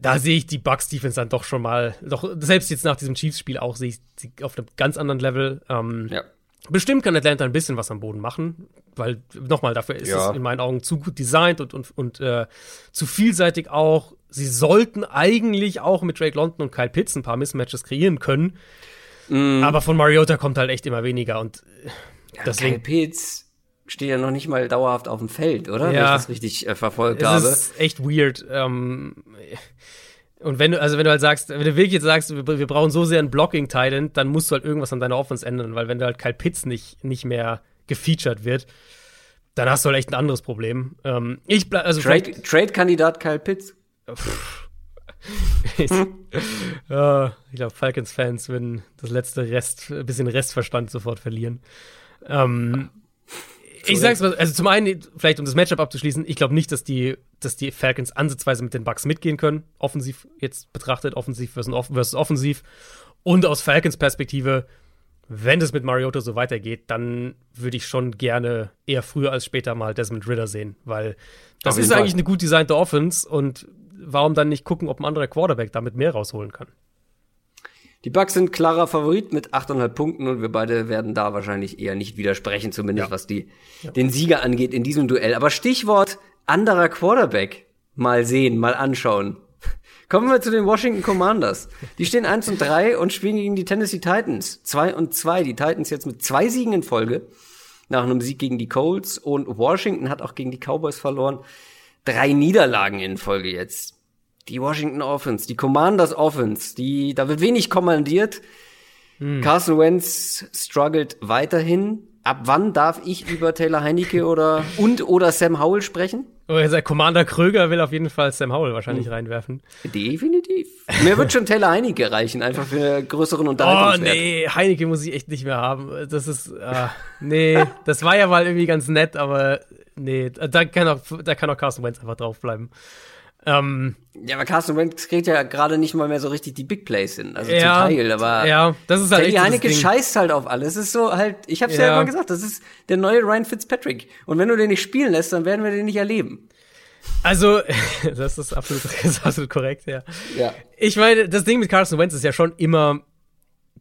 Da sehe ich die Bucks Defense dann doch schon mal, doch selbst jetzt nach diesem Chiefs-Spiel auch, sehe ich sie auf einem ganz anderen Level. Ähm, ja. Bestimmt kann Atlanta ein bisschen was am Boden machen, weil nochmal dafür ist ja. es in meinen Augen zu gut designt und, und, und äh, zu vielseitig auch. Sie sollten eigentlich auch mit Drake London und Kyle Pitts ein paar Mismatches kreieren können. Mm. Aber von Mariota kommt halt echt immer weniger und äh, ja, deswegen. Kyle Pitts steht ja noch nicht mal dauerhaft auf dem Feld, oder? Ja, Wenn ich das richtig äh, verfolgt es habe. Das ist echt weird. Ähm, und wenn du, also wenn du halt sagst, wenn du wirklich jetzt sagst, wir, wir brauchen so sehr einen blocking titan dann musst du halt irgendwas an deiner Offense ändern, weil wenn du halt Kyle Pitts nicht, nicht mehr gefeatured wird, dann hast du halt echt ein anderes Problem. Ähm, ich also Trade-Kandidat Kyle Pitts. Ich, uh, ich glaube, Falcons-Fans würden das letzte Rest, bisschen Restverstand sofort verlieren. Ähm, ich sag's mal, also zum einen, vielleicht um das Matchup abzuschließen, ich glaube nicht, dass die, dass die Falcons ansatzweise mit den Bucks mitgehen können, offensiv jetzt betrachtet, offensiv versus offensiv. Und aus Falcons Perspektive, wenn es mit Mariota so weitergeht, dann würde ich schon gerne eher früher als später mal Desmond Ritter sehen, weil das ist eigentlich eine gut designte Offense und warum dann nicht gucken, ob ein anderer Quarterback damit mehr rausholen kann? Die Bucks sind klarer Favorit mit 8,5 Punkten und wir beide werden da wahrscheinlich eher nicht widersprechen, zumindest ja. was die, ja. den Sieger angeht in diesem Duell. Aber Stichwort anderer Quarterback. Mal sehen, mal anschauen. Kommen wir zu den Washington Commanders. Die stehen 1 und 3 und spielen gegen die Tennessee Titans. 2 und 2. Die Titans jetzt mit zwei Siegen in Folge. Nach einem Sieg gegen die Colts. Und Washington hat auch gegen die Cowboys verloren. Drei Niederlagen in Folge jetzt die Washington Offense, die Commanders Offense, die, da wird wenig kommandiert. Hm. Carson Wentz struggelt weiterhin. Ab wann darf ich über Taylor Heinecke oder und oder Sam Howell sprechen? Oh, der Commander Kröger will auf jeden Fall Sam Howell wahrscheinlich hm. reinwerfen. Definitiv. Mir wird schon Taylor Heinecke reichen, einfach für größeren Unterhaltungswert. Oh nee, Heinecke muss ich echt nicht mehr haben. Das ist, äh, nee, das war ja mal irgendwie ganz nett, aber nee, da kann auch, da kann auch Carson Wentz einfach draufbleiben. Ähm, ja, aber Carsten Wentz kriegt ja gerade nicht mal mehr so richtig die Big Plays hin. Also ja, zum Teil, aber ja, das ist halt Teddy Heineke scheißt halt auf alles. Es ist so halt, ich hab's ja. ja immer gesagt, das ist der neue Ryan Fitzpatrick. Und wenn du den nicht spielen lässt, dann werden wir den nicht erleben. Also, das ist absolut, das ist absolut korrekt, ja. ja. Ich meine, das Ding mit Carson Wentz ist ja schon immer,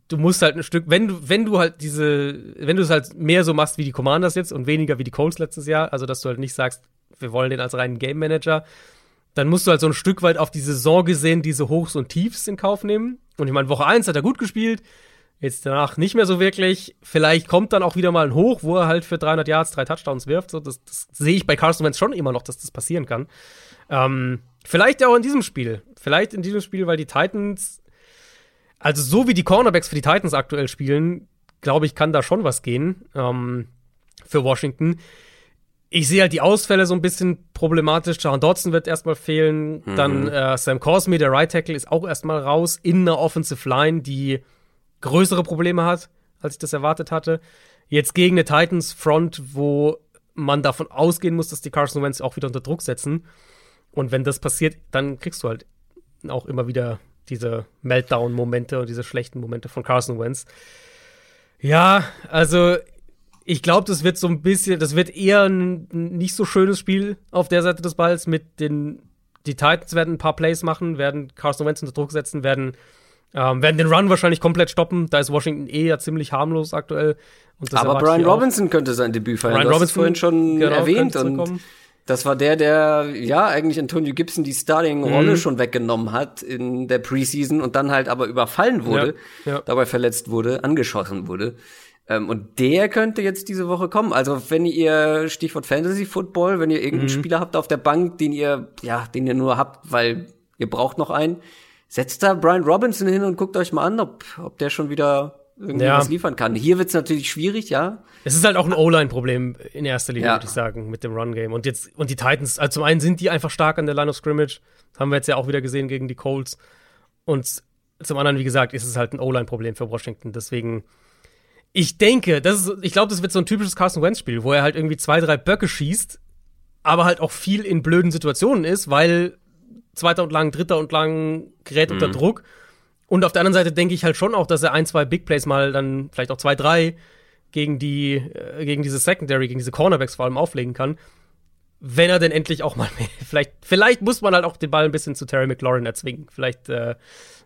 du musst halt ein Stück, wenn du, wenn du halt diese, wenn du es halt mehr so machst wie die Commanders jetzt und weniger wie die Colts letztes Jahr, also dass du halt nicht sagst, wir wollen den als reinen Game Manager, dann musst du halt so ein Stück weit auf die Saison gesehen diese Hochs und Tiefs in Kauf nehmen. Und ich meine, Woche 1 hat er gut gespielt, jetzt danach nicht mehr so wirklich. Vielleicht kommt dann auch wieder mal ein Hoch, wo er halt für 300 Yards drei Touchdowns wirft. So, das, das sehe ich bei Carson Wentz schon immer noch, dass das passieren kann. Ähm, vielleicht auch in diesem Spiel. Vielleicht in diesem Spiel, weil die Titans, also so wie die Cornerbacks für die Titans aktuell spielen, glaube ich, kann da schon was gehen ähm, für Washington ich sehe halt die Ausfälle so ein bisschen problematisch. Jahan Dodson wird erstmal fehlen. Mhm. Dann äh, Sam Cosme, der Right Tackle, ist auch erstmal raus in einer Offensive Line, die größere Probleme hat, als ich das erwartet hatte. Jetzt gegen eine Titans Front, wo man davon ausgehen muss, dass die Carson Wentz auch wieder unter Druck setzen. Und wenn das passiert, dann kriegst du halt auch immer wieder diese Meltdown-Momente und diese schlechten Momente von Carson Wentz. Ja, also ich glaube, das wird so ein bisschen, das wird eher ein nicht so schönes Spiel auf der Seite des Balls mit den, die Titans werden ein paar Plays machen, werden Carson Wentz unter Druck setzen, werden, ähm, werden den Run wahrscheinlich komplett stoppen. Da ist Washington eh ja ziemlich harmlos aktuell. Aber Brian Robinson könnte sein Debüt feiern. Brian Robinson vorhin schon genau, erwähnt und das war der, der ja eigentlich Antonio Gibson die Starting-Rolle mhm. schon weggenommen hat in der Preseason und dann halt aber überfallen wurde, ja, ja. dabei verletzt wurde, angeschossen wurde. Ähm, und der könnte jetzt diese Woche kommen. Also wenn ihr Stichwort Fantasy Football, wenn ihr irgendeinen mhm. Spieler habt auf der Bank, den ihr ja, den ihr nur habt, weil ihr braucht noch einen, setzt da Brian Robinson hin und guckt euch mal an, ob, ob der schon wieder irgendwie ja. was liefern kann. Hier wird's natürlich schwierig, ja. Es ist halt auch ein O-Line-Problem in erster Linie, ja. würde ich sagen, mit dem Run-Game. Und jetzt, und die Titans, also zum einen sind die einfach stark an der Line of Scrimmage. haben wir jetzt ja auch wieder gesehen gegen die Colts. Und zum anderen, wie gesagt, ist es halt ein O-Line-Problem für Washington. Deswegen, ich denke, das ist, ich glaube, das wird so ein typisches Carson Wentz-Spiel, wo er halt irgendwie zwei, drei Böcke schießt, aber halt auch viel in blöden Situationen ist, weil zweiter und lang, dritter und lang gerät mhm. unter Druck. Und auf der anderen Seite denke ich halt schon auch, dass er ein, zwei Big Plays mal dann vielleicht auch zwei, drei gegen die, äh, gegen diese Secondary, gegen diese Cornerbacks vor allem auflegen kann. Wenn er denn endlich auch mal mehr, vielleicht, vielleicht muss man halt auch den Ball ein bisschen zu Terry McLaurin erzwingen. Vielleicht, äh,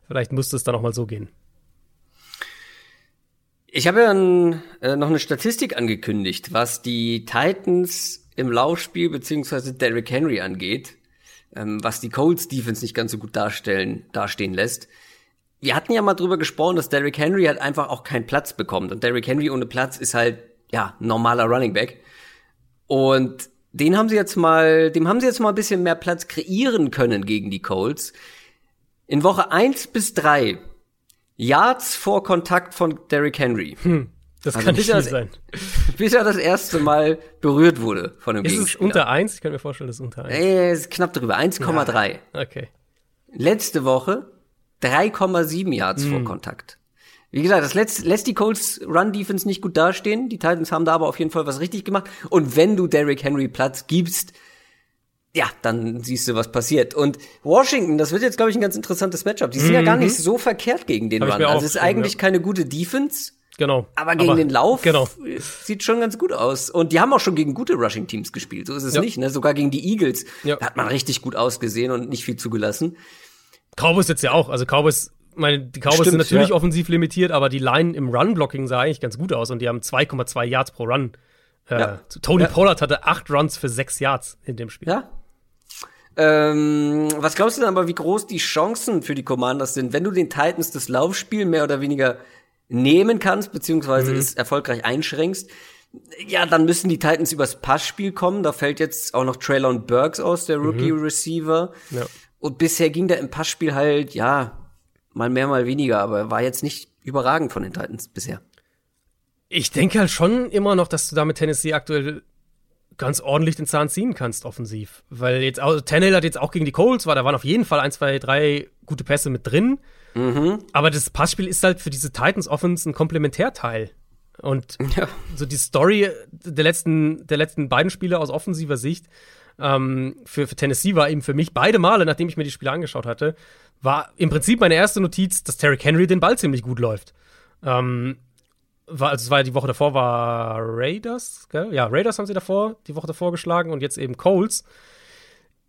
vielleicht müsste es dann auch mal so gehen. Ich habe ja ein, äh, noch eine Statistik angekündigt, was die Titans im Laufspiel beziehungsweise Derrick Henry angeht, ähm, was die Colts Defense nicht ganz so gut darstellen, dastehen lässt wir hatten ja mal drüber gesprochen, dass Derrick Henry halt einfach auch keinen Platz bekommt. Und Derrick Henry ohne Platz ist halt, ja, normaler Running Back. Und den haben sie jetzt mal, dem haben sie jetzt mal ein bisschen mehr Platz kreieren können gegen die Colts. In Woche eins bis drei Yards vor Kontakt von Derrick Henry. Hm, das also kann nicht das, sein. Bis er das erste Mal berührt wurde von einem ist Gegenspieler. Ist es unter eins? Ich kann mir vorstellen, das ist unter eins. Äh, ist knapp drüber. 1,3. Ja, okay. Letzte Woche 3,7 Yards mhm. vor Kontakt. Wie gesagt, das lässt, lässt die Colts Run Defense nicht gut dastehen. Die Titans haben da aber auf jeden Fall was richtig gemacht. Und wenn du Derrick Henry Platz gibst, ja, dann siehst du, was passiert. Und Washington, das wird jetzt, glaube ich, ein ganz interessantes Matchup. Die sind mhm. ja gar nicht so verkehrt gegen den Hab Run. Also es ist eigentlich ja. keine gute Defense. Genau. Aber gegen aber, den Lauf genau. sieht schon ganz gut aus. Und die haben auch schon gegen gute Rushing-Teams gespielt. So ist es ja. nicht. Ne? Sogar gegen die Eagles ja. hat man richtig gut ausgesehen und nicht viel zugelassen. Cowboys jetzt ja auch. Also Cowboys, meine, die Cowboys Stimmt, sind natürlich ja. offensiv limitiert, aber die Line im Run-Blocking sah eigentlich ganz gut aus und die haben 2,2 Yards pro Run. Äh, ja. Tony ja. Pollard hatte acht Runs für sechs Yards in dem Spiel. Ja. Ähm, was glaubst du denn aber, wie groß die Chancen für die Commanders sind, wenn du den Titans das Laufspiel mehr oder weniger nehmen kannst, beziehungsweise mhm. es erfolgreich einschränkst? Ja, dann müssen die Titans übers Passspiel kommen. Da fällt jetzt auch noch Traylon Burks aus, der Rookie Receiver. Mhm. Ja. Und bisher ging da im Passspiel halt, ja, mal mehr, mal weniger, aber war jetzt nicht überragend von den Titans bisher. Ich denke halt schon immer noch, dass du da mit Tennessee aktuell ganz ordentlich den Zahn ziehen kannst, offensiv. Weil jetzt, also Tannehill hat jetzt auch gegen die Colts, war, da waren auf jeden Fall ein, zwei, drei gute Pässe mit drin. Mhm. Aber das Passspiel ist halt für diese Titans Offense ein Komplementärteil. Und ja. so die Story der letzten, der letzten beiden Spiele aus offensiver Sicht ähm, für, für Tennessee war eben für mich beide Male, nachdem ich mir die Spiele angeschaut hatte, war im Prinzip meine erste Notiz, dass Terry Henry den Ball ziemlich gut läuft. Ähm, war, also es war die Woche davor war Raiders, gell? Ja, Raiders haben sie davor, die Woche davor geschlagen und jetzt eben Coles.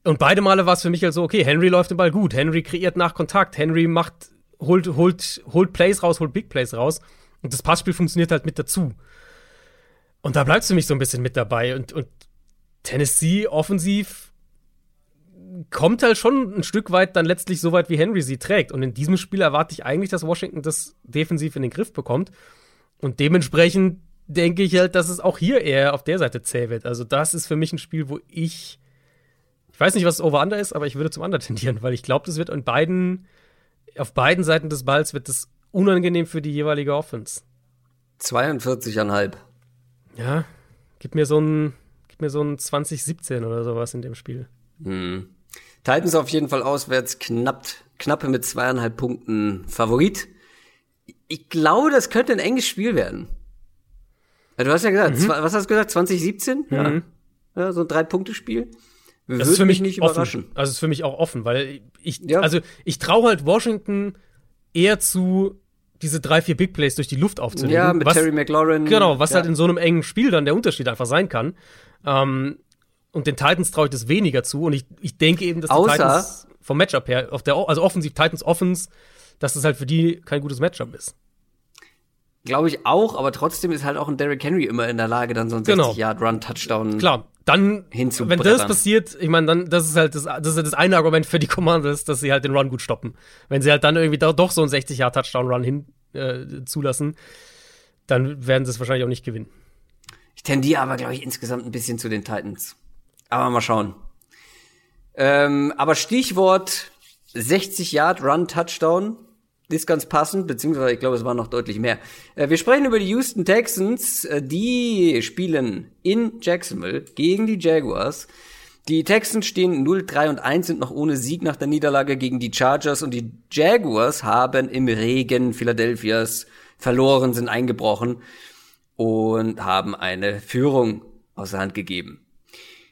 Und beide Male war es für mich halt so, okay, Henry läuft den Ball gut, Henry kreiert nach Kontakt, Henry macht, holt, holt, holt Plays raus, holt Big Plays raus. Und das Passspiel funktioniert halt mit dazu. Und da bleibst du mich so ein bisschen mit dabei. Und, und Tennessee offensiv kommt halt schon ein Stück weit dann letztlich so weit, wie Henry sie trägt. Und in diesem Spiel erwarte ich eigentlich, dass Washington das defensiv in den Griff bekommt. Und dementsprechend denke ich halt, dass es auch hier eher auf der Seite zäh wird. Also das ist für mich ein Spiel, wo ich ich weiß nicht, was das Over-Under ist, aber ich würde zum Under tendieren, weil ich glaube, das wird in beiden, auf beiden Seiten des Balls wird das unangenehm für die jeweilige Offense. 42,5. Ja, gib mir so ein mir so ein 2017 oder sowas in dem Spiel. Hm. Titans auf jeden Fall auswärts knapp, knappe mit zweieinhalb Punkten Favorit. Ich glaube, das könnte ein enges Spiel werden. Du hast ja gesagt, mhm. was hast du gesagt, 2017? Mhm. Ja. ja. so ein Drei-Punkte-Spiel. Das ist für mich nicht überraschen. Offen. Also ist für mich auch offen, weil ich, ja. also ich traue halt Washington eher zu, diese drei, vier Big Plays durch die Luft aufzunehmen. Ja, mit was, Terry McLaurin. Genau, was ja. halt in so einem engen Spiel dann der Unterschied einfach sein kann. Ähm, und den Titans traue ich das weniger zu. Und ich, ich denke eben, dass die Außer Titans vom Matchup her, auf der, also offensiv Titans Offens, dass das halt für die kein gutes Matchup ist. Glaube ich auch, aber trotzdem ist halt auch ein Derrick Henry immer in der Lage, dann so einen genau. 60-Yard-Run-Touchdown Klar, dann, wenn das passiert, ich meine, dann, das ist halt das, das ist das eine Argument für die Commanders, dass sie halt den Run gut stoppen. Wenn sie halt dann irgendwie doch so einen 60-Yard-Touchdown-Run hin äh, zulassen, dann werden sie es wahrscheinlich auch nicht gewinnen. Ich tendiere aber, glaube ich, insgesamt ein bisschen zu den Titans. Aber mal schauen. Ähm, aber Stichwort 60 Yard Run Touchdown ist ganz passend, beziehungsweise ich glaube, es waren noch deutlich mehr. Äh, wir sprechen über die Houston Texans. Äh, die spielen in Jacksonville gegen die Jaguars. Die Texans stehen 0-3 und 1 sind noch ohne Sieg nach der Niederlage gegen die Chargers und die Jaguars haben im Regen Philadelphias verloren, sind eingebrochen und haben eine Führung aus der Hand gegeben.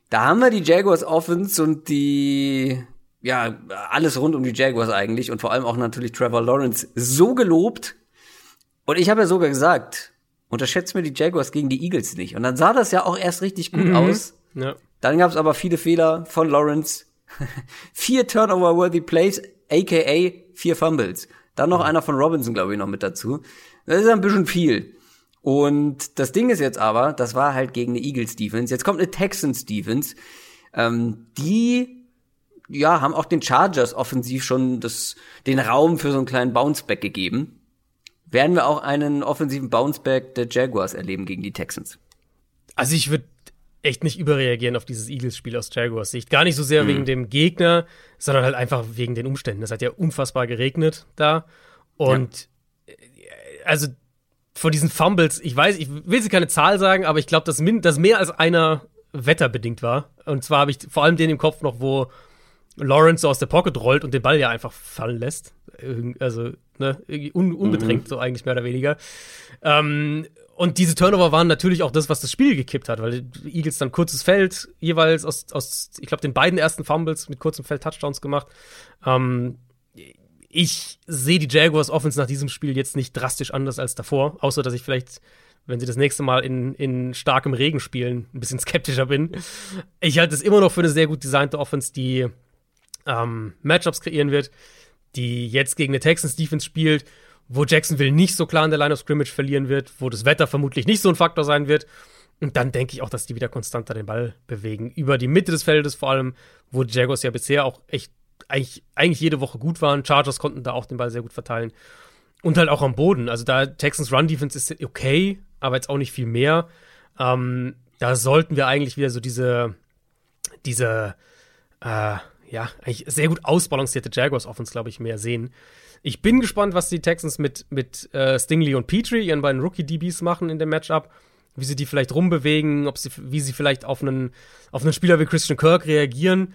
Da haben wir die Jaguars Offense und die ja, alles rund um die Jaguars eigentlich und vor allem auch natürlich Trevor Lawrence so gelobt. Und ich habe ja sogar gesagt, unterschätzt mir die Jaguars gegen die Eagles nicht. Und dann sah das ja auch erst richtig gut mhm. aus. Ja. Dann gab es aber viele Fehler von Lawrence. vier Turnover-worthy Plays, aka vier Fumbles. Dann noch mhm. einer von Robinson, glaube ich, noch mit dazu. Das ist ein bisschen viel. Und das Ding ist jetzt aber, das war halt gegen eine Eagles Defense. Jetzt kommt eine Texans Defense, ähm, die ja, haben auch den Chargers offensiv schon das, den Raum für so einen kleinen Bounceback gegeben. Werden wir auch einen offensiven Bounceback der Jaguars erleben gegen die Texans? Also ich würde echt nicht überreagieren auf dieses Eagles-Spiel aus Jaguars Sicht. Gar nicht so sehr mhm. wegen dem Gegner, sondern halt einfach wegen den Umständen. Es hat ja unfassbar geregnet da. Und ja. also von diesen Fumbles, ich weiß, ich will sie keine Zahl sagen, aber ich glaube, dass, dass mehr als einer wetterbedingt war. Und zwar habe ich vor allem den im Kopf noch, wo Lawrence so aus der Pocket rollt und den Ball ja einfach fallen lässt. Also, ne, un unbedrängt, mhm. so eigentlich mehr oder weniger. Ähm, und diese Turnover waren natürlich auch das, was das Spiel gekippt hat, weil die Eagles dann kurzes Feld jeweils aus, aus ich glaube, den beiden ersten Fumbles mit kurzem Feld Touchdowns gemacht. Ähm, ich sehe die Jaguars Offense nach diesem Spiel jetzt nicht drastisch anders als davor, außer dass ich vielleicht wenn sie das nächste Mal in, in starkem Regen spielen, ein bisschen skeptischer bin. Ich halte es immer noch für eine sehr gut designte Offense, die ähm, Matchups kreieren wird, die jetzt gegen eine Texans Defense spielt, wo Jacksonville nicht so klar in der Line of Scrimmage verlieren wird, wo das Wetter vermutlich nicht so ein Faktor sein wird. Und dann denke ich auch, dass die wieder konstanter den Ball bewegen. Über die Mitte des Feldes vor allem, wo die Jaguars ja bisher auch echt eigentlich, eigentlich jede Woche gut waren. Chargers konnten da auch den Ball sehr gut verteilen. Und halt auch am Boden. Also da Texans Run Defense ist okay, aber jetzt auch nicht viel mehr. Ähm, da sollten wir eigentlich wieder so diese, diese, äh, ja, eigentlich sehr gut ausbalancierte Jaguars Offense, glaube ich, mehr sehen. Ich bin gespannt, was die Texans mit, mit äh, Stingley und Petrie, ihren beiden Rookie-DBs, machen in dem Matchup. Wie sie die vielleicht rumbewegen, ob sie, wie sie vielleicht auf einen, auf einen Spieler wie Christian Kirk reagieren.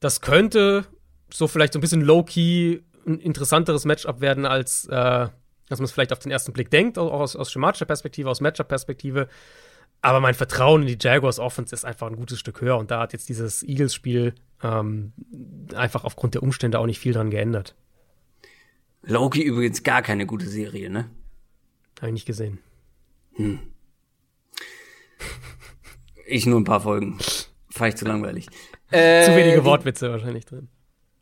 Das könnte so vielleicht so ein bisschen low-key ein interessanteres Matchup werden, als äh, dass man es vielleicht auf den ersten Blick denkt, auch aus, aus schematischer Perspektive, aus Matchup-Perspektive. Aber mein Vertrauen in die Jaguars Offense ist einfach ein gutes Stück höher und da hat jetzt dieses Eagles-Spiel ähm, einfach aufgrund der Umstände auch nicht viel dran geändert. Loki übrigens gar keine gute Serie, ne? Habe ich nicht gesehen. Hm. Ich nur ein paar Folgen. Ich zu langweilig. Äh, zu wenige Wortwitze wahrscheinlich drin.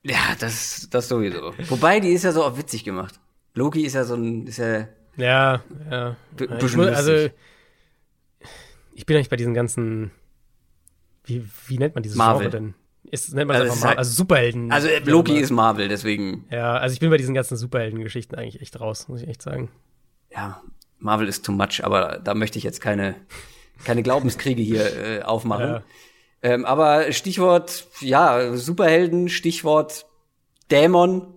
Ja, das, das sowieso. Wobei, die ist ja so auch witzig gemacht. Loki ist ja so ein, ist ja. Ja, ja. Ich muss, also, ich bin eigentlich bei diesen ganzen, wie, wie nennt man dieses Marvel. Genre denn? Ist, nennt man also, einfach Marvel, also Superhelden. Also Loki ist Marvel, deswegen. Ja, also ich bin bei diesen ganzen Superhelden-Geschichten eigentlich echt raus, muss ich echt sagen. Ja, Marvel ist too much, aber da möchte ich jetzt keine, keine Glaubenskriege hier äh, aufmachen. Ja. Ähm, aber Stichwort, ja, Superhelden, Stichwort Dämon.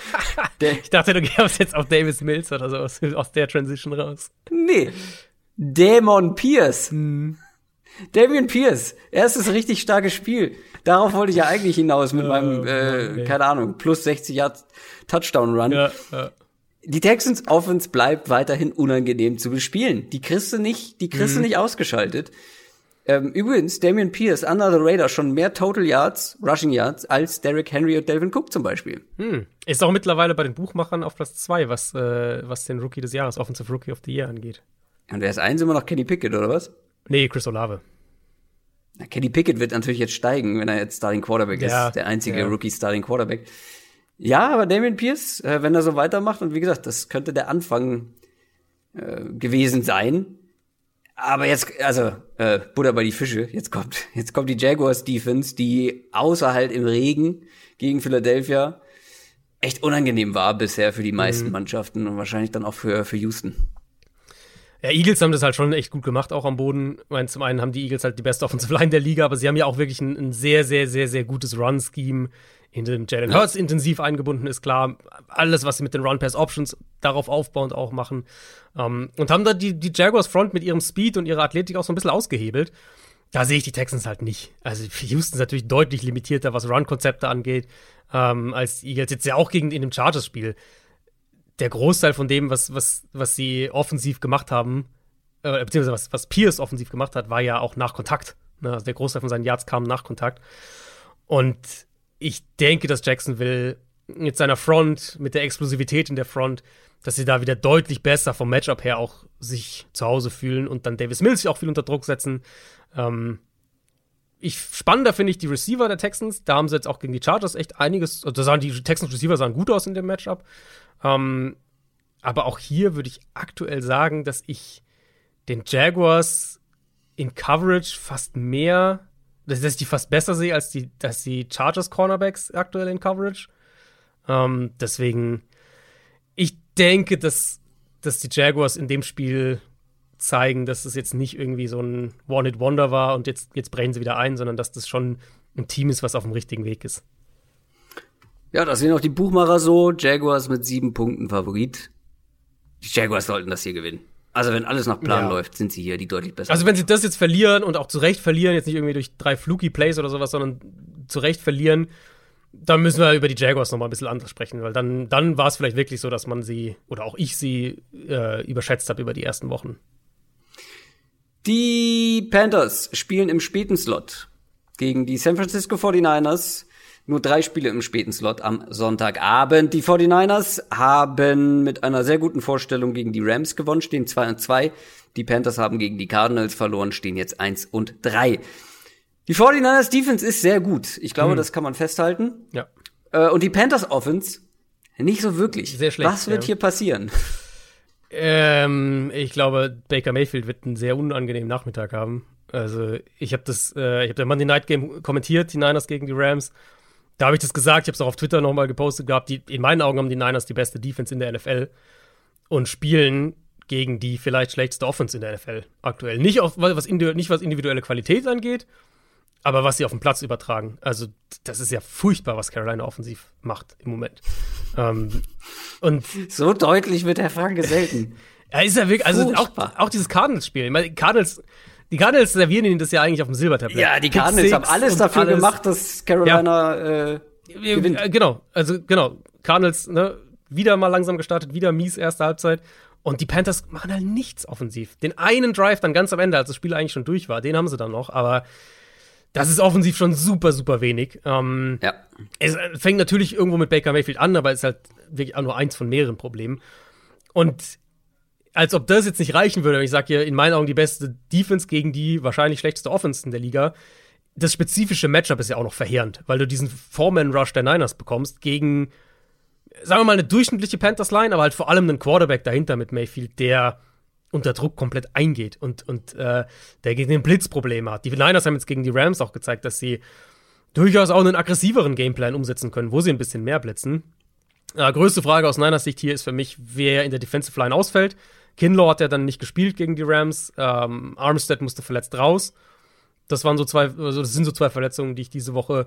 ich dachte, du gehst jetzt auf Davis Mills oder so aus, aus der Transition raus. Nee. Dämon Pierce. Hm. Damian Pierce, erstes richtig starkes Spiel. Darauf wollte ich ja eigentlich hinaus mit oh, meinem, äh, okay. keine Ahnung, plus 60 Yards Touchdown Run. Ja, ja. Die Texans Offense bleibt weiterhin unangenehm zu bespielen. Die kriegst du nicht, die kriegst mhm. du nicht ausgeschaltet. Ähm, übrigens, Damian Pierce, under the radar, schon mehr Total Yards, Rushing Yards, als Derrick Henry und Delvin Cook zum Beispiel. Hm. Ist auch mittlerweile bei den Buchmachern auf Platz zwei, was, äh, was den Rookie des Jahres, Offensive Rookie of the Year angeht. Und wer ist eins immer noch Kenny Pickett, oder was? Nee, Chris Olave. Na, Kenny Pickett wird natürlich jetzt steigen, wenn er jetzt Starting Quarterback ja, ist, der einzige ja. Rookie Starting Quarterback. Ja, aber Damian Pierce, äh, wenn er so weitermacht, und wie gesagt, das könnte der Anfang äh, gewesen sein. Aber jetzt, also, äh, Butter bei die Fische, jetzt kommt, jetzt kommt die Jaguars Defense, die außer halt im Regen gegen Philadelphia echt unangenehm war bisher für die meisten mhm. Mannschaften und wahrscheinlich dann auch für, für Houston. Ja, Eagles haben das halt schon echt gut gemacht, auch am Boden. Ich meine, zum einen haben die Eagles halt die beste Offensive Line der Liga, aber sie haben ja auch wirklich ein, ein sehr, sehr, sehr, sehr gutes Run-Scheme, in dem Jalen Hurts intensiv eingebunden ist, klar. Alles, was sie mit den Run-Pass-Options darauf aufbauend auch machen. Um, ähm, und haben da die, die Jaguars Front mit ihrem Speed und ihrer Athletik auch so ein bisschen ausgehebelt. Da sehe ich die Texans halt nicht. Also Houston ist natürlich deutlich limitierter, was Run-Konzepte angeht, ähm, als die Eagles jetzt ja auch gegen in dem Chargers-Spiel der Großteil von dem, was, was, was sie offensiv gemacht haben, äh, beziehungsweise was, was Pierce offensiv gemacht hat, war ja auch nach Kontakt. Ne? Also der Großteil von seinen Yards kam nach Kontakt. Und ich denke, dass Jacksonville mit seiner Front, mit der Explosivität in der Front, dass sie da wieder deutlich besser vom Matchup her auch sich zu Hause fühlen und dann Davis Mills sich auch viel unter Druck setzen. Ähm, ich spannender finde ich die Receiver der Texans. Da haben sie jetzt auch gegen die Chargers echt einiges. Also da sahen die Texans Receiver sahen gut aus in dem Matchup. Ähm, aber auch hier würde ich aktuell sagen, dass ich den Jaguars in Coverage fast mehr, dass, ich die fast besser sehe als die, dass die Chargers Cornerbacks aktuell in Coverage. Ähm, deswegen, ich denke, dass, dass die Jaguars in dem Spiel zeigen, dass es jetzt nicht irgendwie so ein One-Hit-Wonder war und jetzt, jetzt brechen sie wieder ein, sondern dass das schon ein Team ist, was auf dem richtigen Weg ist. Ja, das sehen auch die Buchmacher so. Jaguars mit sieben Punkten Favorit. Die Jaguars sollten das hier gewinnen. Also wenn alles nach Plan ja. läuft, sind sie hier die deutlich besser. Also wenn sie das jetzt verlieren und auch zu Recht verlieren, jetzt nicht irgendwie durch drei fluky Plays oder sowas, sondern zu Recht verlieren, dann müssen wir über die Jaguars noch mal ein bisschen anders sprechen, weil dann, dann war es vielleicht wirklich so, dass man sie oder auch ich sie äh, überschätzt habe über die ersten Wochen. Die Panthers spielen im späten Slot gegen die San Francisco 49ers. Nur drei Spiele im späten Slot am Sonntagabend. Die 49ers haben mit einer sehr guten Vorstellung gegen die Rams gewonnen, stehen 2 und 2. Die Panthers haben gegen die Cardinals verloren, stehen jetzt 1 und 3. Die 49ers Defense ist sehr gut. Ich glaube, hm. das kann man festhalten. Ja. Äh, und die Panthers Offense nicht so wirklich. Sehr schlecht. Was wird ja. hier passieren? Ähm, ich glaube, Baker Mayfield wird einen sehr unangenehmen Nachmittag haben. Also, ich habe das, äh, ich habe der Monday Night Game kommentiert, die Niners gegen die Rams. Da habe ich das gesagt, ich habe es auch auf Twitter nochmal gepostet gehabt. Die, in meinen Augen haben die Niners die beste Defense in der NFL und spielen gegen die vielleicht schlechteste Offense in der NFL aktuell. Nicht, auf, was, nicht was individuelle Qualität angeht, aber was sie auf den Platz übertragen. Also, das ist ja furchtbar, was Carolina offensiv macht im Moment. ähm, und so deutlich wird Herr Franke selten. ja, ist ja wirklich, also auch, auch dieses Cardinals-Spiel. Ich meine, Cardinals die Cardinals servieren ihnen das ja eigentlich auf dem Silbertablett. Ja, die Cardinals haben alles dafür alles. gemacht, dass Carolina ja. äh, gewinnt. Äh, genau, also genau. Cardinals, ne, wieder mal langsam gestartet, wieder mies erste Halbzeit. Und die Panthers machen halt nichts offensiv. Den einen Drive dann ganz am Ende, als das Spiel eigentlich schon durch war, den haben sie dann noch, aber das ist offensiv schon super, super wenig. Ähm, ja. Es fängt natürlich irgendwo mit Baker Mayfield an, aber es ist halt wirklich auch nur eins von mehreren Problemen. Und als ob das jetzt nicht reichen würde, wenn ich sage, hier in meinen Augen die beste Defense gegen die wahrscheinlich schlechteste Offense in der Liga. Das spezifische Matchup ist ja auch noch verheerend, weil du diesen Foreman-Rush der Niners bekommst gegen, sagen wir mal, eine durchschnittliche Panthers-Line, aber halt vor allem einen Quarterback dahinter mit Mayfield, der unter Druck komplett eingeht und, und äh, der gegen den Blitz Probleme hat. Die Niners haben jetzt gegen die Rams auch gezeigt, dass sie durchaus auch einen aggressiveren Gameplan umsetzen können, wo sie ein bisschen mehr blitzen. Äh, größte Frage aus Niners Sicht hier ist für mich, wer in der Defensive Line ausfällt. Kinlaw hat ja dann nicht gespielt gegen die Rams. Ähm, Armstead musste verletzt raus. Das waren so zwei, also das sind so zwei Verletzungen, die ich diese Woche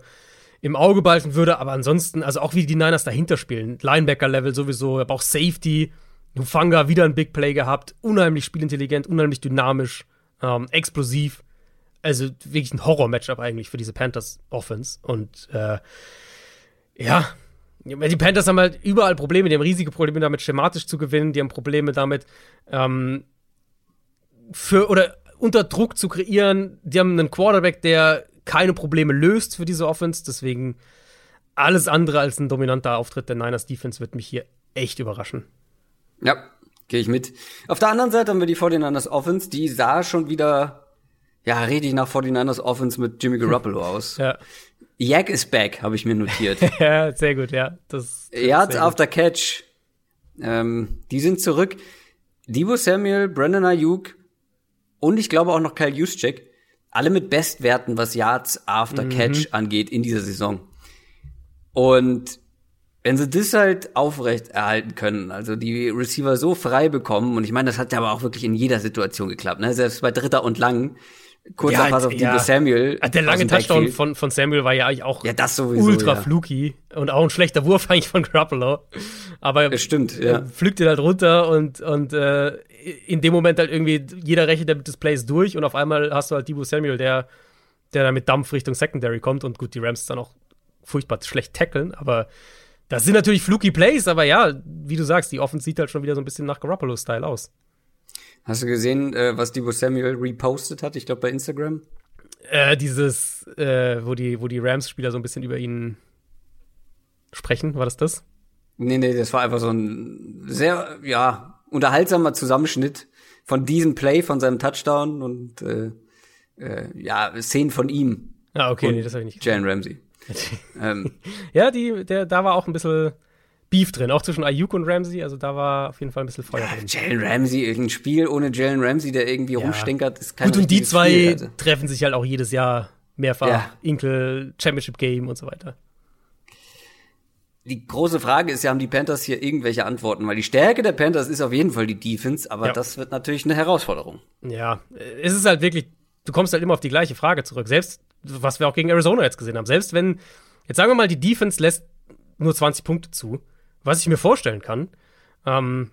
im Auge behalten würde. Aber ansonsten, also auch wie die Niners dahinter spielen. Linebacker-Level sowieso, aber auch Safety. Hufanga wieder ein Big Play gehabt. Unheimlich spielintelligent, unheimlich dynamisch, ähm, explosiv. Also wirklich ein Horror-Matchup eigentlich für diese Panthers Offense. Und äh, ja, die Panthers haben halt überall Probleme, die haben riesige Probleme damit, schematisch zu gewinnen, die haben Probleme damit, ähm, für oder unter Druck zu kreieren. Die haben einen Quarterback, der keine Probleme löst für diese Offense. Deswegen alles andere als ein dominanter Auftritt der Niners Defense wird mich hier echt überraschen. Ja, gehe ich mit. Auf der anderen Seite haben wir die 49ers Offense, die sah schon wieder, ja, richtig nach 49ers Offense mit Jimmy Garoppolo aus. ja. Yak is back, habe ich mir notiert. ja, sehr gut, ja. Das, das Yards after catch. Ähm, die sind zurück. Divo Samuel, Brandon Ayuk und ich glaube auch noch Kyle Juszczyk. Alle mit Bestwerten, was Yards after mhm. catch angeht in dieser Saison. Und Wenn sie das halt aufrecht erhalten können, also die Receiver so frei bekommen, und ich meine, das hat ja aber auch wirklich in jeder Situation geklappt, ne? Selbst bei Dritter und Lang, kurzer ja, Pass auf ja. Samuel. Der lange Touchdown von, von Samuel war ja eigentlich auch ja, das sowieso, ultra ja. fluky und auch ein schlechter Wurf eigentlich von Garoppolo. Aber stimmt, ja. pflügt ihn halt runter und, und äh, in dem Moment halt irgendwie, jeder rechnet damit das Plays durch und auf einmal hast du halt Debo Samuel, der, der dann mit Dampf Richtung Secondary kommt und gut, die Rams dann auch furchtbar schlecht tackeln, aber das sind natürlich fluky Plays, aber ja, wie du sagst, die Offense sieht halt schon wieder so ein bisschen nach Garoppolo-Style aus. Hast du gesehen, äh, was Debo Samuel repostet hat? Ich glaube bei Instagram. Äh, dieses, äh, wo die, wo die Rams-Spieler so ein bisschen über ihn sprechen, war das das? Nee, nee, das war einfach so ein sehr, ja, unterhaltsamer Zusammenschnitt von diesem Play, von seinem Touchdown und äh, äh, ja, Szenen von ihm. Ah, okay, nee, das habe ich nicht gesehen. Jalen Ramsey ähm, ja, die, der, da war auch ein bisschen Beef drin, auch zwischen Ayuk und Ramsey. Also da war auf jeden Fall ein bisschen Feuer drin. Jalen Ramsey, irgendein Spiel ohne Jalen Ramsey, der irgendwie ja. rumstinkert, ist kein Gut, und die zwei Spiel, also. treffen sich halt auch jedes Jahr mehrfach. Ja. Inkel, Championship Game und so weiter. Die große Frage ist ja, haben die Panthers hier irgendwelche Antworten? Weil die Stärke der Panthers ist auf jeden Fall die Defense, aber ja. das wird natürlich eine Herausforderung. Ja, es ist halt wirklich, du kommst halt immer auf die gleiche Frage zurück. Selbst was wir auch gegen Arizona jetzt gesehen haben. Selbst wenn, jetzt sagen wir mal, die Defense lässt nur 20 Punkte zu, was ich mir vorstellen kann, ähm,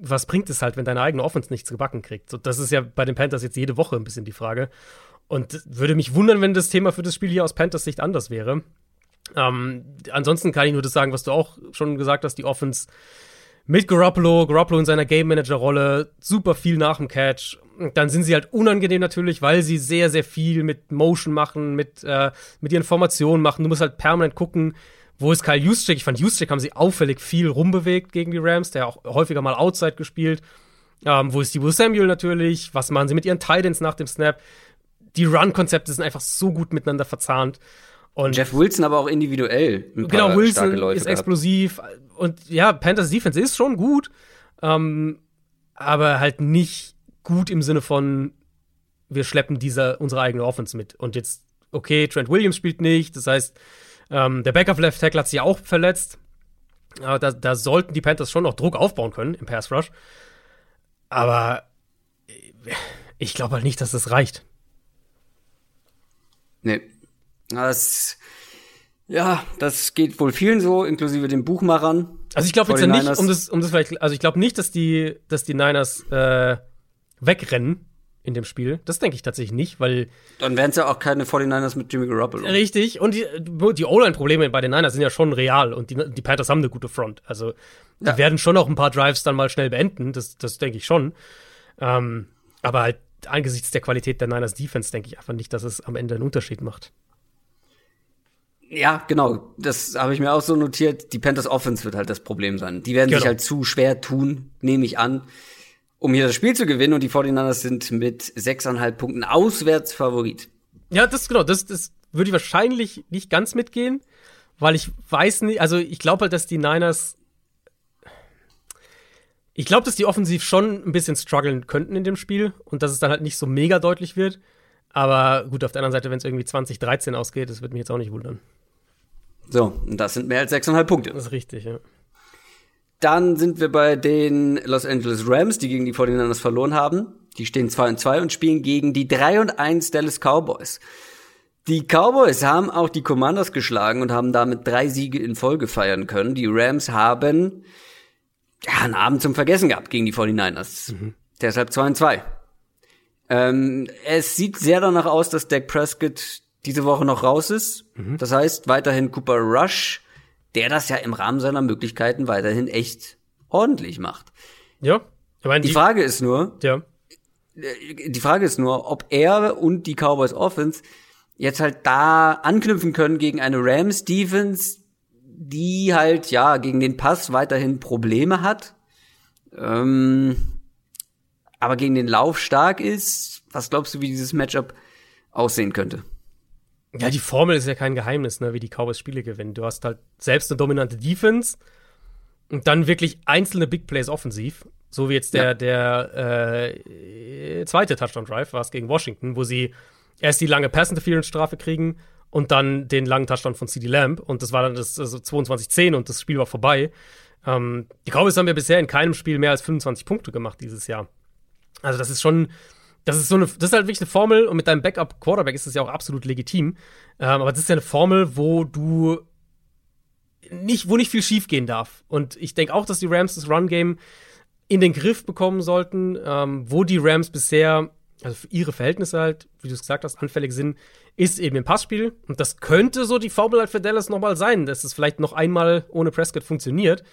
was bringt es halt, wenn deine eigene Offense nichts gebacken kriegt? So, das ist ja bei den Panthers jetzt jede Woche ein bisschen die Frage. Und würde mich wundern, wenn das Thema für das Spiel hier aus Panthers Sicht anders wäre. Ähm, ansonsten kann ich nur das sagen, was du auch schon gesagt hast, die Offense mit Garoppolo, Garoppolo in seiner Game Manager Rolle, super viel nach dem Catch dann sind sie halt unangenehm natürlich, weil sie sehr, sehr viel mit Motion machen, mit, äh, mit ihren Formationen machen. Du musst halt permanent gucken, wo ist Kyle Juszczyk? Ich fand, Juszczyk haben sie auffällig viel rumbewegt gegen die Rams, der auch häufiger mal Outside gespielt. Ähm, wo ist die Will Samuel natürlich? Was machen sie mit ihren Titans nach dem Snap? Die Run-Konzepte sind einfach so gut miteinander verzahnt. Und Jeff Wilson aber auch individuell. genau, Wilson ist gehabt. explosiv. Und ja, Panthers Defense ist schon gut, ähm, aber halt nicht gut im Sinne von, wir schleppen diese, unsere eigene Offense mit. Und jetzt, okay, Trent Williams spielt nicht, das heißt, ähm, der Backup Left Tackle hat sich auch verletzt. Äh, da, da sollten die Panthers schon noch Druck aufbauen können im Pass Rush. Aber ich glaube halt nicht, dass das reicht. Nee. Das, ja, das geht wohl vielen so, inklusive den Buchmachern. Also ich glaube jetzt ja nicht, um das, um das vielleicht, also ich glaube nicht, dass die, dass die Niners äh, wegrennen in dem Spiel. Das denke ich tatsächlich nicht, weil. Dann wären es ja auch keine 49ers mit Jimmy Garoppolo. Richtig. Und die, die O-Line-Probleme bei den Niners sind ja schon real und die, die Panthers haben eine gute Front. Also, die ja. werden schon noch ein paar Drives dann mal schnell beenden. Das, das denke ich schon. Ähm, aber halt angesichts der Qualität der Niners Defense denke ich einfach nicht, dass es am Ende einen Unterschied macht. Ja, genau. Das habe ich mir auch so notiert. Die Panthers Offense wird halt das Problem sein. Die werden genau. sich halt zu schwer tun, nehme ich an um hier das Spiel zu gewinnen und die 49ers sind mit sechseinhalb Punkten auswärts Favorit. Ja, das genau, das, das würde ich wahrscheinlich nicht ganz mitgehen, weil ich weiß nicht, also ich glaube halt, dass die Niners ich glaube, dass die offensiv schon ein bisschen strugglen könnten in dem Spiel und dass es dann halt nicht so mega deutlich wird. Aber gut, auf der anderen Seite, wenn es irgendwie 2013 ausgeht, das würde mich jetzt auch nicht wundern. So, und das sind mehr als sechseinhalb Punkte. Das ist richtig, ja. Dann sind wir bei den Los Angeles Rams, die gegen die 49ers verloren haben. Die stehen 2 und 2 und spielen gegen die 3 und 1 Dallas Cowboys. Die Cowboys haben auch die Commanders geschlagen und haben damit drei Siege in Folge feiern können. Die Rams haben ja, einen Abend zum Vergessen gehabt gegen die 49ers. Mhm. Deshalb 2 und 2. Ähm, es sieht sehr danach aus, dass Dak Prescott diese Woche noch raus ist. Mhm. Das heißt, weiterhin Cooper Rush der das ja im Rahmen seiner Möglichkeiten weiterhin echt ordentlich macht. Ja. Ich meine, die, die Frage ist nur, ja. Äh, die Frage ist nur, ob er und die Cowboys Offense jetzt halt da anknüpfen können gegen eine Rams Defense, die halt ja gegen den Pass weiterhin Probleme hat, ähm, aber gegen den Lauf stark ist. Was glaubst du, wie dieses Matchup aussehen könnte? Ja, die Formel ist ja kein Geheimnis, ne, wie die Cowboys Spiele gewinnen. Du hast halt selbst eine dominante Defense und dann wirklich einzelne Big Plays offensiv. So wie jetzt der, ja. der äh, zweite Touchdown-Drive war es gegen Washington, wo sie erst die lange Pass-Interference-Strafe kriegen und dann den langen Touchdown von CD Lamb und das war dann das also 22-10 und das Spiel war vorbei. Ähm, die Cowboys haben ja bisher in keinem Spiel mehr als 25 Punkte gemacht dieses Jahr. Also das ist schon, das ist so eine, das ist halt wirklich eine Formel und mit deinem Backup Quarterback ist das ja auch absolut legitim. Ähm, aber das ist ja eine Formel, wo du nicht, wo nicht viel schiefgehen darf. Und ich denke auch, dass die Rams das Run Game in den Griff bekommen sollten, ähm, wo die Rams bisher also für ihre Verhältnisse halt, wie du es gesagt hast, anfällig sind, ist eben im Passspiel. Und das könnte so die Formel halt für Dallas nochmal sein, dass es vielleicht noch einmal ohne Prescott funktioniert.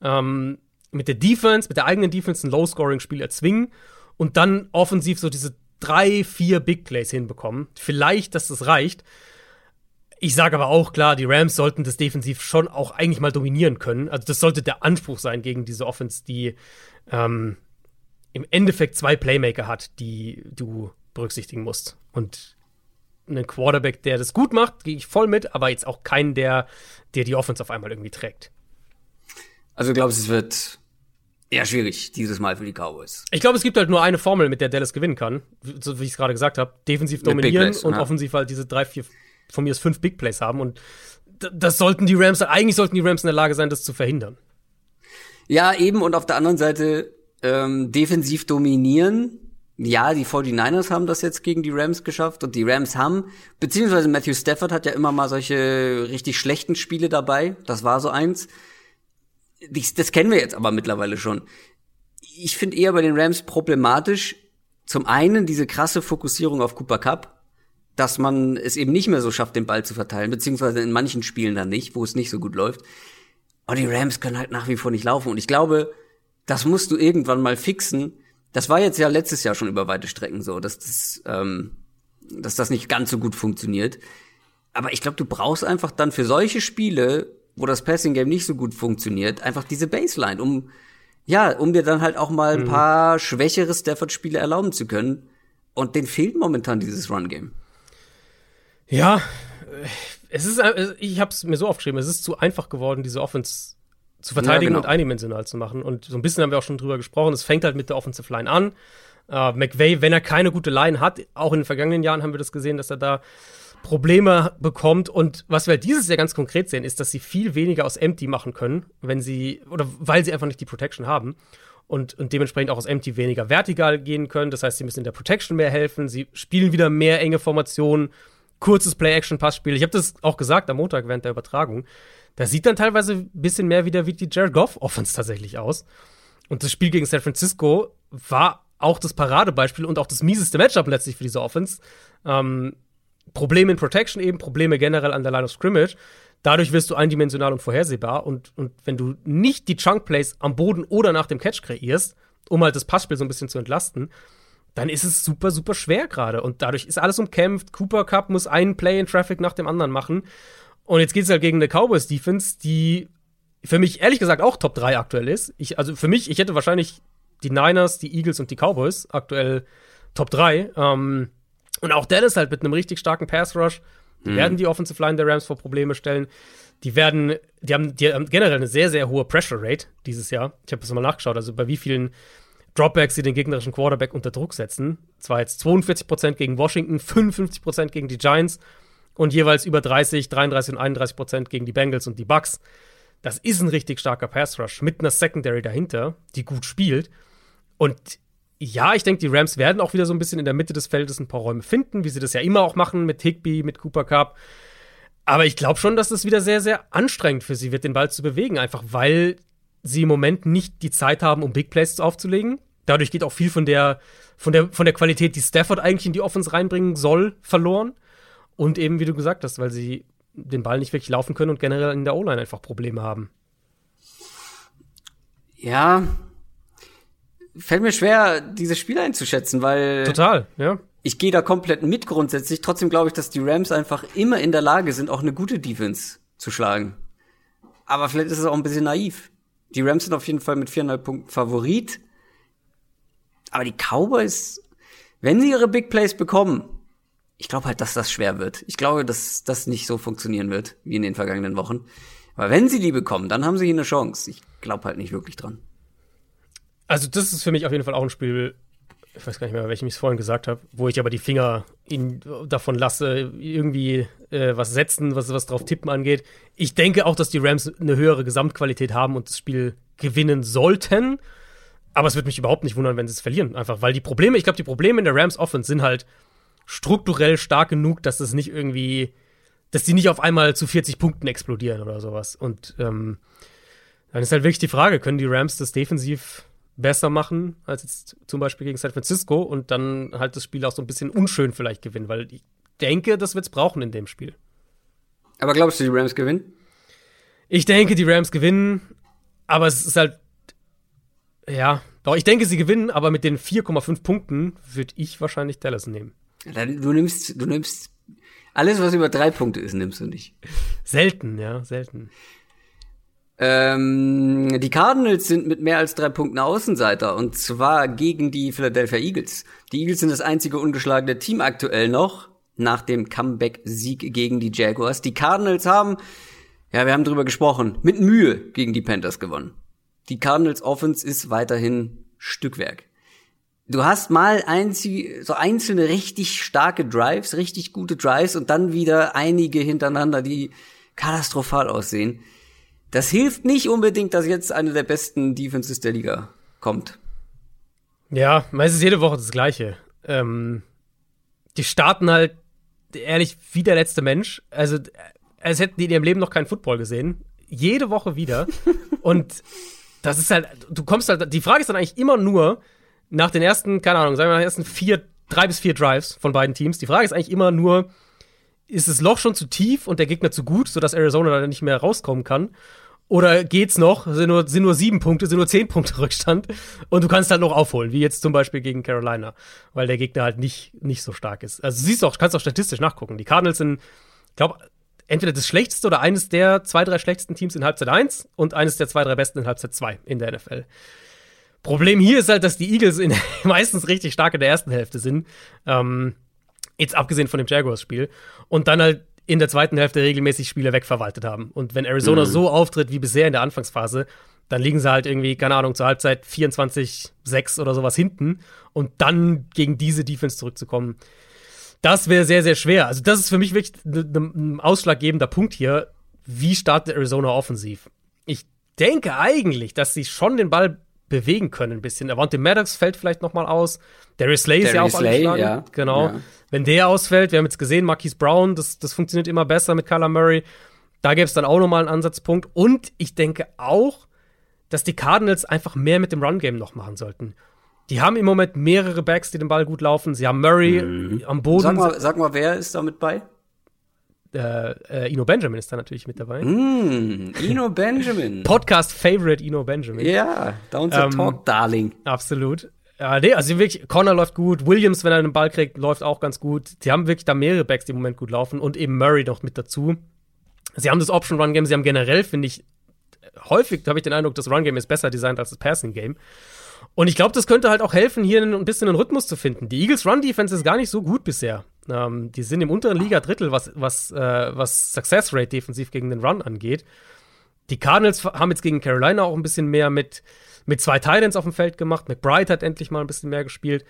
Ähm, mit der Defense, mit der eigenen Defense ein Low-Scoring-Spiel erzwingen und dann offensiv so diese drei, vier Big Plays hinbekommen. Vielleicht, dass das reicht. Ich sage aber auch klar, die Rams sollten das defensiv schon auch eigentlich mal dominieren können. Also das sollte der Anspruch sein gegen diese Offense, die ähm, im Endeffekt zwei Playmaker hat, die du berücksichtigen musst. Und einen Quarterback, der das gut macht, gehe ich voll mit, aber jetzt auch keinen, der, der die Offense auf einmal irgendwie trägt. Also glaubst du, es wird eher schwierig dieses Mal für die Cowboys? Ich glaube, es gibt halt nur eine Formel, mit der Dallas gewinnen kann, so wie ich es gerade gesagt habe. Defensiv dominieren Plays, und ja. offensiv halt diese drei, vier, von mir ist fünf Big Plays haben. Und das sollten die Rams, eigentlich sollten die Rams in der Lage sein, das zu verhindern. Ja, eben. Und auf der anderen Seite ähm, defensiv dominieren. Ja, die 49ers haben das jetzt gegen die Rams geschafft und die Rams haben, beziehungsweise Matthew Stafford hat ja immer mal solche richtig schlechten Spiele dabei. Das war so eins. Das, das kennen wir jetzt aber mittlerweile schon. Ich finde eher bei den Rams problematisch, zum einen diese krasse Fokussierung auf Cooper Cup, dass man es eben nicht mehr so schafft, den Ball zu verteilen, beziehungsweise in manchen Spielen dann nicht, wo es nicht so gut läuft. Und die Rams können halt nach wie vor nicht laufen. Und ich glaube, das musst du irgendwann mal fixen. Das war jetzt ja letztes Jahr schon über weite Strecken so, dass das, ähm, dass das nicht ganz so gut funktioniert. Aber ich glaube, du brauchst einfach dann für solche Spiele, wo das Passing Game nicht so gut funktioniert, einfach diese Baseline, um ja, um dir dann halt auch mal ein mhm. paar schwächere Stafford-Spiele erlauben zu können. Und den fehlt momentan dieses Run-Game. Ja, es ist, äh, ich habe es mir so aufgeschrieben, es ist zu einfach geworden, diese Offense zu verteidigen ja, genau. und eindimensional zu machen. Und so ein bisschen haben wir auch schon drüber gesprochen. Es fängt halt mit der Offensive Line an. Uh, McVay, wenn er keine gute Line hat, auch in den vergangenen Jahren haben wir das gesehen, dass er da Probleme bekommt. Und was wir halt dieses Jahr ganz konkret sehen, ist, dass sie viel weniger aus Empty machen können, wenn sie, oder weil sie einfach nicht die Protection haben. Und, und dementsprechend auch aus Empty weniger vertikal gehen können. Das heißt, sie müssen in der Protection mehr helfen. Sie spielen wieder mehr enge Formationen, kurzes Play-Action-Passspiel. Ich habe das auch gesagt am Montag während der Übertragung. Das sieht dann teilweise ein bisschen mehr wieder wie die Jared Goff-Offense tatsächlich aus. Und das Spiel gegen San Francisco war auch das Paradebeispiel und auch das mieseste Matchup letztlich für diese Offense. Ähm, Probleme in Protection eben, Probleme generell an der Line of Scrimmage. Dadurch wirst du eindimensional und vorhersehbar. Und, und wenn du nicht die Chunk Plays am Boden oder nach dem Catch kreierst, um halt das Passspiel so ein bisschen zu entlasten, dann ist es super, super schwer gerade. Und dadurch ist alles umkämpft. Cooper Cup muss einen Play in Traffic nach dem anderen machen. Und jetzt geht es halt gegen eine Cowboys Defense, die für mich ehrlich gesagt auch Top 3 aktuell ist. Ich, also für mich, ich hätte wahrscheinlich die Niners, die Eagles und die Cowboys aktuell Top 3. Ähm, und auch Dallas halt mit einem richtig starken Pass Rush. Die mhm. werden die Offensive Line der Rams vor Probleme stellen. Die werden, die haben, die haben generell eine sehr, sehr hohe Pressure Rate dieses Jahr. Ich habe das mal nachgeschaut, also bei wie vielen Dropbacks sie den gegnerischen Quarterback unter Druck setzen. Zwar jetzt 42% gegen Washington, 55% gegen die Giants und jeweils über 30, 33 und 31 Prozent gegen die Bengals und die Bucks. Das ist ein richtig starker Pass Rush mit einer Secondary dahinter, die gut spielt. Und ja, ich denke, die Rams werden auch wieder so ein bisschen in der Mitte des Feldes ein paar Räume finden, wie sie das ja immer auch machen mit Higby, mit Cooper Cup. Aber ich glaube schon, dass es wieder sehr, sehr anstrengend für sie wird, den Ball zu bewegen, einfach weil sie im Moment nicht die Zeit haben, um Big Plays aufzulegen. Dadurch geht auch viel von der, von der, von der Qualität, die Stafford eigentlich in die Offense reinbringen soll, verloren. Und eben, wie du gesagt hast, weil sie den Ball nicht wirklich laufen können und generell in der O-Line einfach Probleme haben. Ja, fällt mir schwer, dieses Spiel einzuschätzen, weil. Total, ja. Ich gehe da komplett mit grundsätzlich. Trotzdem glaube ich, dass die Rams einfach immer in der Lage sind, auch eine gute Defense zu schlagen. Aber vielleicht ist es auch ein bisschen naiv. Die Rams sind auf jeden Fall mit viereinhalb Punkten Favorit. Aber die Cowboys, wenn sie ihre Big Plays bekommen, ich glaube halt, dass das schwer wird. Ich glaube, dass das nicht so funktionieren wird wie in den vergangenen Wochen. Aber wenn sie die bekommen, dann haben sie hier eine Chance. Ich glaube halt nicht wirklich dran. Also, das ist für mich auf jeden Fall auch ein Spiel, ich weiß gar nicht mehr, welchem ich es vorhin gesagt habe, wo ich aber die Finger ihn davon lasse, irgendwie äh, was setzen, was, was drauf tippen angeht. Ich denke auch, dass die Rams eine höhere Gesamtqualität haben und das Spiel gewinnen sollten. Aber es würde mich überhaupt nicht wundern, wenn sie es verlieren. Einfach, weil die Probleme, ich glaube, die Probleme in der Rams Offense sind halt strukturell stark genug, dass es nicht irgendwie, dass die nicht auf einmal zu 40 Punkten explodieren oder sowas. Und ähm, dann ist halt wirklich die Frage, können die Rams das defensiv besser machen als jetzt zum Beispiel gegen San Francisco und dann halt das Spiel auch so ein bisschen unschön vielleicht gewinnen, weil ich denke, das wird es brauchen in dem Spiel. Aber glaubst du, die Rams gewinnen? Ich denke, die Rams gewinnen, aber es ist halt, ja, doch, ich denke, sie gewinnen, aber mit den 4,5 Punkten würde ich wahrscheinlich Dallas nehmen. Du nimmst, du nimmst alles, was über drei Punkte ist, nimmst du nicht. Selten, ja, selten. Ähm, die Cardinals sind mit mehr als drei Punkten Außenseiter und zwar gegen die Philadelphia Eagles. Die Eagles sind das einzige ungeschlagene Team aktuell noch nach dem Comeback-Sieg gegen die Jaguars. Die Cardinals haben, ja, wir haben drüber gesprochen, mit Mühe gegen die Panthers gewonnen. Die Cardinals Offense ist weiterhin Stückwerk. Du hast mal einzig, so einzelne richtig starke Drives, richtig gute Drives und dann wieder einige hintereinander, die katastrophal aussehen. Das hilft nicht unbedingt, dass jetzt eine der besten Defenses der Liga kommt. Ja, meistens jede Woche das Gleiche. Ähm, die starten halt, ehrlich, wie der letzte Mensch. Also, als hätten die in ihrem Leben noch keinen Football gesehen. Jede Woche wieder. Und das ist halt, du kommst halt, die Frage ist dann eigentlich immer nur, nach den ersten, keine Ahnung, sagen wir nach den ersten vier, drei bis vier Drives von beiden Teams, die Frage ist eigentlich immer nur, ist das Loch schon zu tief und der Gegner zu gut, sodass Arizona da nicht mehr rauskommen kann? Oder geht's noch? Sind nur, sind nur sieben Punkte, sind nur zehn Punkte Rückstand und du kannst halt noch aufholen, wie jetzt zum Beispiel gegen Carolina, weil der Gegner halt nicht, nicht so stark ist. Also siehst du auch, kannst auch statistisch nachgucken. Die Cardinals sind, ich glaube, entweder das schlechteste oder eines der zwei, drei schlechtesten Teams in Halbzeit 1 und eines der zwei, drei besten in Halbzeit 2 in der NFL. Problem hier ist halt, dass die Eagles in, meistens richtig stark in der ersten Hälfte sind. Ähm, jetzt abgesehen von dem Jaguars-Spiel. Und dann halt in der zweiten Hälfte regelmäßig Spiele wegverwaltet haben. Und wenn Arizona mhm. so auftritt wie bisher in der Anfangsphase, dann liegen sie halt irgendwie, keine Ahnung, zur Halbzeit 24-6 oder sowas hinten. Und dann gegen diese Defense zurückzukommen, das wäre sehr, sehr schwer. Also, das ist für mich wirklich ein ausschlaggebender Punkt hier. Wie startet Arizona offensiv? Ich denke eigentlich, dass sie schon den Ball bewegen können ein bisschen. Avante Maddox fällt vielleicht noch mal aus. Darius Slay ist ja auch Slay, ja. Genau. Ja. Wenn der ausfällt, wir haben jetzt gesehen, Marquise Brown, das, das funktioniert immer besser mit Kyler Murray. Da gäbe es dann auch noch mal einen Ansatzpunkt. Und ich denke auch, dass die Cardinals einfach mehr mit dem Run-Game noch machen sollten. Die haben im Moment mehrere Backs, die den Ball gut laufen. Sie haben Murray mhm. am Boden. Sag mal, sag mal, wer ist da mit bei? Äh, äh, Ino Benjamin ist da natürlich mit dabei. Mm, Ino Benjamin. Podcast-Favorite Ino Benjamin. Ja, down to ähm, talk, Darling. Absolut. Ja, nee, also wirklich, Connor läuft gut, Williams, wenn er den Ball kriegt, läuft auch ganz gut. Sie haben wirklich da mehrere Backs, die im Moment gut laufen und eben Murray noch mit dazu. Sie haben das Option-Run-Game, sie haben generell, finde ich, häufig habe ich den Eindruck, das Run-Game ist besser designt als das Passing-Game. Und ich glaube, das könnte halt auch helfen, hier ein bisschen einen Rhythmus zu finden. Die Eagles Run-Defense ist gar nicht so gut bisher. Ähm, die sind im unteren Liga-Drittel, was, was, äh, was Success Rate defensiv gegen den Run angeht. Die Cardinals haben jetzt gegen Carolina auch ein bisschen mehr mit, mit zwei Titans auf dem Feld gemacht. McBride hat endlich mal ein bisschen mehr gespielt.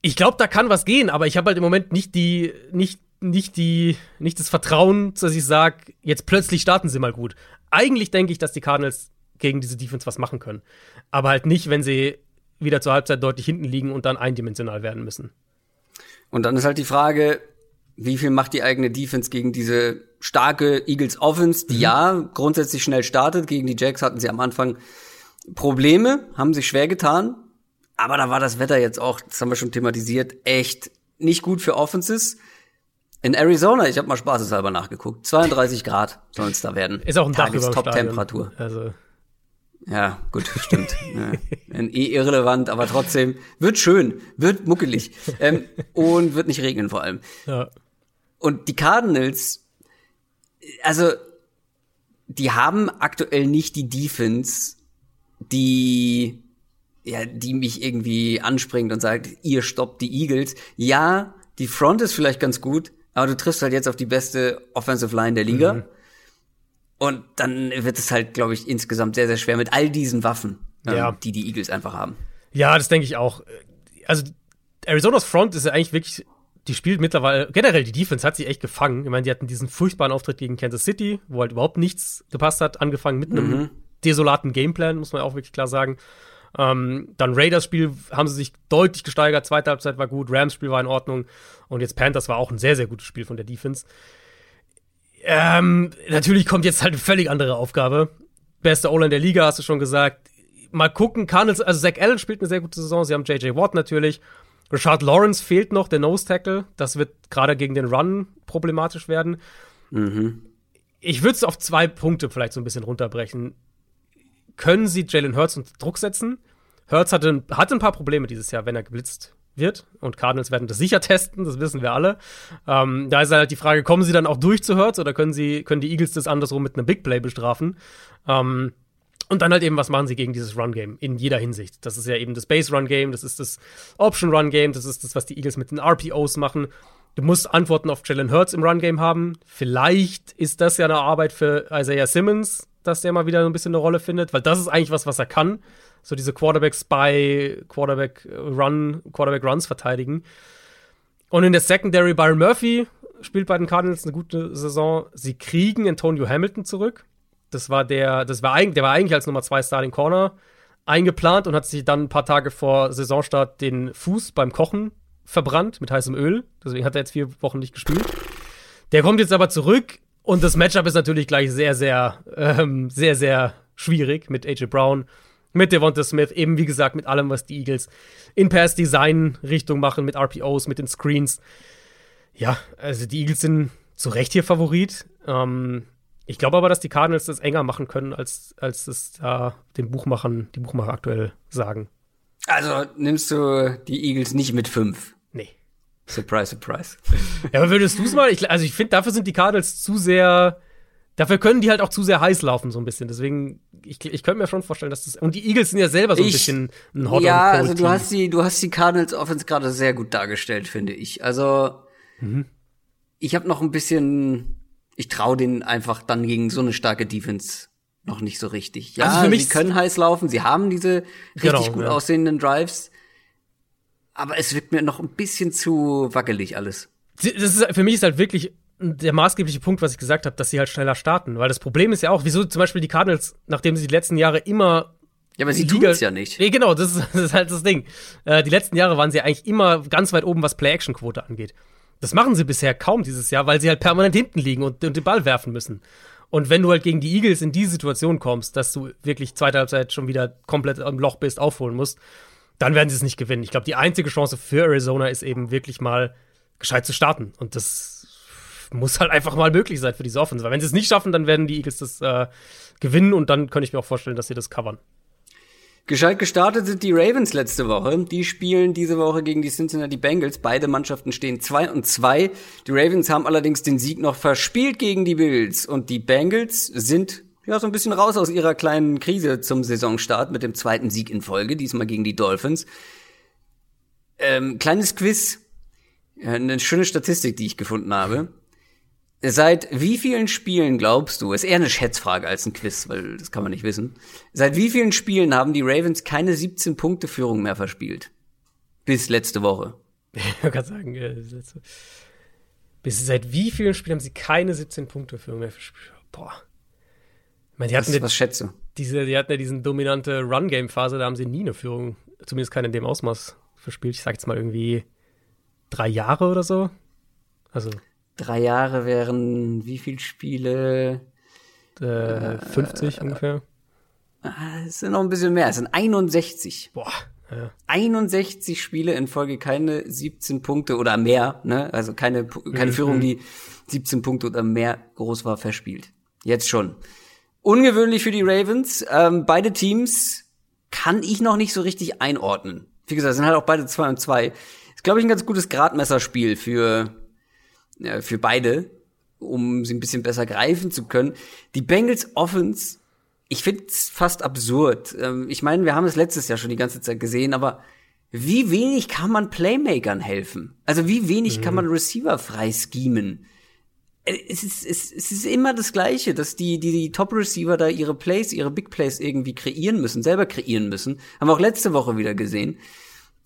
Ich glaube, da kann was gehen, aber ich habe halt im Moment nicht die, nicht, nicht die, nicht das Vertrauen, dass ich sage, jetzt plötzlich starten sie mal gut. Eigentlich denke ich, dass die Cardinals gegen diese Defense was machen können. Aber halt nicht, wenn sie wieder zur Halbzeit deutlich hinten liegen und dann eindimensional werden müssen. Und dann ist halt die Frage, wie viel macht die eigene Defense gegen diese starke Eagles Offense, die mhm. ja grundsätzlich schnell startet. Gegen die Jacks hatten sie am Anfang Probleme, haben sich schwer getan. Aber da war das Wetter jetzt auch, das haben wir schon thematisiert, echt nicht gut für Offenses. In Arizona, ich habe mal spaßeshalber nachgeguckt, 32 Grad sollen es da werden. Ist auch ein Dach über Top-Temperatur. Also ja, gut, stimmt. ja, eh irrelevant, aber trotzdem wird schön, wird muckelig ähm, und wird nicht regnen vor allem. Ja. Und die Cardinals, also die haben aktuell nicht die Defense, die ja, die mich irgendwie anspringt und sagt, ihr stoppt die Eagles. Ja, die Front ist vielleicht ganz gut, aber du triffst halt jetzt auf die beste Offensive Line der Liga. Mhm. Und dann wird es halt, glaube ich, insgesamt sehr, sehr schwer mit all diesen Waffen, ähm, ja. die die Eagles einfach haben. Ja, das denke ich auch. also Arizonas Front ist ja eigentlich wirklich, die spielt mittlerweile, generell die Defense hat sie echt gefangen. Ich meine, die hatten diesen furchtbaren Auftritt gegen Kansas City, wo halt überhaupt nichts gepasst hat, angefangen mit einem mhm. desolaten Gameplan, muss man auch wirklich klar sagen. Ähm, dann Raiders-Spiel haben sie sich deutlich gesteigert, zweite Halbzeit war gut, Rams-Spiel war in Ordnung und jetzt Panthers war auch ein sehr, sehr gutes Spiel von der Defense. Ähm, natürlich kommt jetzt halt eine völlig andere Aufgabe. Beste O-Line der Liga, hast du schon gesagt. Mal gucken, Cardinals, also Zach Allen spielt eine sehr gute Saison, sie haben JJ Watt natürlich. Richard Lawrence fehlt noch, der Nose Tackle. Das wird gerade gegen den Run problematisch werden. Mhm. Ich würde es auf zwei Punkte vielleicht so ein bisschen runterbrechen. Können sie Jalen Hurts unter Druck setzen? Hurts hatte, hatte ein paar Probleme dieses Jahr, wenn er geblitzt wird. Und Cardinals werden das sicher testen, das wissen wir alle. Ähm, da ist halt die Frage, kommen sie dann auch durch zu Hurts oder können sie, können die Eagles das andersrum mit einem Big Play bestrafen? Ähm, und dann halt eben, was machen sie gegen dieses Run-Game in jeder Hinsicht? Das ist ja eben das Base-Run-Game, das ist das Option-Run-Game, das ist das, was die Eagles mit den RPOs machen. Du musst Antworten auf Jalen Hurts im Run-Game haben. Vielleicht ist das ja eine Arbeit für Isaiah Simmons, dass der mal wieder so ein bisschen eine Rolle findet, weil das ist eigentlich was, was er kann. So diese Quarterback-Spy, Quarterback-Run, Quarterback-Runs verteidigen. Und in der Secondary, Byron Murphy spielt bei den Cardinals eine gute Saison. Sie kriegen Antonio Hamilton zurück. Das war der, das war eigentlich, der war eigentlich als Nummer zwei Starting Corner eingeplant und hat sich dann ein paar Tage vor Saisonstart den Fuß beim Kochen verbrannt mit heißem Öl. Deswegen hat er jetzt vier Wochen nicht gespielt. Der kommt jetzt aber zurück und das Matchup ist natürlich gleich sehr, sehr, ähm, sehr, sehr schwierig mit AJ Brown, mit Devonta Smith, eben wie gesagt mit allem, was die Eagles in Pass-Design-Richtung machen, mit RPOs, mit den Screens. Ja, also die Eagles sind zu Recht hier Favorit. Ähm, ich glaube aber, dass die Cardinals das enger machen können, als, als es da den Buchmachern, die Buchmacher aktuell sagen. Also nimmst du die Eagles nicht mit fünf? Nee. Surprise, surprise. ja, aber würdest du es mal? Ich, also ich finde, dafür sind die Cardinals zu sehr. Dafür können die halt auch zu sehr heiß laufen, so ein bisschen. Deswegen, ich, ich könnte mir schon vorstellen, dass das. Und die Eagles sind ja selber so ein ich, bisschen ein Hot Ja, also du hast die, du hast die Cardinals Offense gerade sehr gut dargestellt, finde ich. Also, mhm. ich habe noch ein bisschen ich traue denen einfach dann gegen so eine starke Defense noch nicht so richtig. Ja, also sie können heiß laufen, sie haben diese richtig genau, gut ja. aussehenden Drives, aber es wirkt mir noch ein bisschen zu wackelig alles. Das ist, für mich ist halt wirklich der maßgebliche Punkt, was ich gesagt habe, dass sie halt schneller starten. Weil das Problem ist ja auch, wieso zum Beispiel die Cardinals, nachdem sie die letzten Jahre immer ja, aber sie tun es ja nicht. Nee, genau, das ist, das ist halt das Ding. Äh, die letzten Jahre waren sie eigentlich immer ganz weit oben, was Play-Action-Quote angeht. Das machen sie bisher kaum dieses Jahr, weil sie halt permanent hinten liegen und, und den Ball werfen müssen. Und wenn du halt gegen die Eagles in die Situation kommst, dass du wirklich zweite Halbzeit schon wieder komplett im Loch bist, aufholen musst, dann werden sie es nicht gewinnen. Ich glaube, die einzige Chance für Arizona ist eben wirklich mal gescheit zu starten. Und das muss halt einfach mal möglich sein für diese Offense. Weil wenn sie es nicht schaffen, dann werden die Eagles das äh, gewinnen und dann könnte ich mir auch vorstellen, dass sie das covern. Gescheit gestartet sind die Ravens letzte Woche. Die spielen diese Woche gegen die Cincinnati Bengals. Beide Mannschaften stehen 2 und 2. Die Ravens haben allerdings den Sieg noch verspielt gegen die Bills. Und die Bengals sind ja so ein bisschen raus aus ihrer kleinen Krise zum Saisonstart mit dem zweiten Sieg in Folge, diesmal gegen die Dolphins. Ähm, kleines Quiz. Eine schöne Statistik, die ich gefunden habe. Seit wie vielen Spielen glaubst du, ist eher eine Schätzfrage als ein Quiz, weil das kann man nicht wissen. Seit wie vielen Spielen haben die Ravens keine 17 Punkte Führung mehr verspielt? Bis letzte Woche. Ich kann sagen, äh, bis seit wie vielen Spielen haben sie keine 17 Punkte Führung mehr verspielt? Boah. Ich meine, die hatten was, was schätze? Diese, die hatten ja diesen dominante Run-Game-Phase, da haben sie nie eine Führung, zumindest keine in dem Ausmaß verspielt. Ich sag jetzt mal irgendwie drei Jahre oder so. Also drei Jahre wären wie viele Spiele? Äh, 50 äh, ungefähr. Es sind noch ein bisschen mehr. Es sind 61. Boah. Ja. 61 Spiele in Folge, keine 17 Punkte oder mehr, ne? Also keine, keine mhm. Führung, die 17 Punkte oder mehr groß war, verspielt. Jetzt schon. Ungewöhnlich für die Ravens. Ähm, beide Teams kann ich noch nicht so richtig einordnen. Wie gesagt, sind halt auch beide 2 und 2. Ist, glaube ich, ein ganz gutes Gradmesserspiel für ja, für beide, um sie ein bisschen besser greifen zu können. Die Bengals Offense, ich find's fast absurd. Ähm, ich meine, wir haben es letztes Jahr schon die ganze Zeit gesehen, aber wie wenig kann man Playmakern helfen? Also wie wenig mhm. kann man Receiver frei schemen? Äh, es ist, es, es ist immer das Gleiche, dass die, die, die Top-Receiver da ihre Plays, ihre Big Plays irgendwie kreieren müssen, selber kreieren müssen. Haben wir auch letzte Woche wieder gesehen.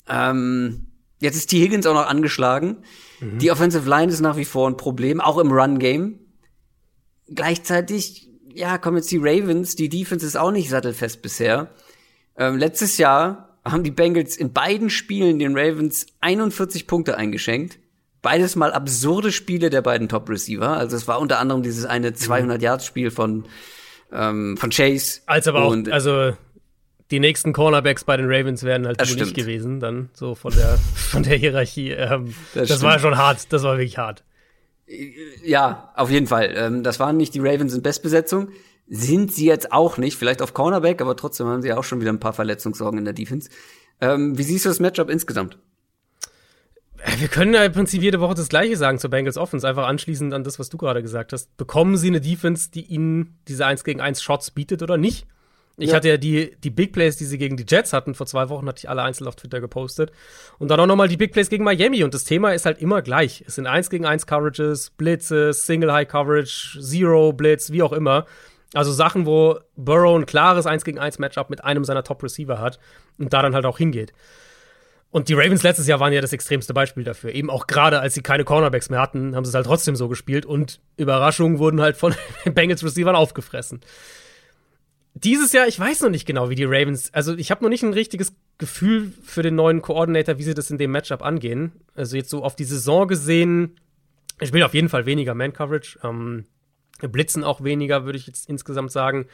Ähm, jetzt ist T. Higgins auch noch angeschlagen. Mhm. Die Offensive Line ist nach wie vor ein Problem, auch im Run-Game. Gleichzeitig, ja, kommen jetzt die Ravens. Die Defense ist auch nicht sattelfest bisher. Ähm, letztes Jahr haben die Bengals in beiden Spielen den Ravens 41 Punkte eingeschenkt. Beides mal absurde Spiele der beiden Top-Receiver. Also es war unter anderem dieses eine 200-Yards-Spiel von, ähm, von Chase. Als aber auch, also die nächsten Cornerbacks bei den Ravens wären halt nicht gewesen, dann so von der, von der Hierarchie. Ähm, das, das war schon hart, das war wirklich hart. Ja, auf jeden Fall. Ähm, das waren nicht die Ravens in Bestbesetzung. Sind sie jetzt auch nicht, vielleicht auf Cornerback, aber trotzdem haben sie auch schon wieder ein paar Verletzungssorgen in der Defense. Ähm, wie siehst du das Matchup insgesamt? Äh, wir können ja im Prinzip jede Woche das Gleiche sagen zur Bengals Offense, einfach anschließend an das, was du gerade gesagt hast. Bekommen sie eine Defense, die ihnen diese 1 gegen 1 Shots bietet oder nicht? Ich ja. hatte ja die, die Big Plays, die sie gegen die Jets hatten, vor zwei Wochen hatte ich alle einzeln auf Twitter gepostet. Und dann auch nochmal die Big Plays gegen Miami. Und das Thema ist halt immer gleich. Es sind 1 gegen 1 Coverages, Blitzes, Single High Coverage, Zero Blitz, wie auch immer. Also Sachen, wo Burrow ein klares 1 gegen 1 Matchup mit einem seiner Top Receiver hat und da dann halt auch hingeht. Und die Ravens letztes Jahr waren ja das extremste Beispiel dafür. Eben auch gerade, als sie keine Cornerbacks mehr hatten, haben sie es halt trotzdem so gespielt und Überraschungen wurden halt von den Bengals Receivern aufgefressen dieses Jahr, ich weiß noch nicht genau, wie die Ravens, also ich habe noch nicht ein richtiges Gefühl für den neuen Coordinator, wie sie das in dem Matchup angehen. Also jetzt so auf die Saison gesehen, ich spielen auf jeden Fall weniger Man-Coverage, ähm, blitzen auch weniger, würde ich jetzt insgesamt sagen.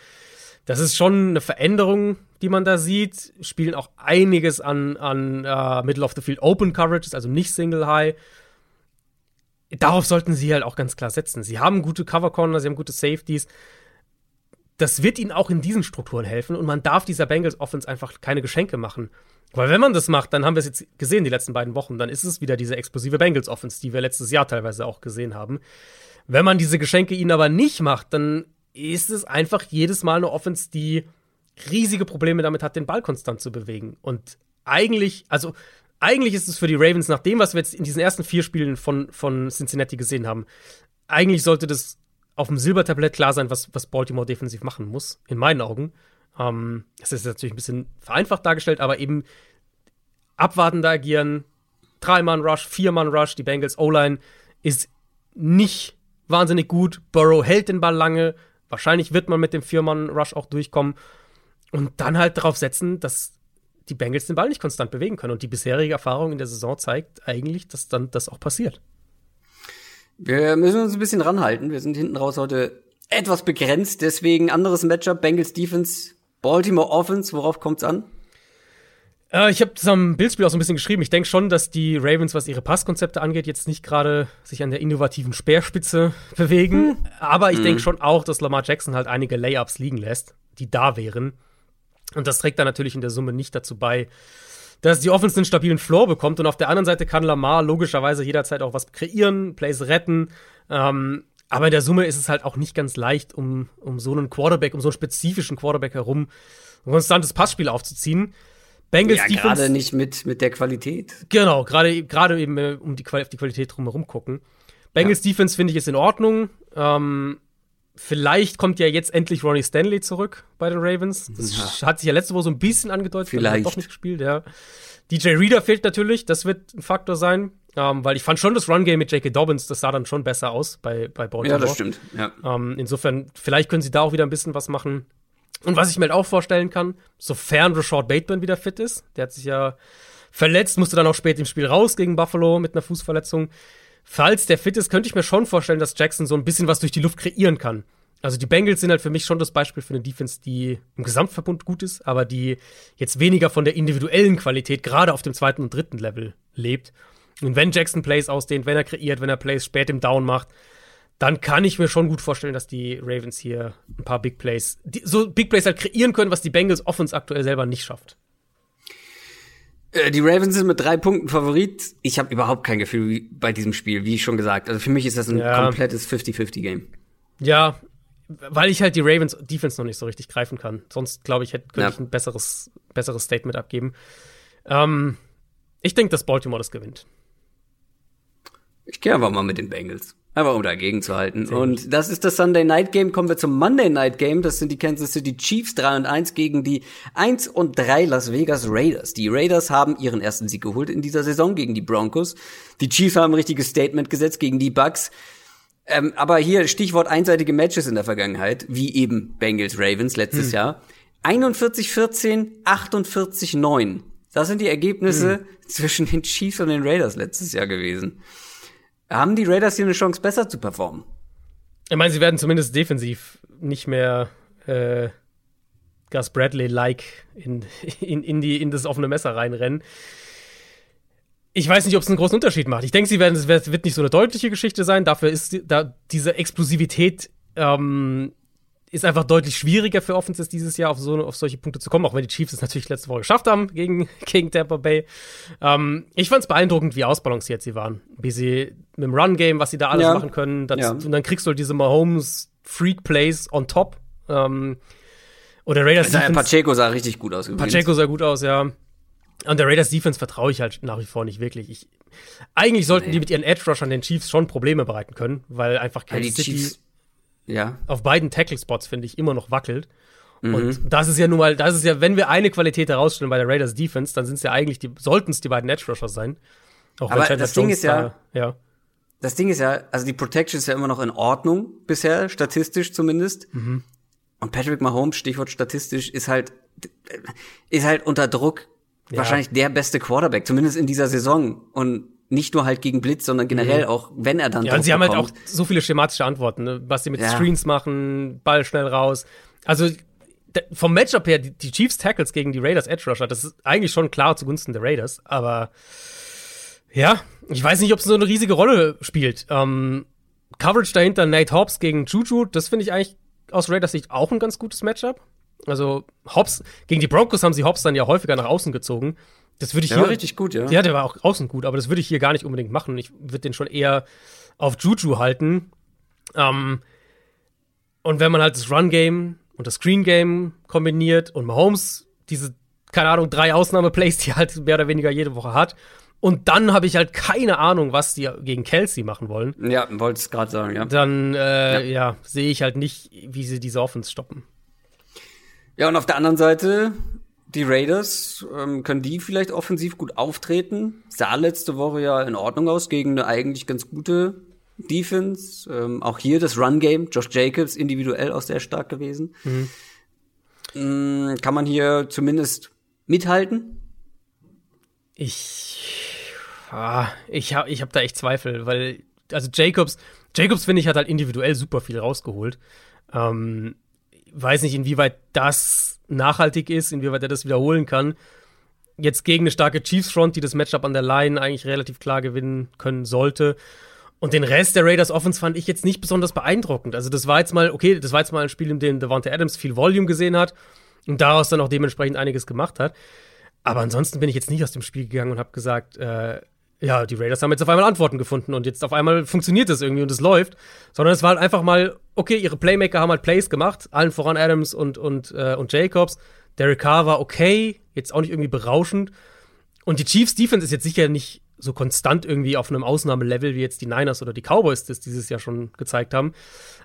Das ist schon eine Veränderung, die man da sieht. Spielen auch einiges an, an uh, Middle of the Field Open Coverages, also nicht Single High. Darauf sollten sie halt auch ganz klar setzen. Sie haben gute Cover Corner, sie haben gute Safeties das wird ihnen auch in diesen Strukturen helfen und man darf dieser Bengals Offense einfach keine Geschenke machen. Weil wenn man das macht, dann haben wir es jetzt gesehen die letzten beiden Wochen, dann ist es wieder diese explosive Bengals Offense, die wir letztes Jahr teilweise auch gesehen haben. Wenn man diese Geschenke ihnen aber nicht macht, dann ist es einfach jedes Mal eine Offense, die riesige Probleme damit hat, den Ball konstant zu bewegen. Und eigentlich, also eigentlich ist es für die Ravens, nach dem, was wir jetzt in diesen ersten vier Spielen von, von Cincinnati gesehen haben, eigentlich sollte das auf dem Silbertablett klar sein, was, was Baltimore defensiv machen muss, in meinen Augen. Ähm, das ist natürlich ein bisschen vereinfacht dargestellt, aber eben abwartender agieren, Drei-Mann-Rush, Vier-Mann-Rush, die Bengals O-Line ist nicht wahnsinnig gut. Burrow hält den Ball lange. Wahrscheinlich wird man mit dem Vier-Mann-Rush auch durchkommen. Und dann halt darauf setzen, dass die Bengals den Ball nicht konstant bewegen können. Und die bisherige Erfahrung in der Saison zeigt eigentlich, dass dann das auch passiert. Wir müssen uns ein bisschen ranhalten. Wir sind hinten raus heute etwas begrenzt. Deswegen anderes Matchup. Bengals Defense, Baltimore Offense. Worauf kommt's an? Äh, ich habe das am Bildspiel auch so ein bisschen geschrieben. Ich denke schon, dass die Ravens, was ihre Passkonzepte angeht, jetzt nicht gerade sich an der innovativen Speerspitze bewegen. Hm. Aber ich hm. denke schon auch, dass Lamar Jackson halt einige Layups liegen lässt, die da wären. Und das trägt dann natürlich in der Summe nicht dazu bei, dass die Offense einen stabilen Floor bekommt und auf der anderen Seite kann Lamar logischerweise jederzeit auch was kreieren, Plays retten. Ähm, aber in der Summe ist es halt auch nicht ganz leicht, um, um so einen Quarterback, um so einen spezifischen Quarterback herum ein konstantes Passspiel aufzuziehen. Bengals ja, Defense. Gerade nicht mit, mit der Qualität. Genau, gerade gerade eben äh, um die, auf die Qualität drumherum gucken. Bengals ja. Defense finde ich ist in Ordnung. Ähm, Vielleicht kommt ja jetzt endlich Ronnie Stanley zurück bei den Ravens. Das ja. hat sich ja letzte Woche so ein bisschen angedeutet, vielleicht hat doch nicht gespielt, ja. DJ Reader fehlt natürlich, das wird ein Faktor sein, ähm, weil ich fand schon das Run-Game mit J.K. Dobbins, das sah dann schon besser aus bei, bei Baltimore. Ja, das stimmt, ja. Ähm, insofern, vielleicht können sie da auch wieder ein bisschen was machen. Und was ich mir halt auch vorstellen kann, sofern Rashad Bateman wieder fit ist, der hat sich ja verletzt, musste dann auch spät im Spiel raus gegen Buffalo mit einer Fußverletzung falls der fit ist, könnte ich mir schon vorstellen, dass Jackson so ein bisschen was durch die Luft kreieren kann. Also die Bengals sind halt für mich schon das Beispiel für eine Defense, die im Gesamtverbund gut ist, aber die jetzt weniger von der individuellen Qualität gerade auf dem zweiten und dritten Level lebt. Und wenn Jackson Plays ausdehnt, wenn er kreiert, wenn er Plays spät im Down macht, dann kann ich mir schon gut vorstellen, dass die Ravens hier ein paar Big Plays, die, so Big Plays halt kreieren können, was die Bengals Offense aktuell selber nicht schafft. Äh, die Ravens sind mit drei Punkten Favorit. Ich habe überhaupt kein Gefühl bei diesem Spiel, wie schon gesagt. Also für mich ist das ein ja. komplettes 50-50-Game. Ja, weil ich halt die Ravens Defense noch nicht so richtig greifen kann. Sonst, glaube ich, hätte könnte ja. ich ein besseres, besseres Statement abgeben. Ähm, ich denke, dass Baltimore das gewinnt. Ich gehe einfach mal mit den Bengals. Aber um dagegen zu halten. Und das ist das Sunday Night Game. Kommen wir zum Monday Night Game. Das sind die Kansas City Chiefs 3 und 1 gegen die 1 und 3 Las Vegas Raiders. Die Raiders haben ihren ersten Sieg geholt in dieser Saison gegen die Broncos. Die Chiefs haben ein richtiges Statement gesetzt gegen die Bucks. Ähm, aber hier Stichwort einseitige Matches in der Vergangenheit, wie eben Bengals Ravens letztes hm. Jahr. 41-14, 48-9. Das sind die Ergebnisse hm. zwischen den Chiefs und den Raiders letztes Jahr gewesen. Haben die Raiders hier eine Chance, besser zu performen? Ich meine, sie werden zumindest defensiv nicht mehr äh, Gus Bradley-like in, in, in, die, in das offene Messer reinrennen. Ich weiß nicht, ob es einen großen Unterschied macht. Ich denke, sie werden, es wird nicht so eine deutliche Geschichte sein. Dafür ist da diese Explosivität ähm, ist einfach deutlich schwieriger für Offenses dieses Jahr auf, so, auf solche Punkte zu kommen, auch wenn die Chiefs es natürlich letzte Woche geschafft haben gegen, gegen Tampa Bay. Ähm, ich fand es beeindruckend, wie ausbalanciert sie waren. Wie sie mit dem Run-Game, was sie da alles ja. machen können. Das, ja. Und dann kriegst du halt diese Mahomes-Freak-Plays on top. Ähm, oder Raiders Defense. Pacheco sah richtig gut aus. Übrigens. Pacheco sah gut aus, ja. Und der Raiders Defense vertraue ich halt nach wie vor nicht wirklich. Ich, eigentlich sollten nee. die mit ihren Edge Rushern den Chiefs schon Probleme bereiten können, weil einfach Kansas City Chiefs ja. auf beiden Tackle-Spots, finde ich, immer noch wackelt. Mhm. Und das ist ja nun mal, das ist ja, wenn wir eine Qualität herausstellen bei der Raiders Defense, dann sind es ja eigentlich die, sollten es die beiden Edge Rushers sein. Auch Aber das Ding ist ja, da, ja, das Ding ist ja, also die Protection ist ja immer noch in Ordnung bisher, statistisch zumindest. Mhm. Und Patrick Mahomes, Stichwort statistisch, ist halt, ist halt unter Druck ja. wahrscheinlich der beste Quarterback, zumindest in dieser Saison. Und nicht nur halt gegen Blitz, sondern generell mhm. auch, wenn er dann. Ja, und sie haben halt auch so viele schematische Antworten, ne? was sie mit ja. Screens machen, Ball schnell raus. Also vom Matchup her, die, die, Chiefs Tackles gegen die Raiders Edge Rusher, das ist eigentlich schon klar zugunsten der Raiders, aber ja, ich weiß nicht, ob es so eine riesige Rolle spielt. Ähm, Coverage dahinter Nate Hobbs gegen Juju, das finde ich eigentlich aus Raiders Sicht auch ein ganz gutes Matchup. Also Hobbs, gegen die Broncos haben sie Hobbs dann ja häufiger nach außen gezogen. Das würde ich der hier. War richtig gut, ja. Ja, der war auch außen gut, aber das würde ich hier gar nicht unbedingt machen. Ich würde den schon eher auf Juju halten. Ähm, und wenn man halt das Run-Game und das Screen-Game kombiniert und Mahomes diese, keine Ahnung, drei Ausnahmeplays, die halt mehr oder weniger jede Woche hat. Und dann habe ich halt keine Ahnung, was die gegen Kelsey machen wollen. Ja, wollte es gerade sagen, ja. Dann, äh, ja, ja sehe ich halt nicht, wie sie diese Offense stoppen. Ja, und auf der anderen Seite die Raiders, ähm, können die vielleicht offensiv gut auftreten? Sah letzte Woche ja in Ordnung aus gegen eine eigentlich ganz gute Defense. Ähm, auch hier das Run-Game, Josh Jacobs individuell auch sehr stark gewesen. Mhm. Ähm, kann man hier zumindest mithalten? Ich, ah, ich habe ich hab da echt Zweifel, weil, also Jacobs, Jacobs finde ich hat halt individuell super viel rausgeholt. Ähm, weiß nicht, inwieweit das nachhaltig ist, inwieweit er das wiederholen kann. Jetzt gegen eine starke Chiefs-Front, die das Matchup an der Line eigentlich relativ klar gewinnen können sollte. Und den Rest der Raiders Offense fand ich jetzt nicht besonders beeindruckend. Also, das war jetzt mal, okay, das war jetzt mal ein Spiel, in dem Devonta Adams viel Volume gesehen hat und daraus dann auch dementsprechend einiges gemacht hat. Aber ansonsten bin ich jetzt nicht aus dem Spiel gegangen und habe gesagt, äh, ja, die Raiders haben jetzt auf einmal Antworten gefunden und jetzt auf einmal funktioniert es irgendwie und es läuft, sondern es war halt einfach mal, okay, ihre Playmaker haben halt Plays gemacht, allen voran Adams und, und, äh, und Jacobs. Derek Carr war okay, jetzt auch nicht irgendwie berauschend. Und die Chiefs Defense ist jetzt sicher nicht so konstant irgendwie auf einem Ausnahmelevel wie jetzt die Niners oder die Cowboys das dieses Jahr schon gezeigt haben.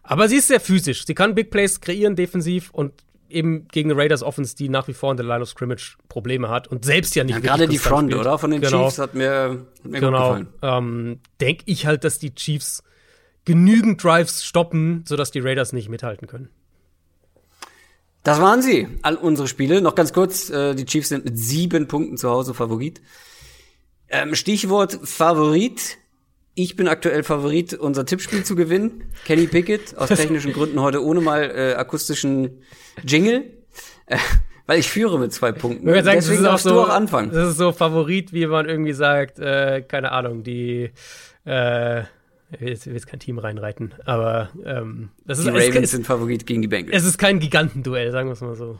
Aber sie ist sehr physisch. Sie kann Big Plays kreieren defensiv und eben gegen Raiders Offense, die nach wie vor in der Line of Scrimmage Probleme hat und selbst ja nicht ja, Gerade die Front, spielt. oder? Von den genau. Chiefs hat mir, hat mir genau. gut gefallen. Ähm, Denke ich halt, dass die Chiefs genügend Drives stoppen, sodass die Raiders nicht mithalten können. Das waren sie, all unsere Spiele. Noch ganz kurz, äh, die Chiefs sind mit sieben Punkten zu Hause Favorit. Ähm, Stichwort Favorit. Ich bin aktuell Favorit, unser Tippspiel zu gewinnen. Kenny Pickett, aus technischen Gründen heute ohne mal äh, akustischen Jingle. Äh, weil ich führe mit zwei Punkten. Ich sagen, Deswegen darfst so, du auch anfangen. Das ist so Favorit, wie man irgendwie sagt, äh, keine Ahnung, die äh, ich will, jetzt, will jetzt kein Team reinreiten, aber ähm, das ist, die Ravens ist, sind Favorit gegen die Bengals. Es ist kein Gigantenduell, sagen wir es mal so.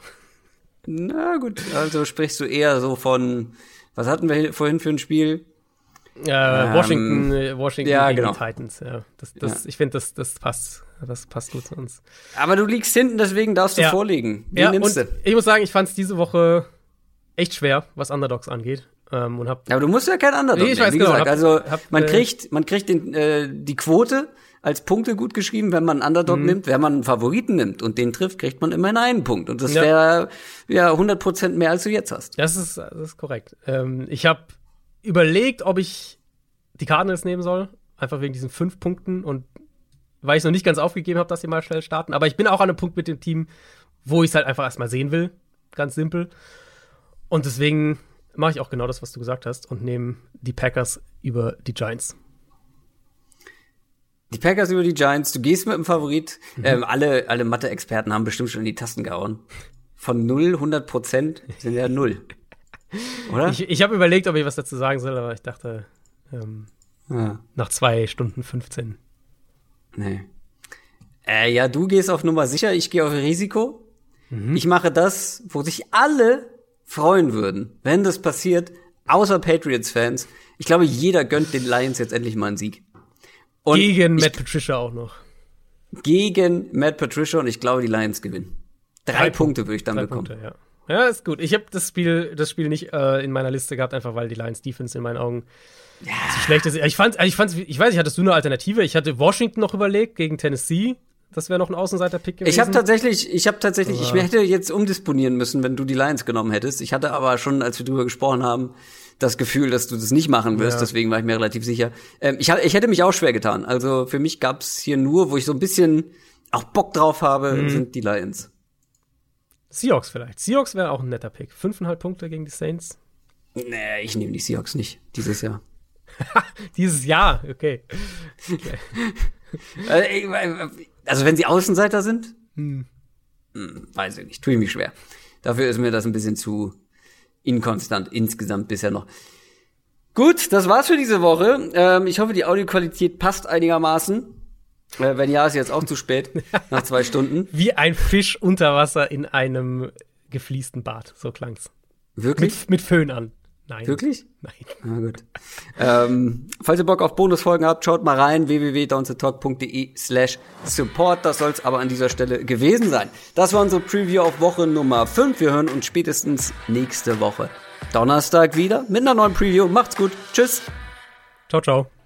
Na gut, also sprichst du eher so von, was hatten wir vorhin für ein Spiel? Äh, Washington, ähm, Washington ja, gegen genau. die Titans, ja. Das, das, ja. Ich finde, das, das passt. Das passt gut zu uns. Aber du liegst hinten, deswegen darfst du ja. vorlegen. Wie ja, nimmst du? Ich muss sagen, ich fand es diese Woche echt schwer, was Underdogs angeht. Ähm, und hab, aber du musst ja kein Underdog nee, ich weiß, Wie genau, gesagt, hab, also hab, man äh, kriegt, man kriegt den, äh, die Quote als Punkte gut geschrieben, wenn man einen Underdog mhm. nimmt. Wenn man einen Favoriten nimmt und den trifft, kriegt man immerhin einen Punkt. Und das ja. wäre ja 100 Prozent mehr, als du jetzt hast. Das ist, das ist korrekt. Ähm, ich habe überlegt, ob ich die Cardinals nehmen soll. Einfach wegen diesen fünf Punkten und weil ich noch nicht ganz aufgegeben habe, dass sie mal schnell starten. Aber ich bin auch an einem Punkt mit dem Team, wo ich es halt einfach erstmal sehen will. Ganz simpel. Und deswegen mache ich auch genau das, was du gesagt hast und nehme die Packers über die Giants. Die Packers über die Giants, du gehst mit dem Favorit. Mhm. Ähm, alle alle Mathe-Experten haben bestimmt schon in die Tasten gehauen. Von 0, 100 Prozent sind ja 0. Oder? Ich, ich habe überlegt, ob ich was dazu sagen soll, aber ich dachte, ähm, ja. nach zwei Stunden 15. Nee. Äh, ja, du gehst auf Nummer sicher, ich gehe auf Risiko. Mhm. Ich mache das, wo sich alle freuen würden, wenn das passiert, außer Patriots-Fans. Ich glaube, jeder gönnt den Lions jetzt endlich mal einen Sieg. Und gegen Matt Patricia auch noch. Gegen Matt Patricia und ich glaube, die Lions gewinnen. Drei, Drei Punkte würde ich dann bekommen. Punkte, ja. ja. ist gut. Ich habe das Spiel, das Spiel nicht äh, in meiner Liste gehabt, einfach weil die Lions Defense in meinen Augen ja. zu schlecht ist. Ich fand, ich fand, ich weiß nicht, hattest du eine Alternative? Ich hatte Washington noch überlegt gegen Tennessee. Das wäre noch ein Außenseiter-Pick gewesen. Ich habe tatsächlich, ich habe tatsächlich, ich hätte jetzt umdisponieren müssen, wenn du die Lions genommen hättest. Ich hatte aber schon, als wir drüber gesprochen haben, das Gefühl, dass du das nicht machen wirst. Ja. Deswegen war ich mir relativ sicher. Ähm, ich, ich hätte mich auch schwer getan. Also für mich gab's hier nur, wo ich so ein bisschen auch Bock drauf habe, mhm. sind die Lions. Seahawks vielleicht. Seahawks wäre auch ein netter Pick. Fünfeinhalb Punkte gegen die Saints. Nee, ich nehme die Seahawks nicht dieses Jahr. dieses Jahr, okay. okay. Also wenn sie Außenseiter sind, hm. Hm, weiß ich nicht, tue ich mich schwer. Dafür ist mir das ein bisschen zu inkonstant insgesamt bisher noch. Gut, das war's für diese Woche. Ähm, ich hoffe, die Audioqualität passt einigermaßen. Äh, wenn ja, ist jetzt auch zu spät, nach zwei Stunden. Wie ein Fisch unter Wasser in einem gefliesten Bad, so klang's. Wirklich? Mit, mit Föhn an. Nein. Wirklich? Nein. Na gut. ähm, falls ihr Bock auf Bonusfolgen habt, schaut mal rein, www.downtotalk.de slash support. Das soll's aber an dieser Stelle gewesen sein. Das war unsere Preview auf Woche Nummer 5. Wir hören uns spätestens nächste Woche Donnerstag wieder mit einer neuen Preview. Macht's gut. Tschüss. Ciao, ciao.